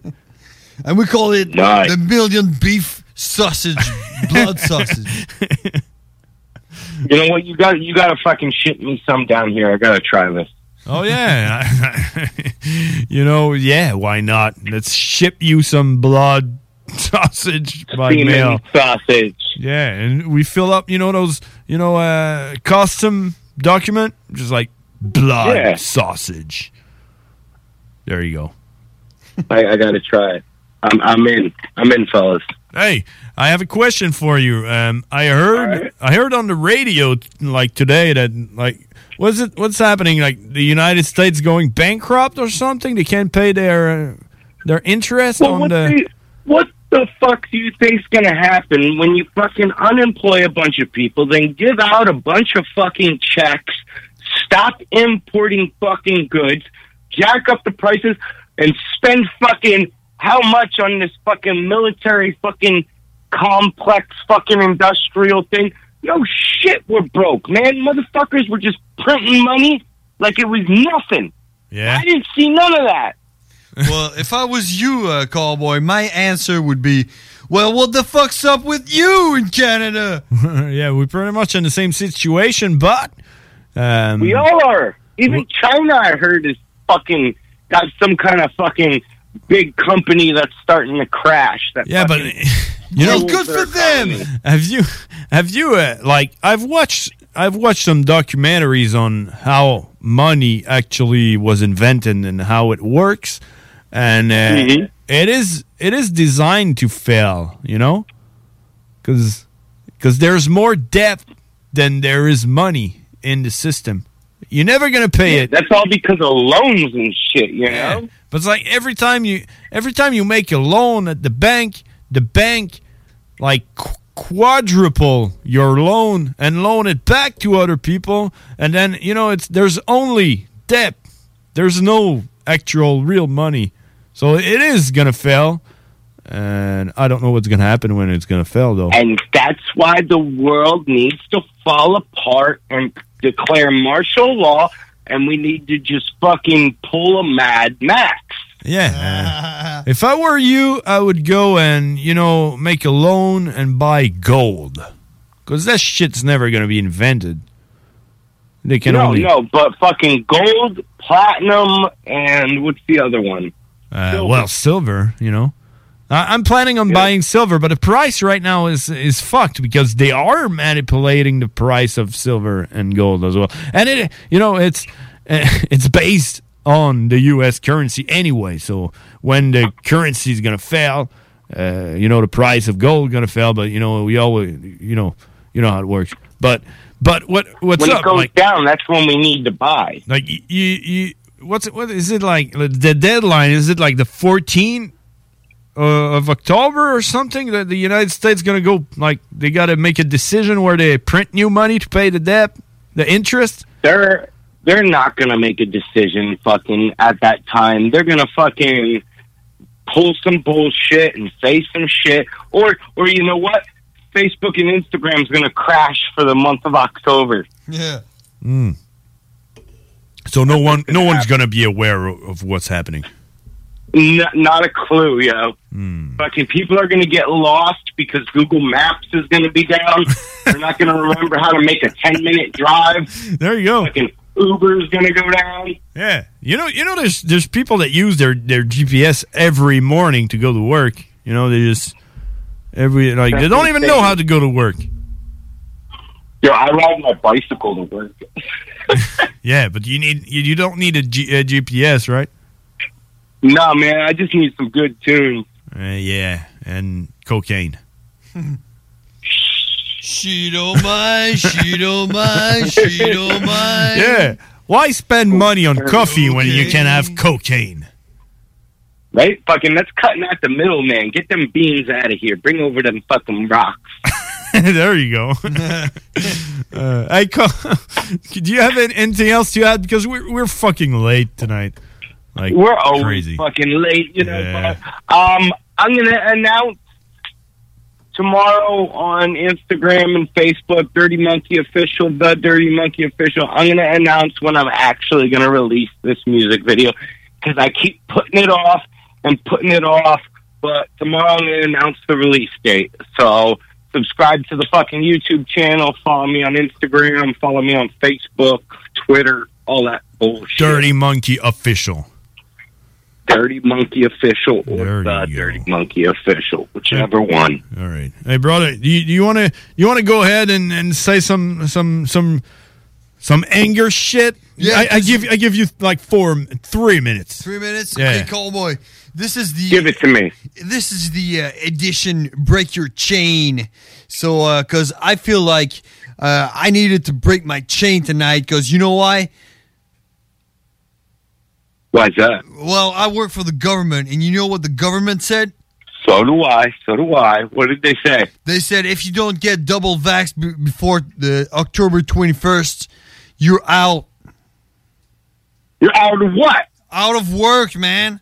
And we call it Nice. the million beef sausage, blood sausage. You know what? You got you got to fucking ship me some down here. I got to try this. Oh yeah, you know, yeah. Why not? Let's ship you some blood sausage by Semen mail. sausage. Yeah, and we fill up, you know, those, you know, uh, custom document, just like blood Yeah. sausage. There you go. I, I got to try it. I'm I'm in. I'm in, fellas. Hey, I have a question for you. Um, I heard, I heard on the radio like today that like, what's it? What's happening? Like the United States going bankrupt or something? They can't pay their uh, their interest Well, on the. the what the fuck do you think's gonna happen when you fucking unemploy a bunch of people, then give out a bunch of fucking checks, stop importing fucking goods, jack up the prices, and spend fucking how much on this fucking military fucking complex fucking industrial thing? No shit, we're broke, man. Motherfuckers were just printing money like it was nothing. Yeah. I didn't see none of that. well, if I was you, uh, callboy, my answer would be, well, what the fuck's up with you in Canada? yeah, we're pretty much in the same situation, but um, We all are. Even China, I heard, is fucking got some kind of fucking big company that's starting to crash. That Yeah, but fucking you know, rules their economy. Have you have you uh, like I've watched I've watched some documentaries on how money actually was invented and how it works, and uh, Mhm. it is it is designed to fail. You know, because because there's more debt than there is money in the system. You're never gonna pay it. That's all because of loans and shit, you know? But it's like every time you every time you make a loan at the bank, the bank like quadruple your loan and loan it back to other people, and then you know it's there's only debt. There's no actual real money, so it is gonna fail. And I don't know what's gonna happen when it's gonna fail, though. And that's why the world needs to fall apart and declare martial law, and we need to just fucking pull a Mad Max. Yeah. if I were you, I would go and, you know, make a loan and buy gold. Because that shit's never going to be invented. They can no, only. no, but fucking gold, platinum, and what's the other one? Uh, well, silver, you know. I I'm planning on buying silver, but the price right now is is fucked because they are manipulating the price of silver and gold as well. And it, you know, it's it's based on the U.S. currency anyway. So when the currency is gonna fail, uh, you know, the price of gold gonna fail. But you know, we always, you know, you know how it works. But but what what's when up? it goes like, down, that's when we need to buy. like you, you what's it, what is it like the deadline is it like the 14th uh, of october or something that the united states gonna go like they gotta make a decision where they print new money to pay the debt the interest They're they're not gonna make a decision fucking at that time. They're gonna fucking pull some bullshit and say some shit, or or you know what? Facebook and Instagram's gonna crash for the month of October. Yeah. mm. So no one no one's gonna be aware of, what's happening N- not a clue, yo. Hmm. Fucking people are gonna get lost because Google Maps is gonna be down. They're not gonna remember how to make a ten minute drive. There you go. Fucking Uber's gonna go down. yeah you know you know there's there's people that use their their gps every morning to go to work you know they just every like they don't even know how to go to work Yo, I ride my bicycle to work. yeah but you need you, you don't need a, G, a gps right No, man, I just need some good tunes. Uh, yeah, and cocaine. She don't mind, she don't mind, she don't mind. Yeah. Why spend money on coffee when you can have cocaine? Right? Fucking, let's cutting out the middleman. Get them beans out of here. Bring over them fucking rocks. there you go. uh, I call, do you have anything else to add? Because we're we're fucking late tonight. Like We're always crazy. fucking late, you know. Yeah. but, um, I'm gonna announce tomorrow on Instagram and Facebook, Dirty Monkey Official, the Dirty Monkey Official. I'm gonna announce when I'm actually gonna release this music video because I keep putting it off and putting it off. But tomorrow I'm gonna announce the release date. So subscribe to the fucking YouTube channel. Follow me on Instagram. Follow me on Facebook, Twitter, all that bullshit. Dirty Monkey Official. Dirty Monkey Official or the Dirty Monkey Official, whichever one. All right. Hey, brother, do you, you want to you want to go ahead and, and say some some some some anger shit? Yeah, I, I give I give you like four three minutes. Three minutes? Yeah. Okay, Cowboy. This is the Give it to me. This is the uh, edition break your chain. So uh cuz I feel like uh I needed to break my chain tonight cuz you know why? Why's that? Well, I work for the government and you know what the government said? So do I. So do I. What did they say? They said if you don't get double vax b- before the October 21st, you're out. You're out of what? Out of work, man.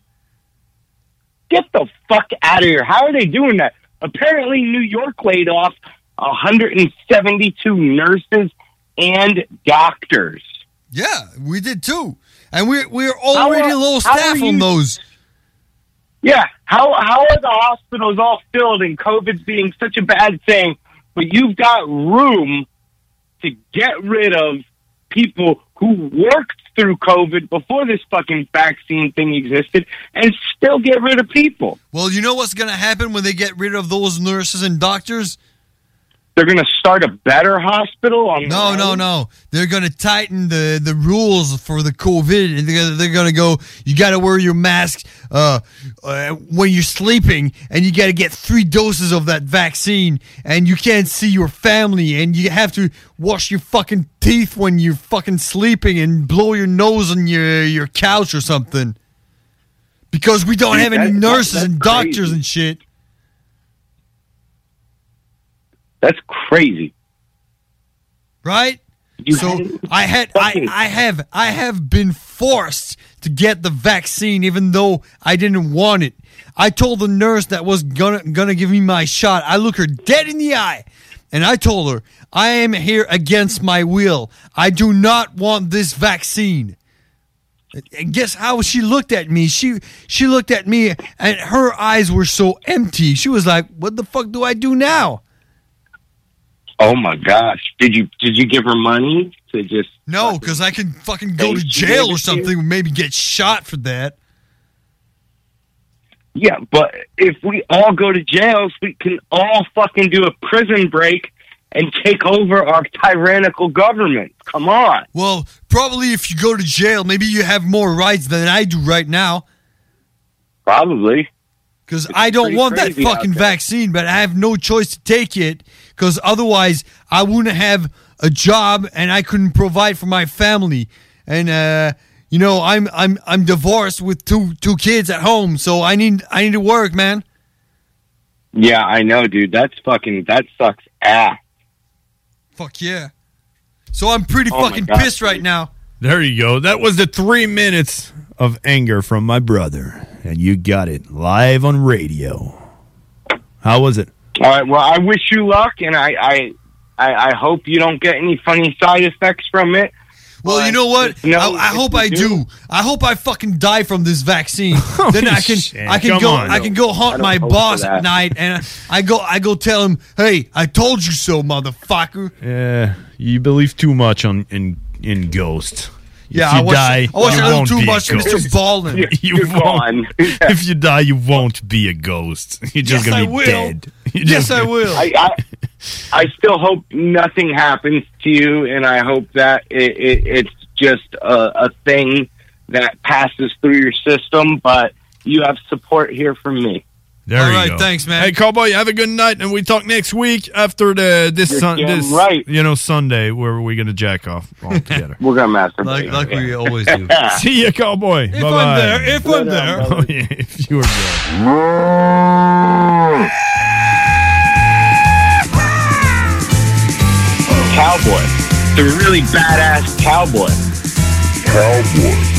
Get the fuck out of here. How are they doing that? Apparently, New York laid off 172 nurses and doctors. Yeah, we did too. And we're we're uh, already How are- low staff on those. Yeah. How how are the hospitals all filled and COVID's being such a bad thing, but you've got room to get rid of people who worked through COVID before this fucking vaccine thing existed and still get rid of people. Well, you know what's going to happen when they get rid of those nurses and doctors? They're going to start a better hospital on No, no, no. They're gonna tighten the, the rules for the COVID, and they're gonna, they're gonna go. You got to wear your mask uh, uh, when you're sleeping, and you got to get three doses of that vaccine, and you can't see your family, and you have to wash your fucking teeth when you're fucking sleeping, and blow your nose on your your couch or something. Because we don't have any that- that- nurses that's and doctors crazy. and shit. That's crazy. right? You so I had I, I have I have been forced to get the vaccine even though I didn't want it. I told the nurse that was gonna gonna give me my shot. I look her dead in the eye and I told her I am here against my will. I do not want this vaccine. And guess how she looked at me? She she looked at me and her eyes were so empty. She was like, "What the fuck do I do now?" Oh my gosh! Did you did you give her money to just? No, because I can fucking go to jail or something, maybe get shot for that. Yeah, but if we all go to jails, we can all fucking do a prison break and take over our tyrannical government. Come on. Well, probably if you go to jail, maybe you have more rights than I do right now. Probably. Because I don't want that fucking vaccine, but I have no choice to take it because otherwise I wouldn't have a job and I couldn't provide for my family. And uh, you know, I'm I'm I'm divorced with two two kids at home, so I need I need to work, man. Yeah, I know, dude. That's fucking. That sucks ass. Fuck yeah. So I'm pretty Oh fucking God, pissed right now. There you go. That was the three minutes of anger from my brother. And you got it live on radio. How was it? All right. Well, I wish you luck, and I I I, I hope you don't get any funny side effects from it. Well, you know what? No, I, I hope I do. I hope I fucking die from this vaccine. Then I can shit. I can Come go on. I can go haunt my boss at night and I go I go tell him, "Hey, I told you so, motherfucker." Yeah, you believe too much on in in ghosts. Yeah, if you I watched- die, I watched you a little won't too be a much of Mr. ghost. Baldwin. You, You're won't. gone. if you die, you won't be a ghost. You're just Yes, gonna I be will. dead. You're Yes, I will. I, I I still hope nothing happens to you, and I hope that it, it, it's just a, a thing that passes through your system. But you have support here from me. There All you right, go. thanks, man. Hey, cowboy, have a good night, and we talk next week after the this You're sun, this right. you know Sunday where we're gonna jack off all together. We're gonna masturbate. Like like we always do. See you, cowboy. If Bye I'm there, if I'm there. Oh, yeah, if you were there. Cowboy, the really badass cowboy. Cowboy.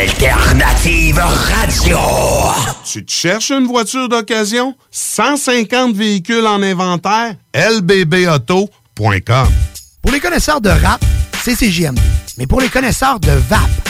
L'alternative radio. Tu te cherches une voiture d'occasion? 150 véhicules en inventaire? lbbauto.com Pour les connaisseurs de rap, c'est CGMD. Mais pour les connaisseurs de VAP,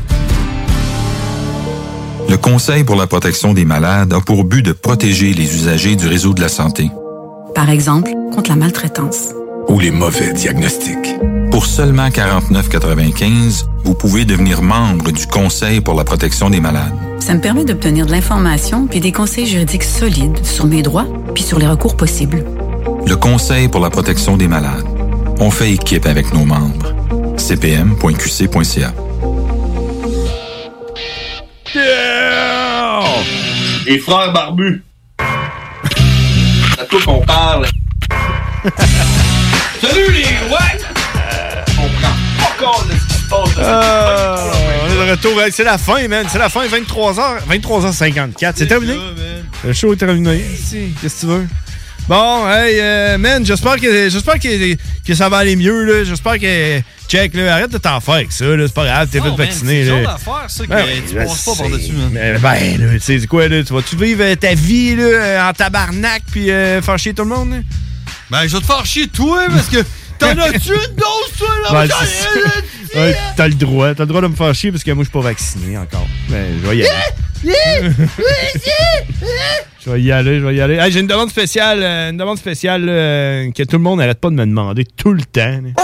Le Conseil pour la protection des malades a pour but de protéger les usagers du réseau de la santé. Par exemple, contre la maltraitance. Ou les mauvais diagnostics. Pour seulement 49,95, vous pouvez devenir membre du Conseil pour la protection des malades. Ça me permet d'obtenir de l'information puis des conseils juridiques solides sur mes droits puis sur les recours possibles. Le Conseil pour la protection des malades. On fait équipe avec nos membres. cpm.qc.ca Les frères barbus. C'est à toi qu'on parle. Salut les ouais! On prend pas compte de ce qui se passe. On est de retour. Hey, C'est la fin, man. C'est la fin, 23h. 23h54. C'est terminé? Le show est terminé. Si, Qu'est-ce que tu veux? Bon, hey, euh, man, j'espère que, j'espère que, que ça va aller mieux, là. J'espère que. Check, là, arrête de t'en faire avec ça, là. C'est pas grave, t'es Non, fait vacciner, c'est là. genre d'affaire, ça, que Ben tu passes pas par-dessus. Mais Ben, là, tu sais, c'est quoi, là? Tu vas-tu vivre euh, ta vie, là, euh, en tabarnak, puis euh, faire chier tout le monde, là? Ben, je vais te faire chier, toi, parce que t'en as-tu une dose, toi, là? C'est Ouais, t'as le droit. T'as le droit de me faire chier parce que moi, je suis pas vacciné encore. Ben, je vais y aller. Je vais y aller, je vais y aller. Hey, j'ai une demande spéciale, euh, une demande spéciale euh, que tout le monde n'arrête pas de me demander tout le temps.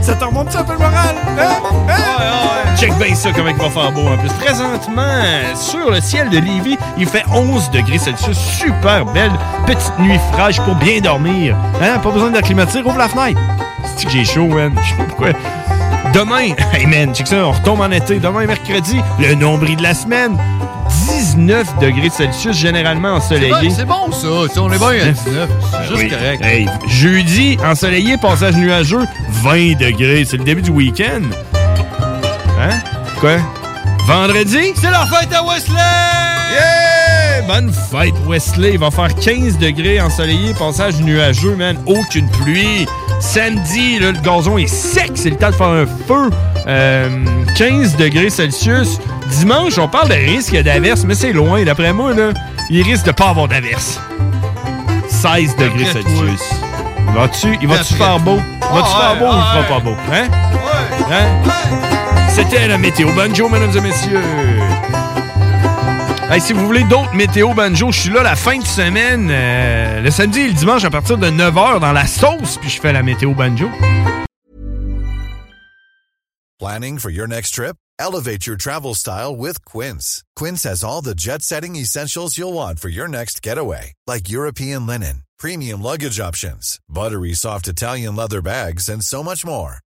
Ça te remonte un peu le moral? Hein? Hein? Check bien ça, comment il va faire beau en plus. Présentement, sur le ciel de Lévis, il fait 11 degrés Celsius. Super belle petite nuit fraîche pour bien dormir. Hein? Pas besoin de la climatiser, ouvre la fenêtre. C'est que j'ai chaud, man? Je sais pas pourquoi. Demain, hey man, check ça, on retombe en été. Demain, mercredi, le nombril de la semaine. 19 degrés Celsius, généralement ensoleillé. C'est bon, ça. On est bien à 19. C'est juste Oui. correct. Hey, jeudi, ensoleillé, passage nuageux, 20 degrés. C'est le début du week-end. Hein? Quoi? Vendredi? C'est la fête à Wesley! Yeah! Bonne fête, Wesley. Il va faire 15 degrés ensoleillé, passage nuageux, man. Aucune pluie. Samedi, là, le gazon est sec. C'est le temps de faire un feu. Euh, 15 degrés Celsius. Dimanche, on parle de risque d'averse, mais c'est loin. D'après moi, là, il risque de pas avoir d'averse. 16 degrés Celsius. Il va-tu il Après faire beau? toi. Va-tu Ah faire beau ou il ah fera ouais. pas beau? Hein? Hein? C'était la météo banjo, mesdames et messieurs. Hey, si vous voulez d'autres météo banjo, je suis là la fin de semaine, euh, le samedi et le dimanche à partir de 9h dans la sauce, puis je fais la météo banjo. Planning for your next trip? Elevate your travel style with Quince. Quince has all the jet setting essentials you'll want for your next getaway, like European linen, premium luggage options, buttery soft Italian leather bags, and so much more.